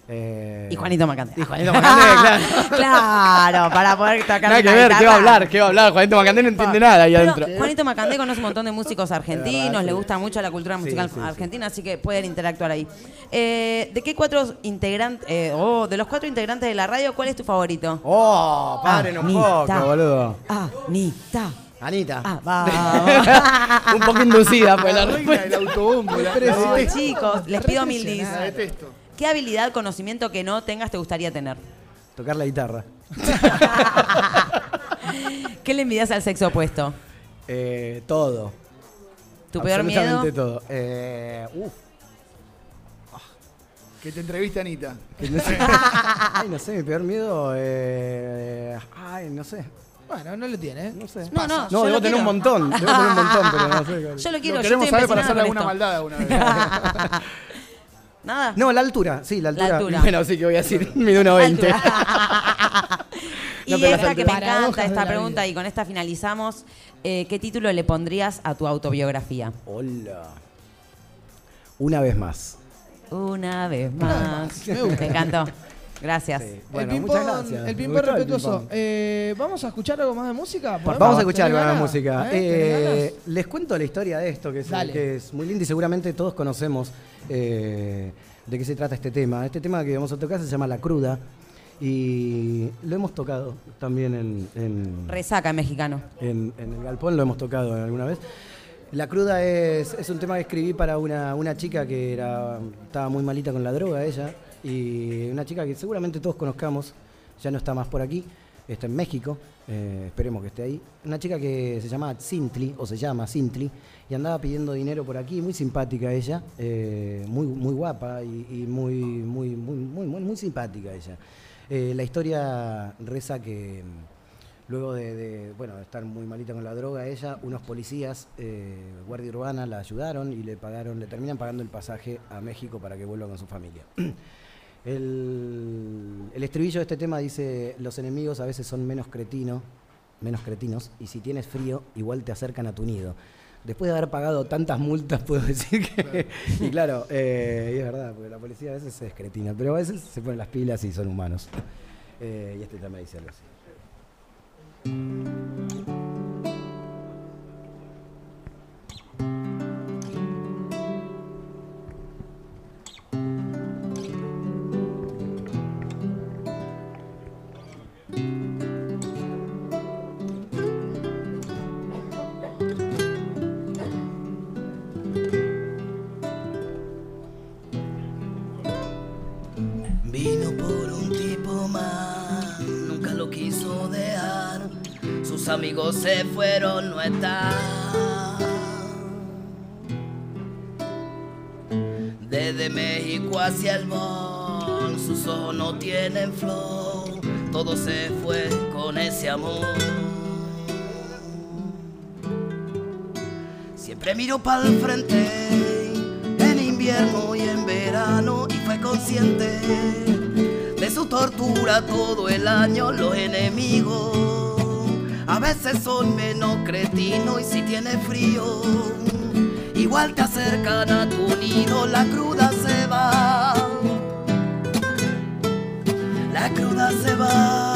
Eh, Y Juanito Macandé. Y Juanito Macandé, claro. claro, para poder tocar Nada que ver, ¿qué va a hablar? ¿Qué va a hablar? Juanito Macandé no entiende nada ahí Pero adentro. Juanito Macandé conoce un montón de músicos argentinos, verdad, le sí. gusta mucho la cultura musical sí, sí. argentina, así que pueden interactuar ahí. Eh, ¿De qué cuatro integrantes, eh, oh, de los cuatro integrantes de la radio, cuál es tu favorito? ¡Oh! Paren un Anita. poco, boludo. Anita. Anita. Ah, vamos. un poco inducida fue la La respuesta. No, detesto. chicos, les pido mil dis. Detesto. ¿Qué habilidad, conocimiento que no tengas te gustaría tener? Tocar la guitarra. ¿Qué le envidias al sexo opuesto? Eh, todo. ¿Tu peor miedo? Absolutamente todo. Eh, uf. Que te entreviste Anita. que no sé. Ay, no sé, mi peor miedo. Eh, ay, no sé. Bueno, no lo tiene, ¿eh? No sé. No, no, No, yo debo lo tener quiero. un montón. Debo tener un montón, pero no sé. Yo lo quiero, Lo yo queremos estoy saber para hacerle alguna esto. maldad alguna vez. Nada. No, la altura, sí, la altura. La altura. Bueno, sí que voy a decir, mido 1,20. Y No, esta que me encanta, esta pregunta, vida. y con esta finalizamos. eh, ¿Qué título le pondrías a tu autobiografía? Hola. Una vez más. Una vez más. Me encantó. Gracias. Sí. el Bueno, el Me ping gustó pong el respetuoso. ping-pong. Eh, ¿Vamos a escuchar algo más de música? Vamos a escuchar ¿Tenés algo de ganas? música. ¿Eh? ¿Tenés Eh, les cuento la historia de esto, que es, Dale. que es muy linda y seguramente todos conocemos eh, de qué se trata este tema. Este tema que vamos a tocar se llama La Cruda y lo hemos tocado también en, en- Resaca mexicano. en, en el galpón, lo hemos tocado alguna vez. La Cruda es, es un tema que escribí para una, una chica que era, estaba muy malita con la droga, ella, y una chica que seguramente todos conozcamos, ya no está más por aquí, está en México, eh, esperemos que esté ahí. Una chica que se llama Sintli, o se llama Sintli, y andaba pidiendo dinero por aquí, muy simpática ella, eh, muy, muy guapa y, muy, muy, muy, muy, simpática ella. Eh, la historia reza que mm, luego de, bueno, de estar muy malita con la droga ella, unos policías, guardia urbana, la ayudaron y le pagaron, le terminan pagando el pasaje a México para que vuelva con su familia. El, estribillo de este tema dice, los enemigos a veces son menos cretinos, menos cretinos, y si tienes frío, igual te acercan a tu nido. Después de haber pagado tantas multas, puedo decir que... y claro, eh, es verdad, porque la policía a veces es cretina, pero a veces se ponen las pilas y son humanos. Eh, y este tema dice algo así. Se fueron, no está. Desde México hacia el Bon, sus ojos no tienen flow. Todo se fue con ese amor. Siempre miro para el frente, en invierno y en verano, y fue consciente de su tortura todo el año. Los enemigos a veces son menos cretinos, y si tiene frío, igual te acercan a tu nido. La cruda se va, la cruda se va,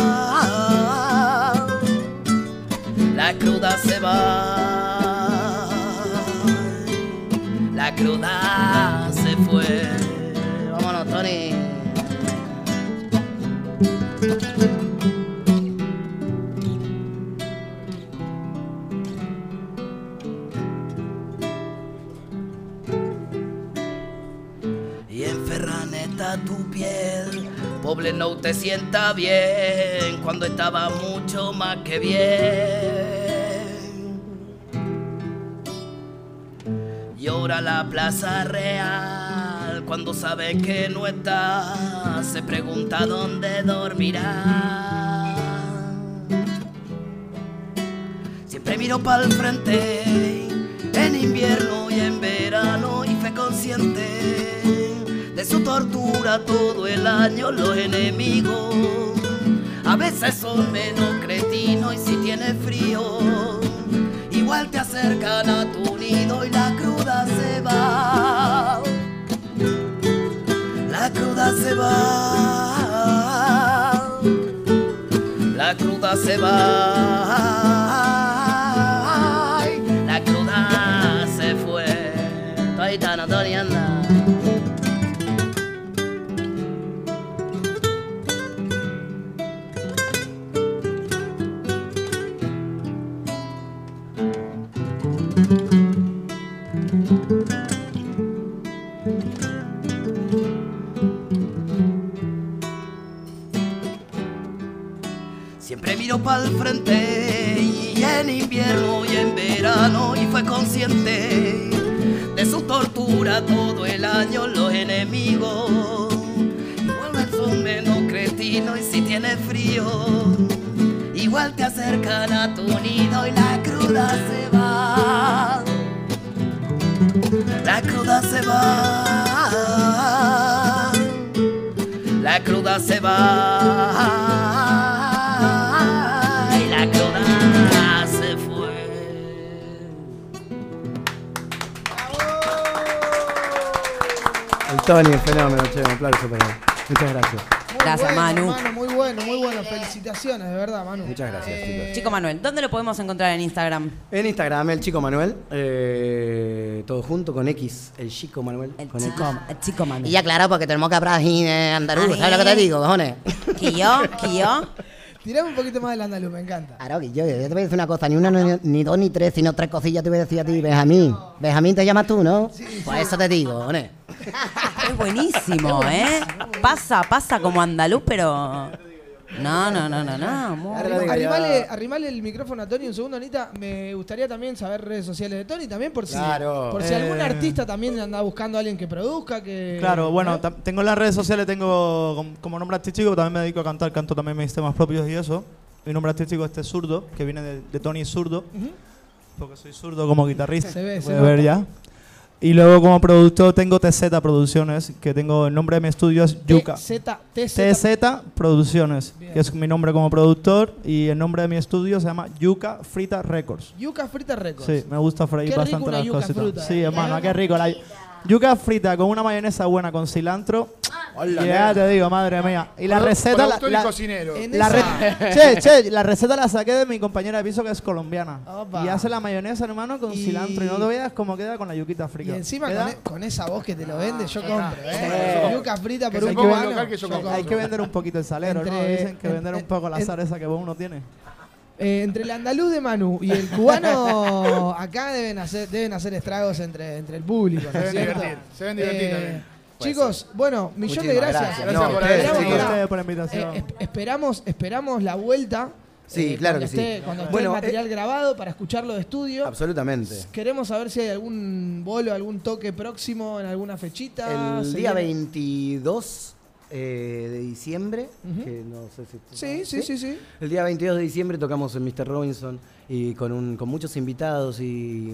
la cruda se va. La cruda se fue. No te sienta bien cuando estaba mucho más que bien. Llora la plaza real cuando sabe que no está. Se pregunta dónde dormirá. Siempre miro para el frente, en invierno y en verano, y fue consciente de su tortura todo el año. Los enemigos a veces son menos cretinos, y si tiene frío igual te acercan a tu nido y la cruda se va. La cruda se va. La cruda se va. La cruda se fue. Tony, anda. Para el frente y en invierno y en verano y fue consciente de su tortura todo el año los enemigos. Igual son menos cretinos y si tiene frío, igual te acercan a tu nido y la cruda se va. La cruda se va. La cruda se va. Tony, el fenómeno, che, un aplauso para él. Muchas gracias. Gracias, bueno, Manu. Muy bueno, muy bueno. Felicitaciones, de verdad, Manu. Muchas gracias, chicos. Chico Manuel, ¿dónde lo podemos encontrar en Instagram? En Instagram, el chico Manuel, eh, todo junto con X, el chico Manuel. con X. el chico Manuel. Y ya, claro, porque tenemos que hablar andaluz. ¿Sabes lo que te digo, cojones? Que yo. Tirame un poquito más del andaluz, me encanta. Claro, que yo, yo te voy a decir una cosa, ni una, ni, ni dos, ni tres, sino tres cosillas te voy a decir a ti, Benjamín. Benjamín te llamas tú, ¿no? Pues eso te digo, cojones. Es buenísimo, ¿eh? Pasa, pasa como andaluz, pero. No, no, no, no, no. Arrimale, arrimale el micrófono a Tony un segundo, Anita. Me gustaría también saber redes sociales de Tony, también por si, Claro. por si Eh. algún artista también anda buscando a alguien que produzca, que... Claro, bueno, ¿eh? tengo en las redes sociales, tengo com- como nombre artístico, también me dedico a cantar, canto también mis temas propios y eso. Mi nombre artístico es este Zurdo, que viene de, de Tony Zurdo, porque soy zurdo como guitarrista, Se ve, se puede nota. ver ya. Y luego como productor tengo TZ Producciones, que tengo el nombre de mi estudio es Yuka. TZ, TZ. TZ Producciones, que es mi nombre como productor y el nombre de mi estudio se llama Yuka Frita Records. Yuca Frita Records. Sí, me gusta freír Qué rico bastante una las yuca cositas. fruta, Sí, eh. hermano, qué rico. La yuca frita con una mayonesa buena con cilantro. Hola, Y ya te digo, madre mía. Y la receta la, y la- cocinero. La re- che, che, la receta la saqué de mi compañera de piso que es colombiana. Opa. Y hace la mayonesa, hermano, con Y- cilantro. Y no te veas cómo queda con la yuquita Y frita. encima Queda- con, e- con esa voz que te lo vende, yo compro, Sí. ¿eh? Yuca frita por un cubano. Hay que vender un poquito el salero, ¿no? Entre- Dicen que en- vender un poco la en- sal esa que uno tiene. Eh, entre el andaluz de Manu y el cubano, acá deben hacer, deben hacer estragos entre, entre el público. ¿no Se cierto? divertir, se deben divertir Eh, también. Chicos, bueno, millón de gracias. gracias. No, No, ustedes, Esperamos, por la invitación. eh, esp- esperamos, esperamos la vuelta. Sí, eh, claro cuando que sí. esté- Cuando esté Bueno, el material grabado para escucharlo de estudio. Absolutamente. Queremos saber si hay algún bolo, algún toque próximo en alguna fechita. El ¿Se día viene? 22 eh, de diciembre, que no sé si... Sí, sí, sí, sí. El día 22 de diciembre tocamos en Mr. Robinson y con, un, con muchos invitados y...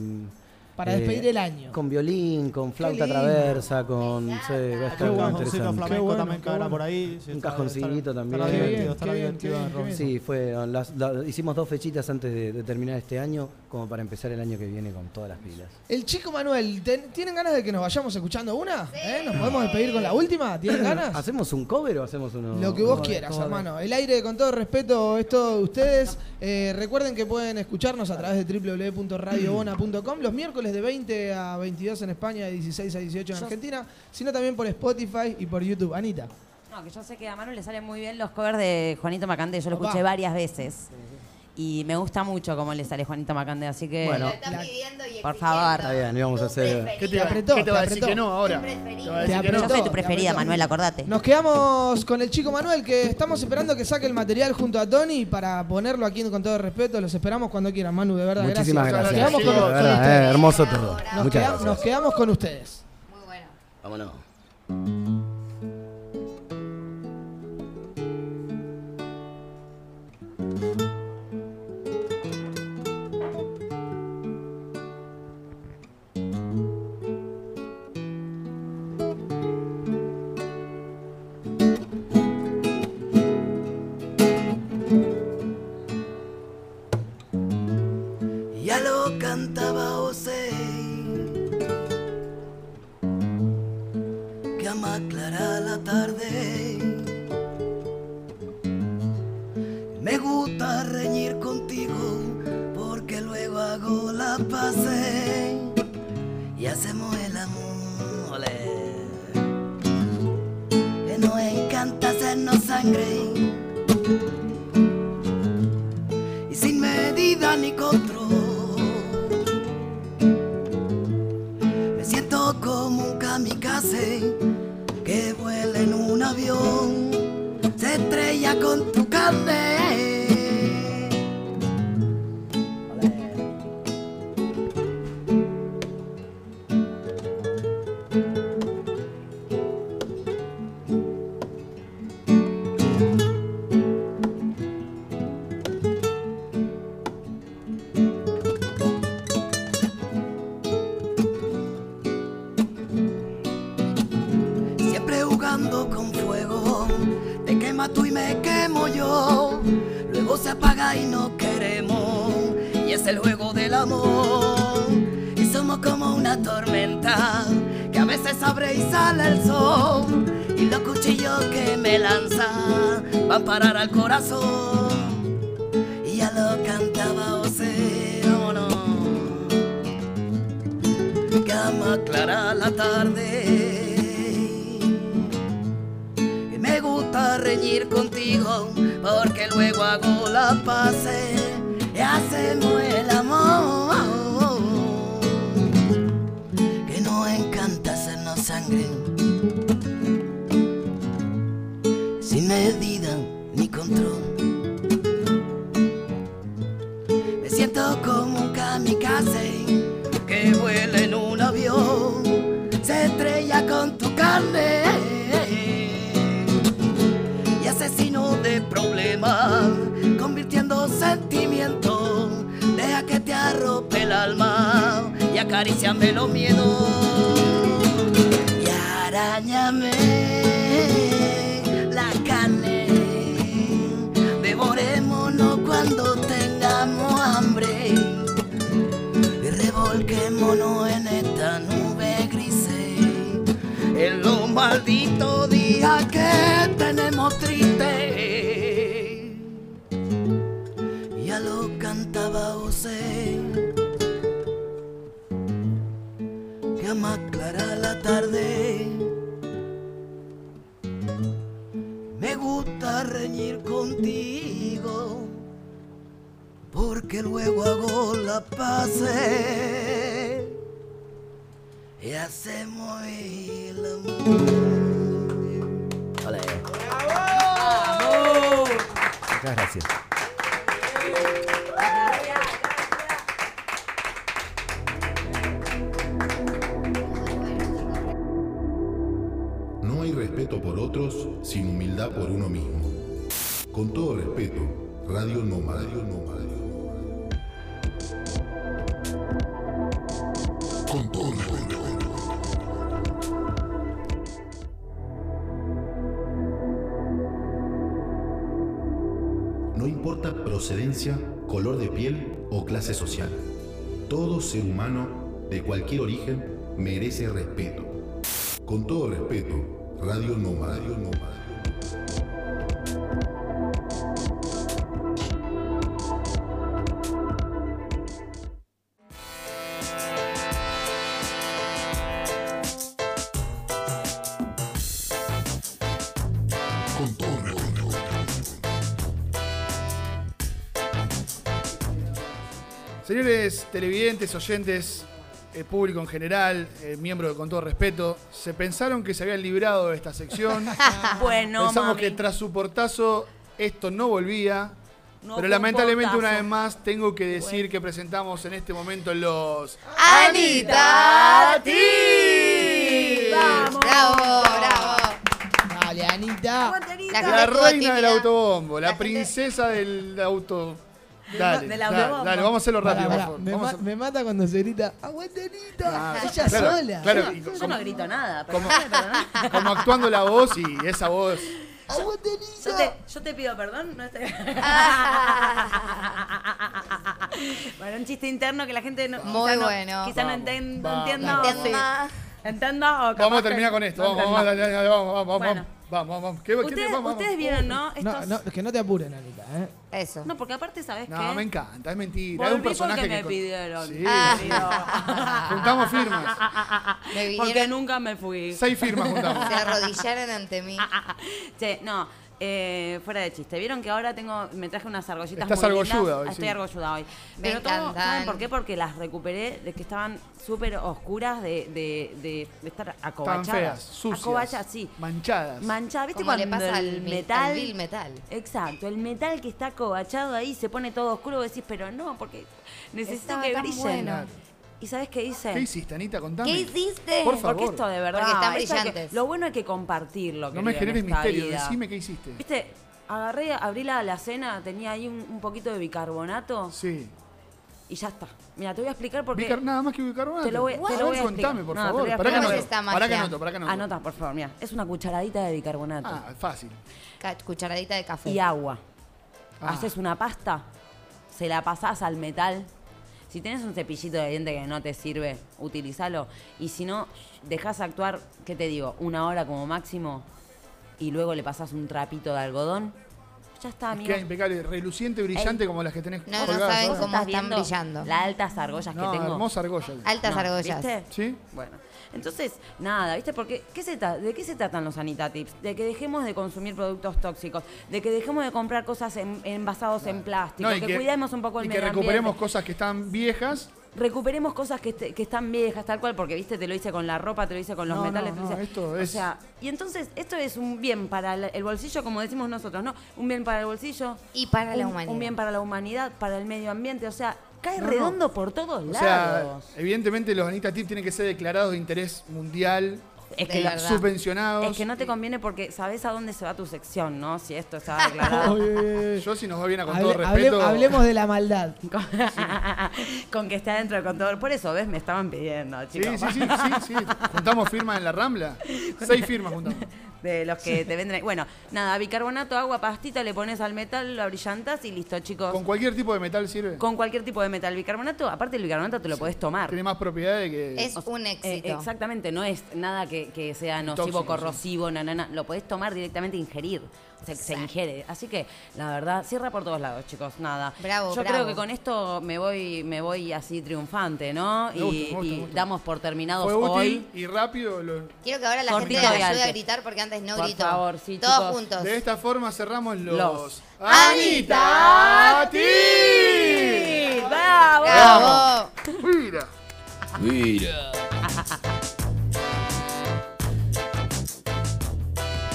Para eh, despedir el año. Con violín, con flauta traversa, con... Sí, va a Qué estar muy bueno, interesante. flamenco bueno, también caerá bueno. por ahí. sí, Un cajoncito también. Estará divertido, estará divertido. Sí, fue, las- hicimos dos fechitas antes de, de terminar este año, como para empezar el año que viene con todas las pilas. El chico Manuel, ¿ten- ¿tienen ganas de que nos vayamos escuchando una? ¿Eh? ¿Nos podemos despedir con la última? ¿Tienen ganas? ¿Hacemos un cover o hacemos uno? Lo que vos quieras, hermano. El aire, con todo respeto, es todo de ustedes. Eh, recuerden que pueden escucharnos a través de www.radiobona.com los miércoles de 20 a 22 en España, de 16 a 18 en Yo- Argentina, sino también por Spotify y por YouTube. Anita. No, que yo sé que a Manu le salen muy bien los covers de Juanito Macandé. Yo lo Opa. escuché varias veces. Y me gusta mucho cómo le sale Juanito Macandé, así que. Bueno. por favor. Está bien, y vamos a hacer... ¿Qué te, apretó, ¿qué te va a decir apretó. que no ahora? Te apretó. Yo soy tu preferida. Manuel, acordate. Nos quedamos con el chico Manuel, que estamos esperando que saque el material junto a Tony para ponerlo aquí con todo respeto. Los esperamos cuando quieran, Manu, de verdad. Muchísimas gracias. gracias. Nos quedamos con, De con verdad, ustedes. eh, hermoso todo. Nos, Muchas queda- gracias. nos quedamos con ustedes. Muy bueno. Vámonos. Hay respeto por otros sin humildad por uno mismo. Con todo respeto, Radio Noma, Radio Noma. Con todo respeto. No importa procedencia, color de piel o clase social. Todo ser humano de cualquier origen merece respeto. Con todo respeto, Radio Noma, Radio. Señores televidentes, oyentes, eh, público en general, eh, miembro de Con todo respeto, se pensaron que se habían librado de esta sección. Bueno, Pensamos mami. que tras su portazo esto no volvía. No pero lamentablemente portazo. una vez más tengo que decir que presentamos en este momento los ¡Anita. ¡Bravo, bravo! Dale, Anita. La, reina del autobombo, la, princesa del auto. Dale, vamos a hacerlo rápido, Pará, pará, por favor. Me, Vamos ma- a- me mata cuando se grita, ¡aguante Anita! Ah, Ella claro, sola. claro, y Yo como- no grito nada, pero como- no actuando la voz y esa voz. ¡Aguante Yo te, yo te pido perdón, no estoy... Bueno, un chiste interno que la gente no, Muy quizá no- bueno. Quizá no, Vamos, enten- no vamos, entienda. vamos. o sí. ¿Entiendo? o Vamos a terminar con esto. no Vamos, vamos, entiendo. dale, dale, vamos, vamos, vamos, Bueno. vamos, vamos. ¿Qué- qué- Ustedes, vamos, ustedes vamos. vieron, ¿no? Estos... No, no, que no te apuren, Anita, ¿eh? Eso. No, porque aparte, ¿sabes No, qué? me encanta, es mentira. es un Volví personaje porque que. me con- pidieron. Sí. Ah. Juntamos firmas. Me Porque nunca me fui. Seis firmas juntamos. se arrodillaron ante mí. Che, no, eh, fuera de chiste. ¿Vieron que ahora tengo, me traje unas argollitas Estás muy argolluda lindas? hoy, Estoy sí. argolluda hoy. Me Pero todo, encantan. ¿saben por qué? Porque las recuperé de que estaban súper oscuras de, de, de, de estar acobachadas. Feas, sucias. Acobachadas, sí. Manchadas. Manchadas, ¿viste Como cuando le pasa al, el mi- metal... al vil metal. Exacto, el metal que está acobachado ahí se pone todo oscuro, vos decís, pero no, porque necesito Estaba que brillen. bueno. ¿Y sabes qué hice? ¿Qué hiciste, Anita? Contame. ¿Qué hiciste? Por favor. Porque esto de verdad. Porque están esto hay que- brillantes. lo bueno es que compartirlo. No me generes misterio, vida. decime qué hiciste. Viste, agarré, abrí la alacena, tenía ahí un, un poquito de bicarbonato Sí. y ya está. Mira, te voy a explicar por qué. Bicar- nada más que bicarbonato. Te lo voy, te lo voy a explicar. contame, por No, te favor. voy a Para que explicar. ¿Cómo anoto, esta para que anoto, para que anoto. Anota, por favor, mira. Es una cucharadita de bicarbonato Ah, fácil. Ca- Cucharadita de café. y agua. Ah. Haces una pasta, se la pasás al metal. Si tenés un cepillito de diente que no te sirve, utilízalo. Y si no, dejás actuar, ¿qué te digo? Una hora como máximo y luego le pasás un trapito de algodón. Ya está, amigo. Queda impecable, reluciente, brillante como las que tenés No, no colgadas saben ahora. cómo ¿Estás están brillando. Las altas argollas No, que tengo. hermosa argolla. Altas No, argollas. ¿viste? ¿Sí? Bueno, entonces, nada, ¿viste? Porque, ¿qué se tra- ¿de qué se tratan los Anita Tips? De que dejemos de consumir productos tóxicos, de que dejemos de comprar cosas en- envasados en plástico, No, que, cuidemos un poco el y que medio recuperemos ambiente. cosas que están viejas. Recuperemos cosas que, este- que están viejas, tal cual, porque, viste, te lo hice con la ropa, te lo hice con los No, metales. no, te lo no, hice- esto O es- sea, y entonces, esto es un bien para el bolsillo, como decimos nosotros, ¿no? Un bien para el bolsillo. Y para la humanidad. Un bien para la humanidad, para el medio ambiente, o sea, cae No, no. redondo por todos O sea, evidentemente los Anita Tips tienen que ser declarados de interés mundial Es de que, verdad. subvencionados. es que no te conviene porque sabes a dónde se va tu sección, ¿no? Si esto está declarado. Yo si nos va bien a con Hable- todo hable- respeto. hablemos de la maldad. con que esté adentro del contador. Por eso, ¿ves? Me estaban pidiendo, Sí, chicos. sí, sí, sí, sí. Juntamos firmas en la Rambla. Seis firmas juntamos. De los que te venden. Bueno, nada, bicarbonato, agua, pastita, le pones al metal, lo abrillantas y listo, chicos. ¿Con cualquier tipo de metal sirve? Con cualquier tipo de metal. Bicarbonato, aparte el bicarbonato te lo podés tomar. Tiene más propiedades que. Es un éxito. Eh, exactamente, no es nada que, que sea nocivo, Tóxico, corrosivo, na, na, na. Lo podés tomar directamente, ingerir. Que se ingiere. Así que, la verdad, cierra por todos lados, chicos. Nada. Bravo, Yo bravo. creo que con esto me voy, me voy así triunfante, ¿no? Me y gusta, me gusta, y me gusta. damos por terminados Fue hoy. útil y rápido. lo- Quiero que ahora la Cortito gente ayude a gritar porque antes no Por gritó. favor, sí, Todos chicos. juntos. De esta forma cerramos los. Los ¡Anita! ¡Sí! ¡Bravo! ¡Bravo! Mira. Mira.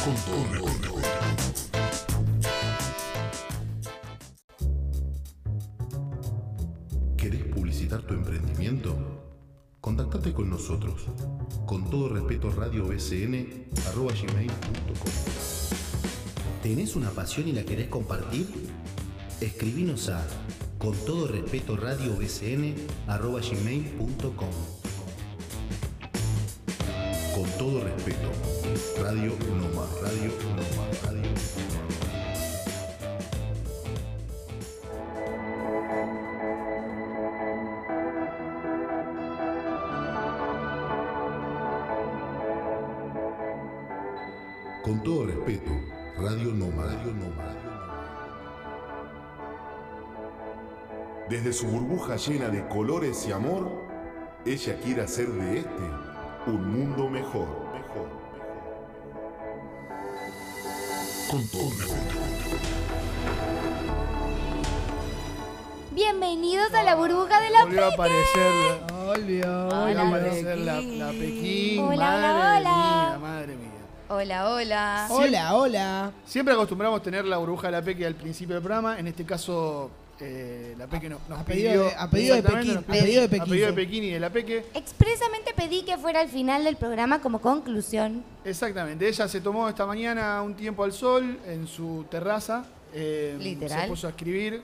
Con todo Contactate con nosotros. Con todo respeto, radio bcn, arroba gmail.com. ¿Tenés una pasión y la querés compartir? Escribinos a con todo respeto radio bcn. Con todo respeto, Radio Noma, Radio Noma, Radio Radio Noma. Desde su burbuja llena de colores y amor, ella quiere hacer de este un mundo mejor. Mejor. Con todo respeto. Bienvenidos a la burbuja de la Volvió a aparecer. Volvió, Volvió a aparecer la, la Pekín. Hola, madre hola, hola. mía, madre mía. Hola, hola. Hola, hola. Siempre acostumbramos tener la burbuja de la Peque al principio del programa. En este caso, eh, la Peque nos, nos A pedido pidió. de- a pedido de nos a pedido de Pekín, A pedido de sí. Pekín y de la Peque. Expresamente pedí que fuera al final del programa como conclusión. Exactamente. Ella se tomó esta mañana un tiempo al sol en su terraza. eh, Literal. Se puso a escribir.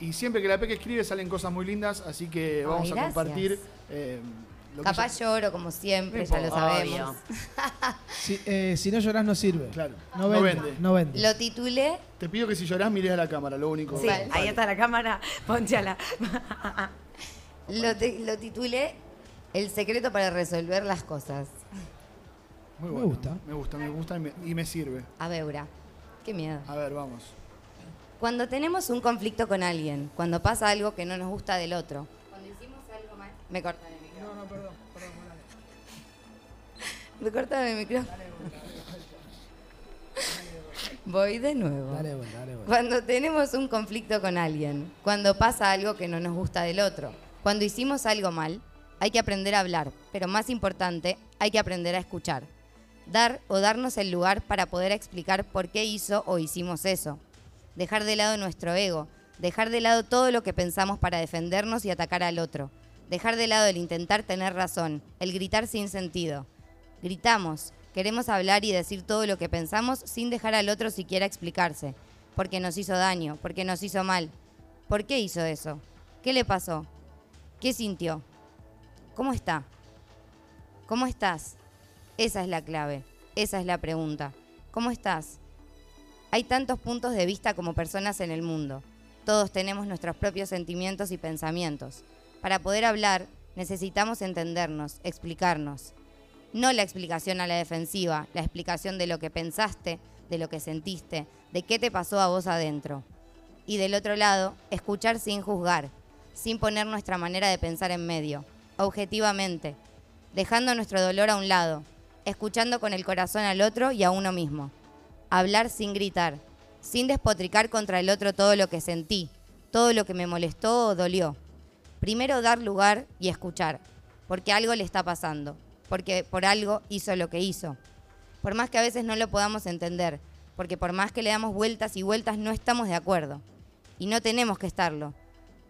Y siempre que la Peque escribe salen cosas muy lindas. Así que vamos a compartir. eh, lo Capaz lloro como siempre, ya lo sabemos. Si, eh, si no llorás no sirve. Claro. No No vende. No vende. Lo titulé Te pido que si llorás mires a la cámara, lo único. Sí, ahí está la cámara, ponchala. Lo, te- lo titulé El secreto para resolver las cosas. Muy Me bueno. gusta. Me gusta, me gusta y me, y me sirve. A Beura. Qué miedo. A ver, vamos. Cuando tenemos un conflicto con alguien, cuando pasa algo que no nos gusta del otro. Cuando hicimos algo mal. Me cortan perdón. perdón Me cortan el micrófono. Voy de nuevo. dale, bueno, dale, bueno. Cuando tenemos un conflicto con alguien, cuando pasa algo que no nos gusta del otro, cuando hicimos algo mal, hay que aprender a hablar, pero más importante, hay que aprender a escuchar. Dar o darnos el lugar para poder explicar por qué hizo o hicimos eso. Dejar de lado nuestro ego, dejar de lado todo lo que pensamos para defendernos y atacar al otro. Dejar de lado el intentar tener razón, el gritar sin sentido. Gritamos, queremos hablar y decir todo lo que pensamos sin dejar al otro siquiera explicarse, porque nos hizo daño, porque nos hizo mal. ¿Por qué hizo eso? ¿Qué le pasó? ¿Qué sintió? ¿Cómo está? ¿Cómo estás? Esa es la clave, esa es la pregunta. ¿Cómo estás? Hay tantos puntos de vista como personas en el mundo. Todos tenemos nuestros propios sentimientos y pensamientos. Para poder hablar, necesitamos entendernos, explicarnos. No la explicación a la defensiva, la explicación de lo que pensaste, de lo que sentiste, de qué te pasó a vos adentro. Y del otro lado, escuchar sin juzgar, sin poner nuestra manera de pensar en medio, objetivamente, dejando nuestro dolor a un lado, escuchando con el corazón al otro y a uno mismo. Hablar sin gritar, sin despotricar contra el otro todo lo que sentí, todo lo que me molestó o dolió. Primero dar lugar y escuchar, porque algo le está pasando, porque por algo hizo lo que hizo. Por más que a veces no lo podamos entender, porque por más que le damos vueltas y vueltas no estamos de acuerdo. Y no tenemos que estarlo,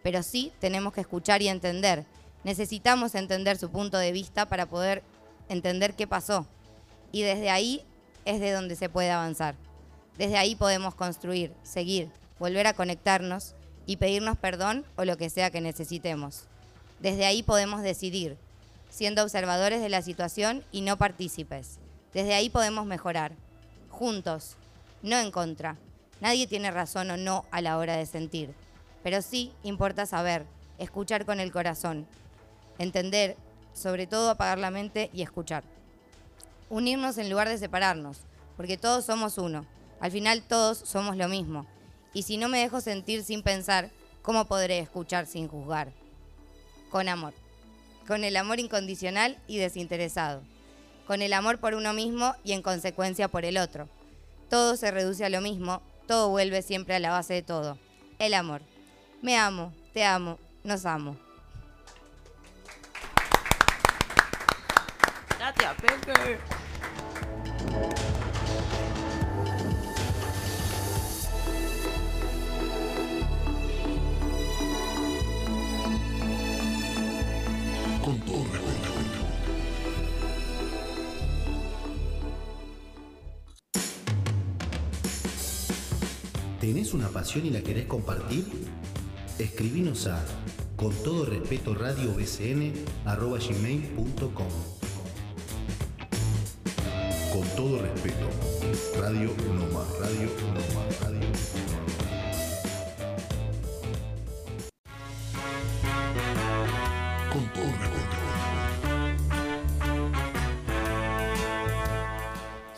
pero sí tenemos que escuchar y entender. Necesitamos entender su punto de vista para poder entender qué pasó. Y desde ahí es de donde se puede avanzar. Desde ahí podemos construir, seguir, volver a conectarnos y pedirnos perdón o lo que sea que necesitemos. Desde ahí podemos decidir, siendo observadores de la situación y no partícipes. Desde ahí podemos mejorar, juntos, no en contra. Nadie tiene razón o no a la hora de sentir, pero sí importa saber, escuchar con el corazón, entender, sobre todo apagar la mente y escuchar. Unirnos en lugar de separarnos, porque todos somos uno. Al final todos somos lo mismo. Y si no me dejo sentir sin pensar, ¿cómo podré escuchar sin juzgar? Con amor. Con el amor incondicional y desinteresado. Con el amor por uno mismo y en consecuencia por el otro. Todo se reduce a lo mismo, todo vuelve siempre a la base de todo. El amor. Me amo, te amo, nos amo. Gracias. ¿Tenés una pasión y la querés compartir? Escribinos a con todo respeto radio arroba gmail.com. Con todo respeto. Radio Noma, Radio Noma, Radio Con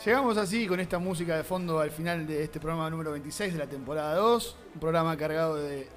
Llegamos así con esta música de fondo al final de este programa número 26 de la temporada 2. Un programa cargado de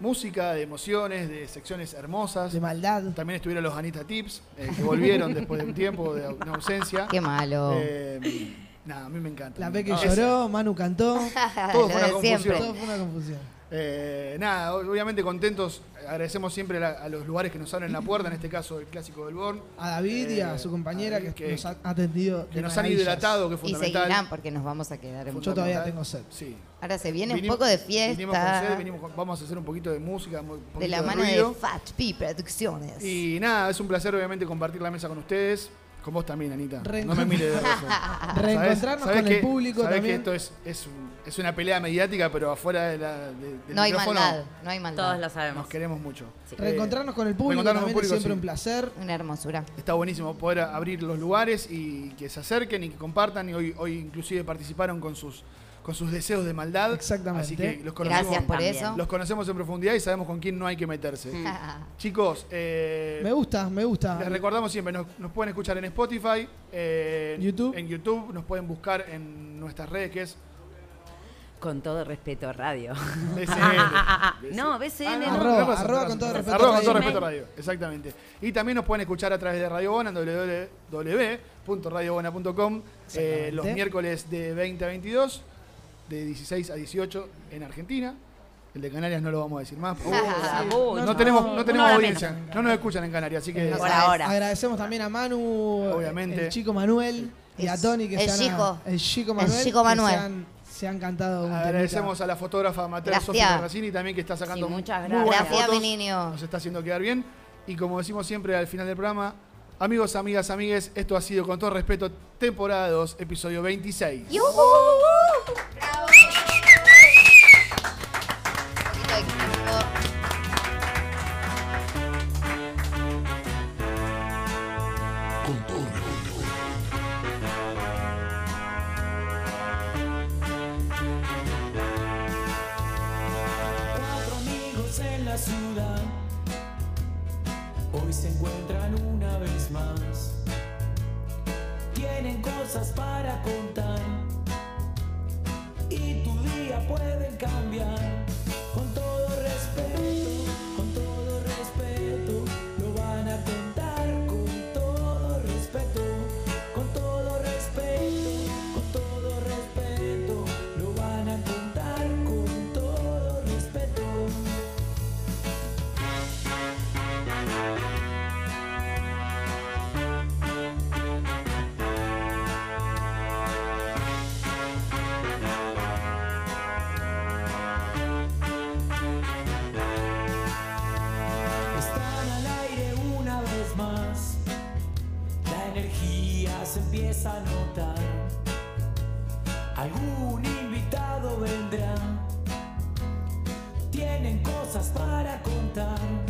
música, de emociones, de secciones hermosas. De maldad. También estuvieron los Anita Tips, eh, que volvieron después de un tiempo de una ausencia. Qué malo. Eh, nada, a mí me encanta. La Peque Ah, lloró, Manu cantó. Todo fue una de confusión. Todo fue una confusión. Eh, nada, obviamente contentos. Agradecemos siempre a, a los lugares que nos abren la puerta, en este caso el Clásico del Born. A David y a Eh, su compañera que, que- nos ha atendido. que de nos han hidratado, que es Y fundamental. seguirán porque nos vamos a quedar en Yo todavía tengo sed. Sí. Ahora se viene Vinimos- un poco de vinimos con sed, fiesta. vinimos con- vamos a hacer un poquito de música, un poquito De la mano ruido. de Fat P Producciones. Y nada, es un placer obviamente compartir la mesa con ustedes. Con vos también, Anita. Reencont- No me mires de rojo. Reencontrarnos ¿Sabés con el público sabés también. que esto es, es, un- es una pelea mediática, pero afuera de la, de- del No hay micrófono maldad, no hay maldad. Todos lo sabemos. nos queremos mucho. Reencontrarnos con el público también con el es siempre sí. un placer. Una hermosura. Está buenísimo poder abrir los lugares y que se acerquen y que compartan. Y hoy, hoy inclusive participaron con sus, con sus deseos de maldad. Exactamente. Así que los conocemos, Gracias por también. eso. los conocemos en profundidad y sabemos con quién no hay que meterse. Chicos, eh, Me gusta, me gusta. les recordamos siempre, nos, nos pueden escuchar en Spotify, eh, YouTube. en YouTube, nos pueden buscar en nuestras redes que es Con todo respeto, radio. BCN. no, BCN Ah, no. Arroba, con todo respeto Arroba con todo radio. respeto radio, exactamente. Y también nos pueden escuchar a través de Radio Bona en www.radiobona.com eh, los miércoles de 20 a 22, de 16 a 18 en Argentina. El de Canarias no lo vamos a decir más. no, tenemos, no, tenemos audiencia, no nos escuchan en Canarias, así que Por ahora. Agradecemos también a Manu, Obviamente. el chico Manuel y a Tony que el chico. el chico El Manuel, chico que Manuel. se han, se han cantado un agradecemos temita. a la fotógrafa Mateo. Sofía Terracini también que está sacando Sí, muchas muy gracias. buenas Gracias, fotos. mi niño. nos está haciendo quedar bien. Y como decimos siempre al final del programa, amigos, amigas, amigues, esto ha sido con todo respeto temporada 2, episodio 26. ¡Yujú! Se encuentran una vez más. Tienen cosas para contar y tu día pueden cambiar. Con todo respeto, anotar. Algún invitado vendrá. Tienen cosas para contar.